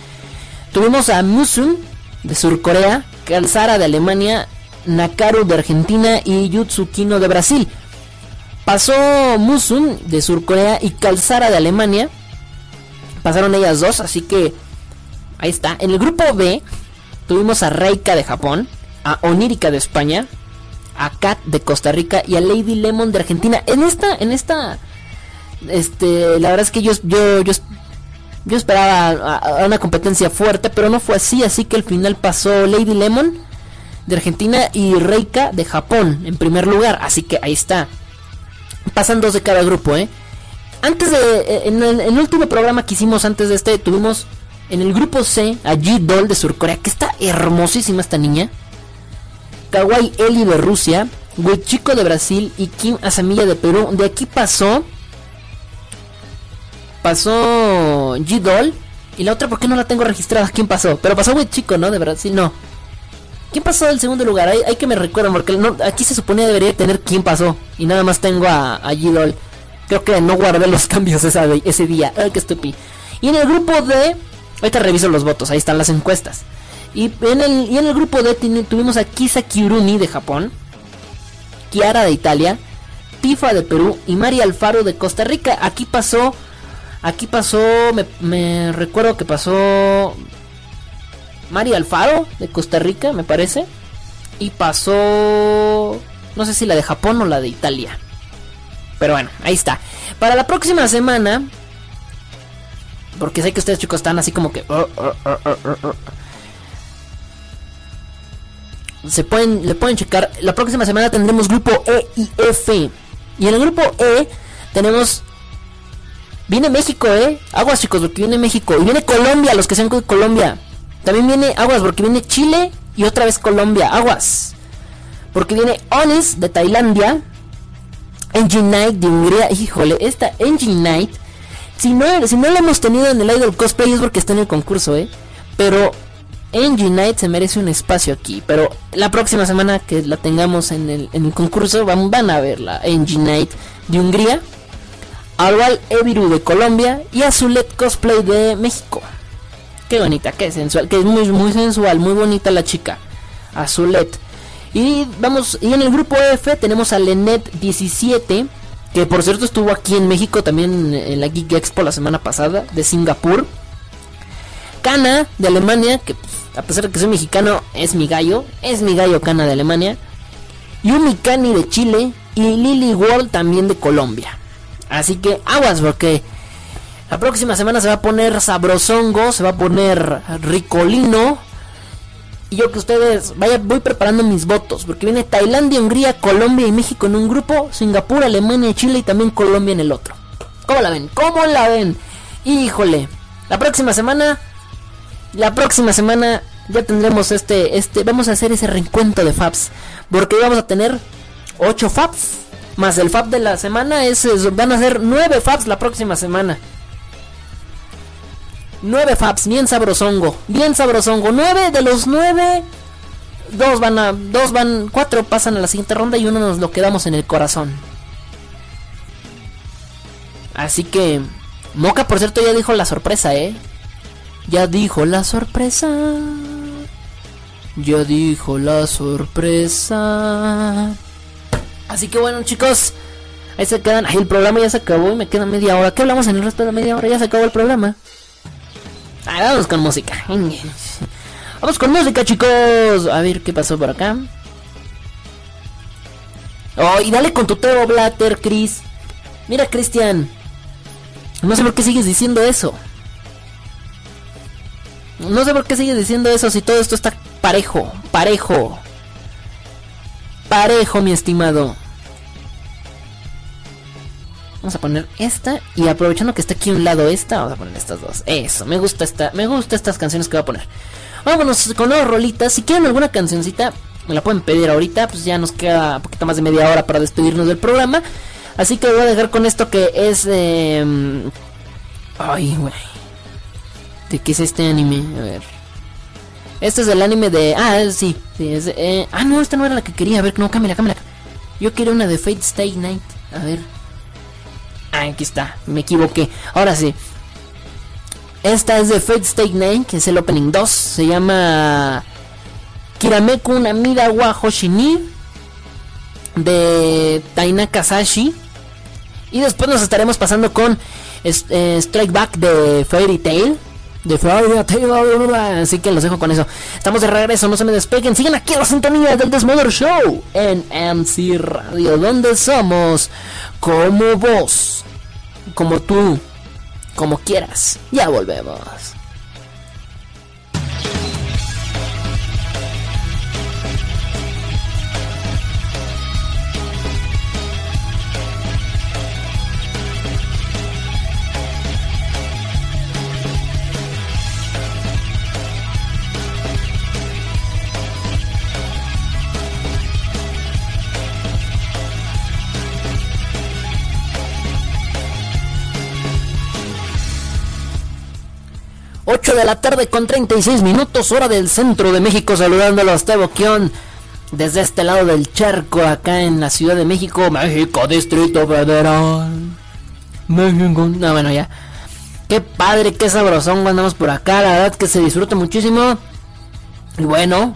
tuvimos a Musun de Surcorea, Calzara de Alemania, Nakaru de Argentina y Yutsukino de Brasil. Pasó Musun de Surcorea y Calzara de Alemania. Pasaron ellas dos, así que ahí está. En el grupo B tuvimos a Reika de Japón, a Onírica de España, a Kat de Costa Rica y a Lady Lemon de Argentina. En esta, en esta, este, la verdad es que yo, yo, yo, yo esperaba una competencia fuerte, pero no fue así, así que al final pasó Lady Lemon de Argentina y Reika de Japón en primer lugar, así que ahí está. Pasan dos de cada grupo, ¿eh? Antes de, eh, en el, último programa que hicimos antes de este, tuvimos en el grupo C a G-Doll de Surcorea, que está hermosísima esta niña. Kawai Eli de Rusia, Chico de Brasil y Kim Asamilla de Perú. De aquí pasó. Pasó G-Doll. Y la otra, ¿por qué no la tengo registrada? ¿Quién pasó? Pero pasó Chico, ¿no? De Brasil, no. ¿Quién pasó del segundo lugar? Hay, que me recuerden, porque aquí se suponía debería tener quién pasó. Y nada más tengo a, a G-Doll. Creo que no guardé los *laughs* cambios ese día. Ay, qué estúpido. Y en el grupo de. Ahorita reviso los votos, ahí están las encuestas. Y en el, y en el grupo D tuvimos a Kisa Kiuruni de Japón, Kiara de Italia, Tifa de Perú y María Alfaro de Costa Rica. Aquí pasó, aquí pasó, me, recuerdo que pasó María Alfaro de Costa Rica, me parece. Y pasó, no sé si la de Japón o la de Italia. Pero bueno, ahí está. Para la próxima semana, porque sé que ustedes chicos están así como que... Se pueden, le pueden checar. La próxima semana tendremos grupo E y F. Y en el grupo E tenemos. Viene México, eh. Aguas, chicos, porque viene México. Y viene Colombia, los que sean de Colombia. También viene Aguas, porque viene Chile y otra vez Colombia. Aguas. Porque viene Onis de Tailandia. Engine Night de Hungría. Híjole, esta Engine Night. Si no, si no la hemos tenido en el Idol Cosplay es porque está en el concurso, eh. Pero Engine Night se merece un espacio aquí, pero la próxima semana que la tengamos en el, concurso van, a ver la Engine Night de Hungría, Alval Eviru de Colombia y Azulet Cosplay de México. Qué bonita, qué sensual, que es muy, muy sensual, muy bonita la chica. Azulet. Y vamos, y en el grupo F tenemos a Lenet 17, que por cierto estuvo aquí en México también en la Geek Expo la semana pasada, de Singapur. Kana de Alemania, que pues, a pesar de que soy mexicano, es mi gallo, es mi gallo Cana de Alemania. Yumi Kani de Chile y Lily World también de Colombia. Así que aguas porque la próxima semana se va a poner sabrosongo, se va a poner ricolino. Y yo que ustedes, vaya, voy preparando mis votos, porque viene Tailandia, Hungría, Colombia y México en un grupo, Singapur, Alemania, Chile y también Colombia en el otro. ¿Cómo la ven? ¿Cómo la ven? Híjole, la próxima semana la próxima semana ya tendremos este, este, vamos a hacer ese reencuentro de Fabs. Porque vamos a tener 8 Fabs. Más el Fab de la semana, es, van a ser 9 Fabs la próxima semana. 9 Fabs, bien sabrosongo. Bien sabrosongo. 9 de los 9. Dos van a. Dos van. Cuatro pasan a la siguiente ronda y uno nos lo quedamos en el corazón. Así que. Moca, por cierto, ya dijo la sorpresa, ¿eh? Ya dijo la sorpresa. Ya dijo la sorpresa. Así que bueno, chicos. Ahí se quedan. Ay, el programa ya se acabó y me queda media hora. ¿Qué hablamos en el resto de la media hora? Ya se acabó el programa. Ah, vamos con música. Vamos con música, chicos. A ver qué pasó por acá. Oh, y dale con tu teo, Blatter, Chris. Mira, Cristian. No sé por qué sigues diciendo eso. No sé por qué sigues diciendo eso si todo esto está parejo, parejo. Parejo, mi estimado. Vamos a poner esta y aprovechando que está aquí un lado esta, vamos a poner estas dos. Eso, me gusta esta, me gusta estas canciones que voy a poner. Vámonos con nuevas rolitas. Si quieren alguna cancioncita, me la pueden pedir ahorita, pues ya nos queda un poquito más de media hora para despedirnos del programa. Así que voy a dejar con esto que es eh... ay, güey. ¿De qué es este anime? A ver. Este es el anime de. Ah, sí. sí eh... Ah, no, esta no era la que quería. A ver, no, cámara, cámara. Yo quería una de Fate Stay Night. A ver. Ah, aquí está. Me equivoqué. Ahora sí. Esta es de Fate Stay Night, que es el opening 2. Se llama. Kirameku Namida wa Hoshini. De Tainaka Sashi. Y después nos estaremos pasando con eh, Strike Back de Fairy Tail de Así que los dejo con eso. Estamos de regreso, no se me despeguen. Sigan aquí a la sintonía del Desmother Show en MC Radio, donde somos como vos, como tú, como quieras. Ya volvemos. 8 de la tarde con 36 minutos, hora del centro de México, saludándolo a Esteban desde este lado del charco, acá en la Ciudad de México, México, Distrito Federal. México, no, bueno, ya. Qué padre, qué sabrosón andamos por acá, la verdad que se disfruta muchísimo. Y bueno,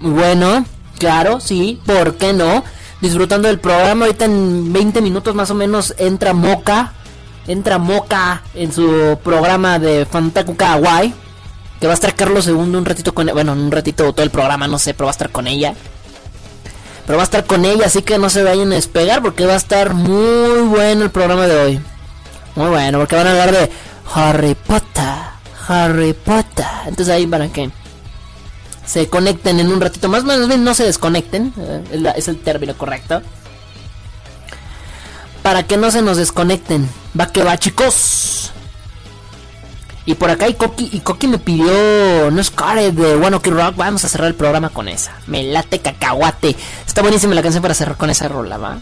bueno, claro, sí, ¿por qué no? Disfrutando del programa, ahorita en 20 minutos más o menos entra Moca entra Moca en su programa de Fantaku Kawaii. Que va a estar Carlos II un ratito con Bueno, un ratito todo el programa, no sé, pero va a estar con ella. Pero va a estar con ella, así que no se vayan a despegar porque va a estar muy bueno el programa de hoy. Muy bueno, porque van a hablar de Harry Potter. Harry Potter. Entonces ahí para que se conecten en un ratito más. Más bien no se desconecten. Eh, es el término correcto para que no se nos desconecten. Va que va, chicos. Y por acá y Coqui, y Coqui me pidió No Scarlet de One Ok Rock. Vamos a cerrar el programa con esa. Me late cacahuate. Está buenísima la canción para cerrar con esa rola, ¿va?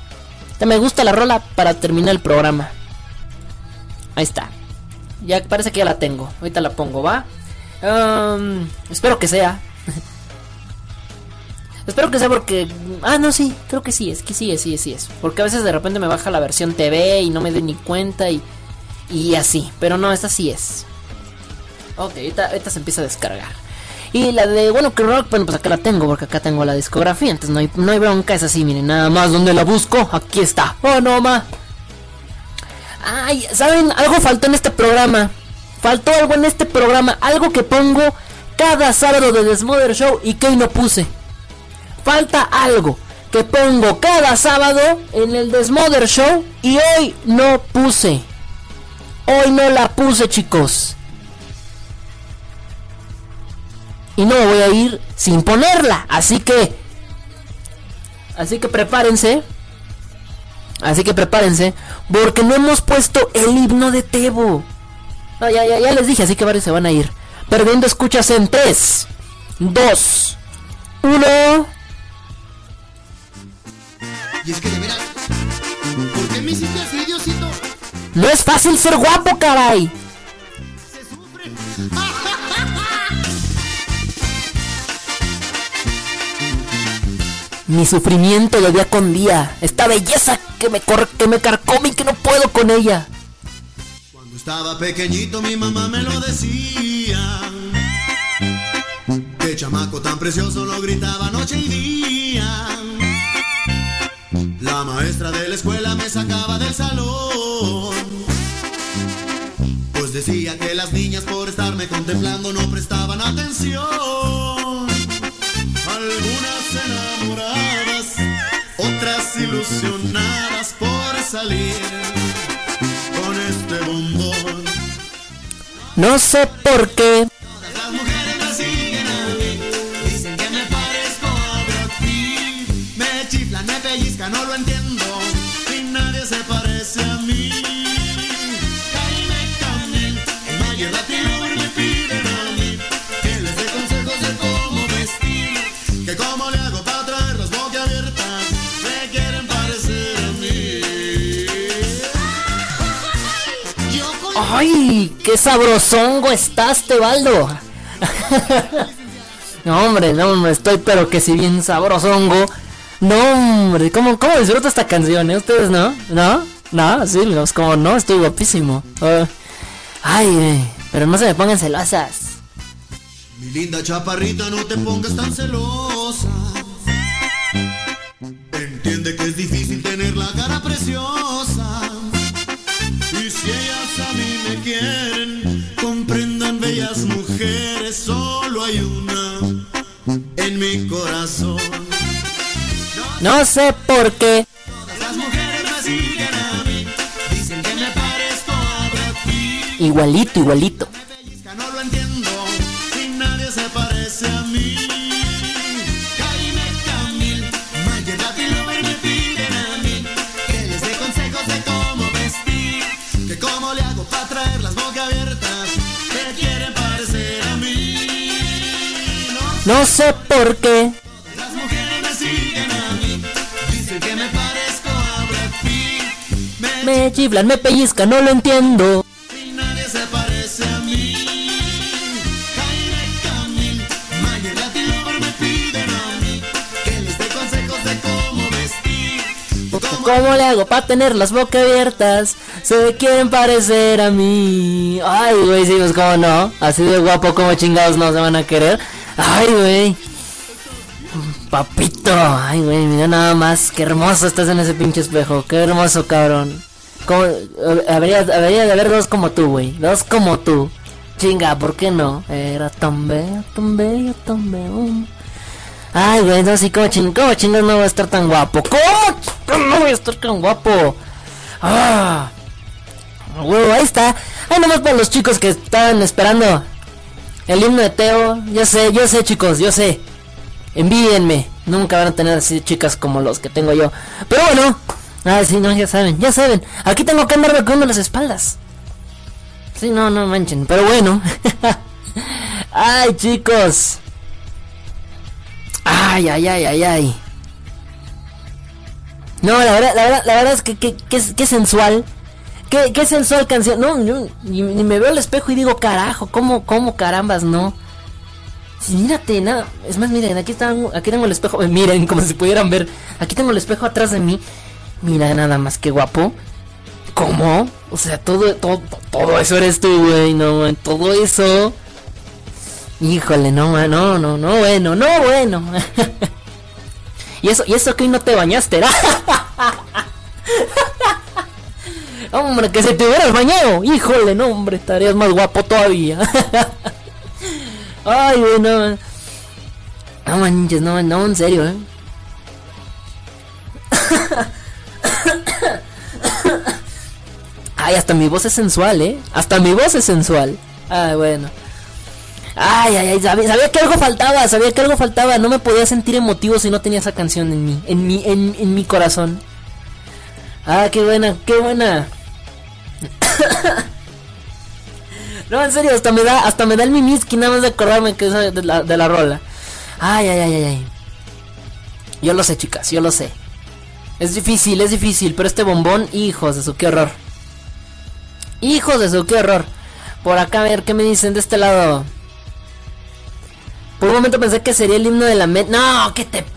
Me gusta la rola para terminar el programa. Ahí está. Ya parece que ya la tengo. Ahorita la pongo, ¿va? Um, espero que sea. *laughs* Espero que sea porque. Ah, no, sí, creo que sí, es que sí, es, sí, es, sí es. Porque a veces de repente me baja la versión TV y no me doy ni cuenta y. Y así. Pero no, esta sí es. Ok, esta, se empieza a descargar. Y la de, bueno, que rock, bueno, pues acá la tengo, porque acá tengo la discografía. Entonces no hay, no hay bronca, es así, miren, nada más donde la busco, aquí está. Oh, no, ma. Ay, ¿saben? Algo faltó en este programa. Faltó algo en este programa, algo que pongo cada sábado de Desmother Show y que hoy no puse falta algo que pongo cada sábado en el Desmother Show y hoy no puse. Hoy no la puse, chicos. Y no voy a ir sin ponerla. Así que... Así que prepárense. Así que prepárense. Porque no hemos puesto el himno de Tebo. ya, ya, ya les dije, así que varios se van a ir. Perdiendo escuchas en 3, 2, 1... Y es que de veras, ¿por qué me hiciste así, Diosito? No es fácil ser guapo, caray. Se sufre. *laughs* Mi sufrimiento de día con día. Esta belleza que me, corre, que me carcome y que no puedo con ella. Cuando estaba pequeñito mi mamá me lo decía. Qué chamaco tan precioso lo gritaba noche y día. La maestra de la escuela me sacaba del salón. Pues decía que las niñas por estarme contemplando no prestaban atención. Algunas enamoradas, otras ilusionadas por salir con este bombón. No sé por qué. Todas las mujeres no lo entiendo, y nadie se parece a mí. Jaime Camil, en Mayer Latino me piden a mí que les dé consejos de cómo vestir, que cómo le hago para traer las boca abiertas, me quieren parecer a mí. Yo con ¡Ay! ¡Qué sabrosongo estás, Tebaldo! *laughs* no, hombre, no, hombre, estoy pero que si bien sabrosongo. No, hombre, ¿cómo, cómo disfruto esta canción, eh? ¿Ustedes no? ¿No? ¿No? Sí, pues como no, estoy guapísimo. Ah, ay, pero no se me pongan celosas. Mi linda chaparrita, no te pongas tan celosa. Entiende que es difícil tener la cara preciosa. Y si ellas a mí me quieren, comprendan bellas mujeres, solo hay una en mi corazón. No sé por qué. Igualito, igualito. Me pellizca, no lo entiendo, y nadie se parece a mí. Jaime Camil, Mayer Latin Lover me piden a mí que les dé consejos de cómo vestir, que cómo le hago para traer las boca abiertas, que quieren parecer a mí. No No sé por qué. Me chiflan, me pellizcan, no lo entiendo. y nadie se parece a mí. ¿Cómo le hago para tener las bocas abiertas? Se quieren parecer a mí. Ay, güey, sí, pues cómo no. Así de guapo como chingados no se van a querer. Ay, güey. Papito. Ay, güey, mira nada más. Qué hermoso estás en ese pinche espejo. Qué hermoso, cabrón. ¿Cómo? Eh, Habría, habría de haber dos como tú, güey. Dos como tú. Chinga, ¿por qué no? Era tan bello, tan bello, tan bello. Ay, güey, no, sí, como ching, ¿cómo chingas no voy a estar tan guapo? ¿Cómo no voy a estar tan guapo? Ah, huevo, ahí está. Ahí nomás para los chicos que estaban esperando el himno de Teo. Yo sé, yo sé, chicos, yo sé. Envíenme. Nunca van a tener así chicas como los que tengo yo. Pero bueno, ah, sí, no, ya saben, ya saben. Aquí tengo que andar vacunando las espaldas. Sí, no, no manchen, pero bueno. *laughs* Ay, chicos. Ay, ay, ay, ay, ay. No, la verdad, la verdad, la verdad es que, que, que, que sensual. Qué, qué sensual canción. No, yo ni, me veo al espejo y digo, carajo, ¿cómo, cómo carambas, no? Sí, mírate, nada. Es más, miren, aquí, está, aquí tengo el espejo. eh, *laughs* Miren, como si pudieran ver. Aquí tengo el espejo atrás de mí. Mira, nada más que guapo. ¿Cómo? O sea, todo, todo, todo eso eres tú, güey. No, todo eso. Híjole, no, no, no, no, bueno, no, bueno. *laughs* y eso, y eso que no te bañaste, *laughs* Hombre, que se te hubieras bañado. Híjole, no, hombre, estarías más guapo todavía. *laughs* Ay, güey, no. No manches, no, no, en serio, eh. *coughs* Ay, hasta mi voz es sensual, eh. Hasta mi voz es sensual. Ay, bueno. Ay, ay, ay, sabía, que algo faltaba, sabía que algo faltaba. No me podía sentir emotivo si no tenía esa canción en mí, en mi, en, en mi corazón. Ah, qué buena, qué buena. *coughs* no, en serio, hasta me da, hasta me da el mimiski nada más de acordarme que es de la, de la rola. Ay, ay, ay, ay, ay. Yo lo sé, chicas, yo lo sé. Es difícil, es difícil, pero este bombón, hijos de su, qué horror. Hijos de su, qué horror. Por acá, a ver, ¿qué me dicen de este lado? Por un momento pensé que sería el himno de la Met. No, que te. *clears throat*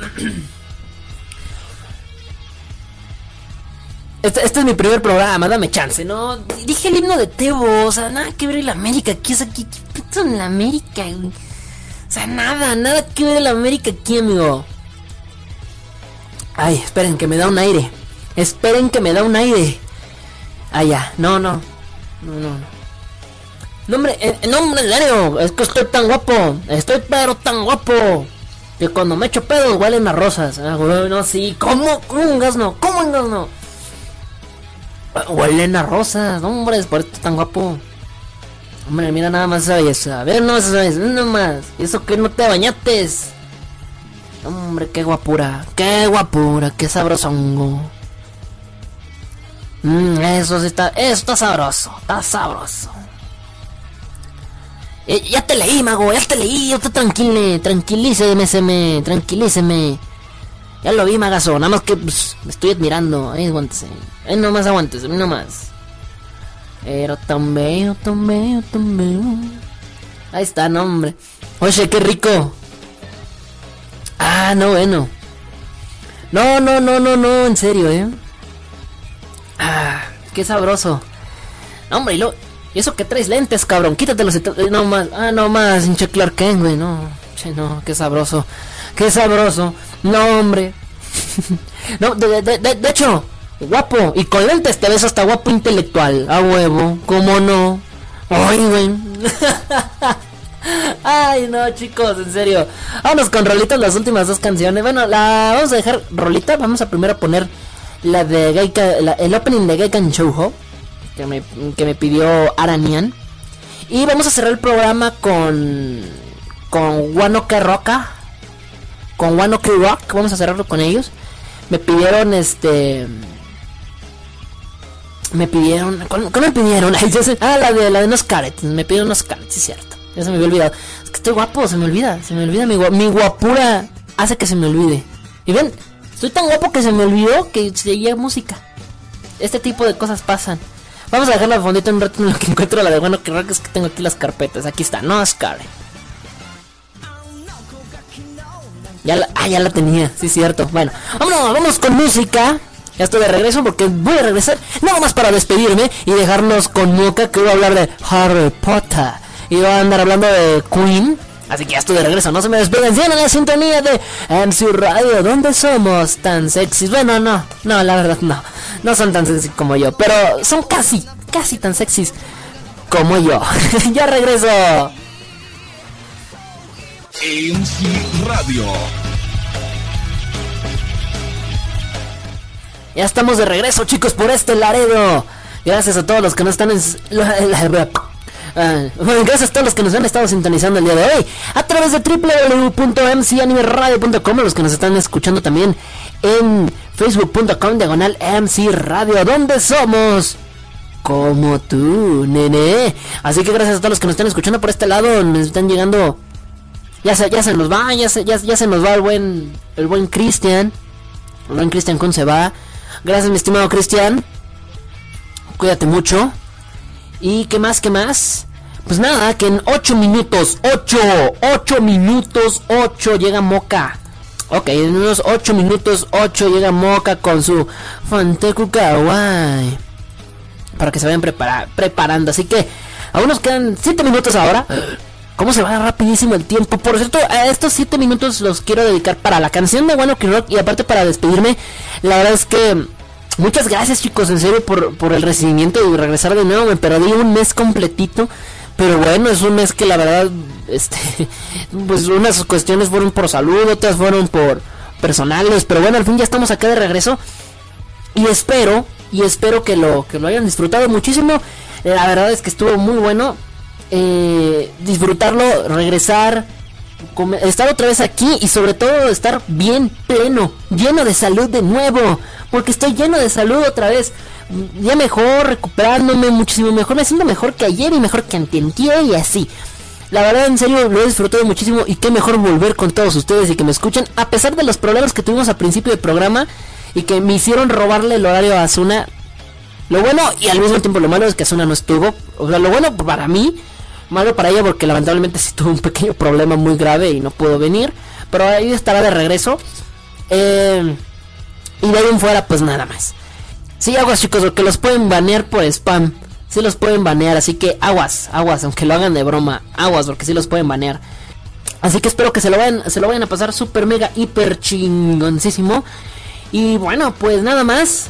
Este, este es mi primer programa, dame chance, ¿no? Dije el himno de Tebo, o sea, nada que ver en la América, ¿qué es aquí? ¿Qué en la América? O sea, nada, nada que ver en la América aquí, amigo. Ay, esperen que me da un aire. Esperen que me da un aire. Ah, ya, no, no. No, no, no. No, hombre, eh, no, hombre, serio, es que estoy tan guapo. Estoy pero tan guapo. Que cuando me echo pedos huelen a rosas. Ah, güey, no, sí. ¿Cómo? ¿Cómo no? ¿Cómo un gas no? Huelen a rosas, hombre, es por esto tan guapo. Hombre, mira nada más esa belleza. A ver, no esa belleza, nada más. Eso que no te bañates. Hombre, qué guapura, qué guapura, qué sabrosongo. Mm, eso sí está, eso está sabroso, está sabroso. Eh, ya te leí, mago, ya te leí, usted tranquile, tranquilíceme, seme, tranquilíceme. Ya lo vi, magazo, nada más que pues, me estoy admirando. Ahí aguántese. Ahí nomás aguántese, nomás. Era tan bello, tan bello, tan bello. Ahí está, no, hombre. Oye, qué rico. Ah, no, bueno. No, no, no, no, no, en serio, eh. Ah, qué sabroso. Hombre, y lo. Y eso que traes lentes, cabrón. Quítatelos. No más. Ah, no más, hinche Clark Kent, güey. No. Che, no, qué sabroso. Qué sabroso. No, hombre. *laughs* no, de, de hecho, guapo. Y con lentes te ves hasta guapo intelectual. A huevo. ¿Cómo no? Ay, güey. *laughs* Ay, no, chicos, en serio. Vámonos con rolitas las últimas dos canciones. Bueno, la vamos a dejar rolita. Vamos a primero poner la de Gaika, el opening de Gaikan Shoujo. Que me, que me pidió Aranian. Y vamos a cerrar el programa con. Con Wanoke Roca. Con Wanoke Rock. Vamos a cerrarlo con ellos. Me pidieron este. Me pidieron. ¿Cuál, cuál me pidieron? *laughs* Ah, la de la de unos carets. Me pidieron unos carets, es cierto. Ya se me había olvidado. Es que estoy guapo, se me olvida. Se me olvida. Mi, mi guapura hace que se me olvide. Y ven, estoy tan guapo que se me olvidó que seguía música. Este tipo de cosas pasan. Vamos a dejarla de fondito un rato en lo que encuentro la de bueno que es que tengo aquí las carpetas. Aquí está, no Scar. Ya la, ah, ya la tenía, sí cierto. Bueno, vámonos, vamos con música. Ya estoy de regreso porque voy a regresar nada más para despedirme y dejarnos con Moca que voy a hablar de Harry Potter. Y voy a andar hablando de Queen. Así que ya estoy de regreso, no se me despeguen, sigan en la sintonía de MC Radio, ¿dónde somos tan sexys? Bueno, no, no, la verdad no, no son tan sexys como yo, pero son casi, casi tan sexys como yo. *laughs* ya regreso. MC Radio. Ya estamos de regreso, chicos, por este Laredo. Gracias a todos los que nos están en... Ah, gracias a todos los que nos han estado sintonizando el día de hoy a través de www.mcanimeradio.com, los que nos están escuchando también en facebook.com diagonal MC Radio, donde somos como tú, nene. Así que gracias a todos los que nos están escuchando por este lado, nos están llegando. Ya se, ya se nos va, ya se, ya se nos va el buen, el buen Cristian. El buen Cristian Kun se va. Gracias, mi estimado Cristian. Cuídate mucho. ¿Y qué más? ¿Qué más? Pues nada, que en 8 minutos, 8, 8 minutos, 8 llega Moca. Ok, en unos 8 minutos, 8 llega Moca con su Fanteku Kawaii. Para que se vayan prepara- preparando. Así que aún nos quedan 7 minutos ahora. ¿Cómo se va rapidísimo el tiempo? Por cierto, a estos 7 minutos los quiero dedicar para la canción de Bueno Rock y aparte para despedirme. La verdad es que muchas gracias chicos, en serio, por, por el recibimiento y regresar de nuevo. Me perdí un mes completito. Pero bueno, es un mes que la verdad, este, *laughs* pues unas cuestiones fueron por salud, otras fueron por personales. Pero bueno, al fin ya estamos acá de regreso. Y espero, y espero que lo, que lo hayan disfrutado muchísimo. La verdad es que estuvo muy bueno. eh, disfrutarlo, regresar, estar otra vez aquí y sobre todo estar bien pleno, lleno de salud de nuevo. Porque estoy lleno de salud otra vez. Ya mejor, recuperándome muchísimo mejor. Me siento mejor que ayer y mejor que antier y así. La verdad, en serio, lo he disfrutado muchísimo y qué mejor volver con todos ustedes y que me escuchen. A pesar de los problemas que tuvimos al principio del programa y que me hicieron robarle el horario a Asuna. Lo bueno y al mismo tiempo lo malo es que Asuna no estuvo. O sea, lo bueno para mí, malo para ella porque lamentablemente sí tuvo un pequeño problema muy grave y no pudo venir. Pero ahí estará de regreso. Eh, y de ahí en fuera, pues nada más. Sí, aguas chicos, porque los pueden banear por spam. Sí los pueden banear, así que aguas, aguas, aunque lo hagan de broma. Aguas, porque sí los pueden banear. Así que espero que se lo vayan, se lo vayan a pasar super mega hiper chingoncísimo. Y bueno, pues nada más.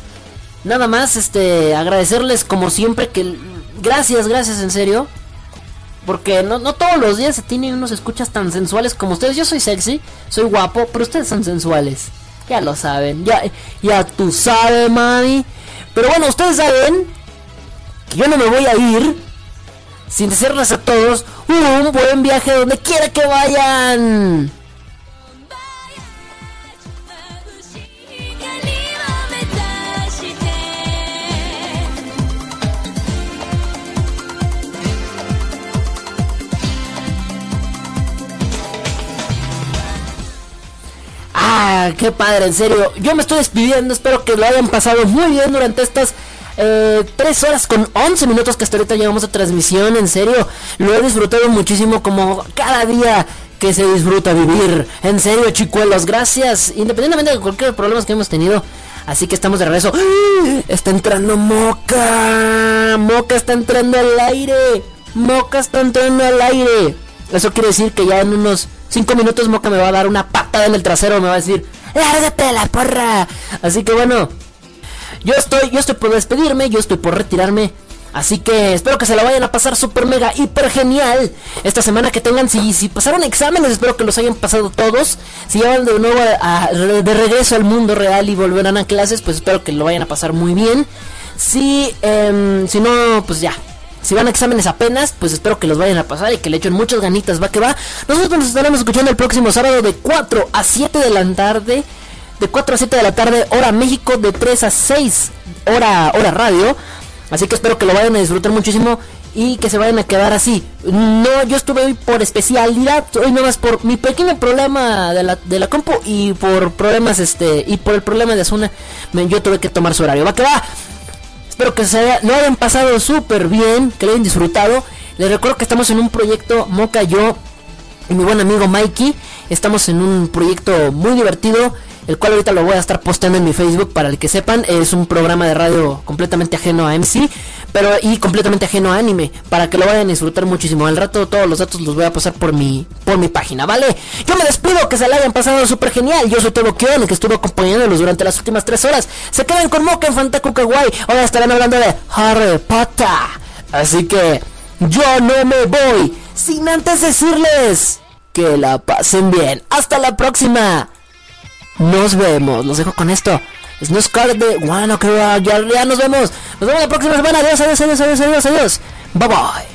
Nada más, este, agradecerles como siempre que... Gracias, gracias en serio. Porque no, no todos los días se tienen unos escuchas tan sensuales como ustedes. Yo soy sexy, soy guapo, pero ustedes son sensuales. Ya lo saben, ya, ya tú sabes, mami. Pero bueno, ustedes saben que yo no me voy a ir sin desearles a todos un buen viaje donde quiera que vayan. Ah, qué padre, en serio. Yo me estoy despidiendo, espero que lo hayan pasado muy bien durante estas eh, 3 horas con 11 minutos que hasta ahorita llegamos a transmisión, en serio. Lo he disfrutado muchísimo como cada día que se disfruta vivir. En serio, chicuelos, gracias. Independientemente de cualquier problema que hemos tenido. Así que estamos de regreso. ¡Ah! Está entrando Moca. Moca está entrando al aire. Moca está entrando al aire. Eso quiere decir que ya en unos 5 minutos Moca me va a dar una patada en el trasero. Me va a decir, lárgate de la porra. Así que bueno, yo estoy, yo estoy por despedirme, yo estoy por retirarme. Así que espero que se la vayan a pasar super mega hiper genial. Esta semana que tengan, si, si pasaron exámenes, espero que los hayan pasado todos. Si llevan de nuevo a- de regreso al mundo real y volverán a clases, pues espero que lo vayan a pasar muy bien. Si, em, si no, pues ya. Si van a exámenes apenas, pues espero que los vayan a pasar y que le echen muchas ganitas, va que va. Nosotros nos estaremos escuchando el próximo sábado de 4 a 7 de la tarde. De 4 a 7 de la tarde, hora México, de 3 a 6, hora, hora radio. Así que espero que lo vayan a disfrutar muchísimo y que se vayan a quedar así. No, yo estuve hoy por especialidad, hoy nada más por mi pequeño problema de la, de la compu y por problemas, este, y por el problema de Asuna, yo tuve que tomar su horario. Va que va. Espero que se haya- lo hayan pasado súper bien, que lo hayan disfrutado. Les recuerdo que estamos en un proyecto Moca yo y mi buen amigo Mikey. Estamos en un proyecto muy divertido, el cual ahorita lo voy a estar posteando en mi Facebook para el que sepan. Es un programa de radio completamente ajeno a MC, pero y completamente ajeno a anime, para que lo vayan a disfrutar muchísimo. Al rato todos los datos los voy a pasar por mi por mi página, ¿vale? Yo me despido, que se la hayan pasado súper genial. Yo soy Tebo Kion, que estuvo acompañándolos durante las últimas tres horas. Se quedan con Moca en Fantaku Kawaii. Ahora estarán hablando de Harry Potter. Así que yo no me voy sin antes decirles que la pasen bien. Hasta la próxima. Nos vemos. Los dejo con esto. Snow Card de Bueno, que ya, ya nos vemos. Nos vemos la próxima semana. Adiós, adiós, adiós, adiós, adiós, adiós. Bye bye.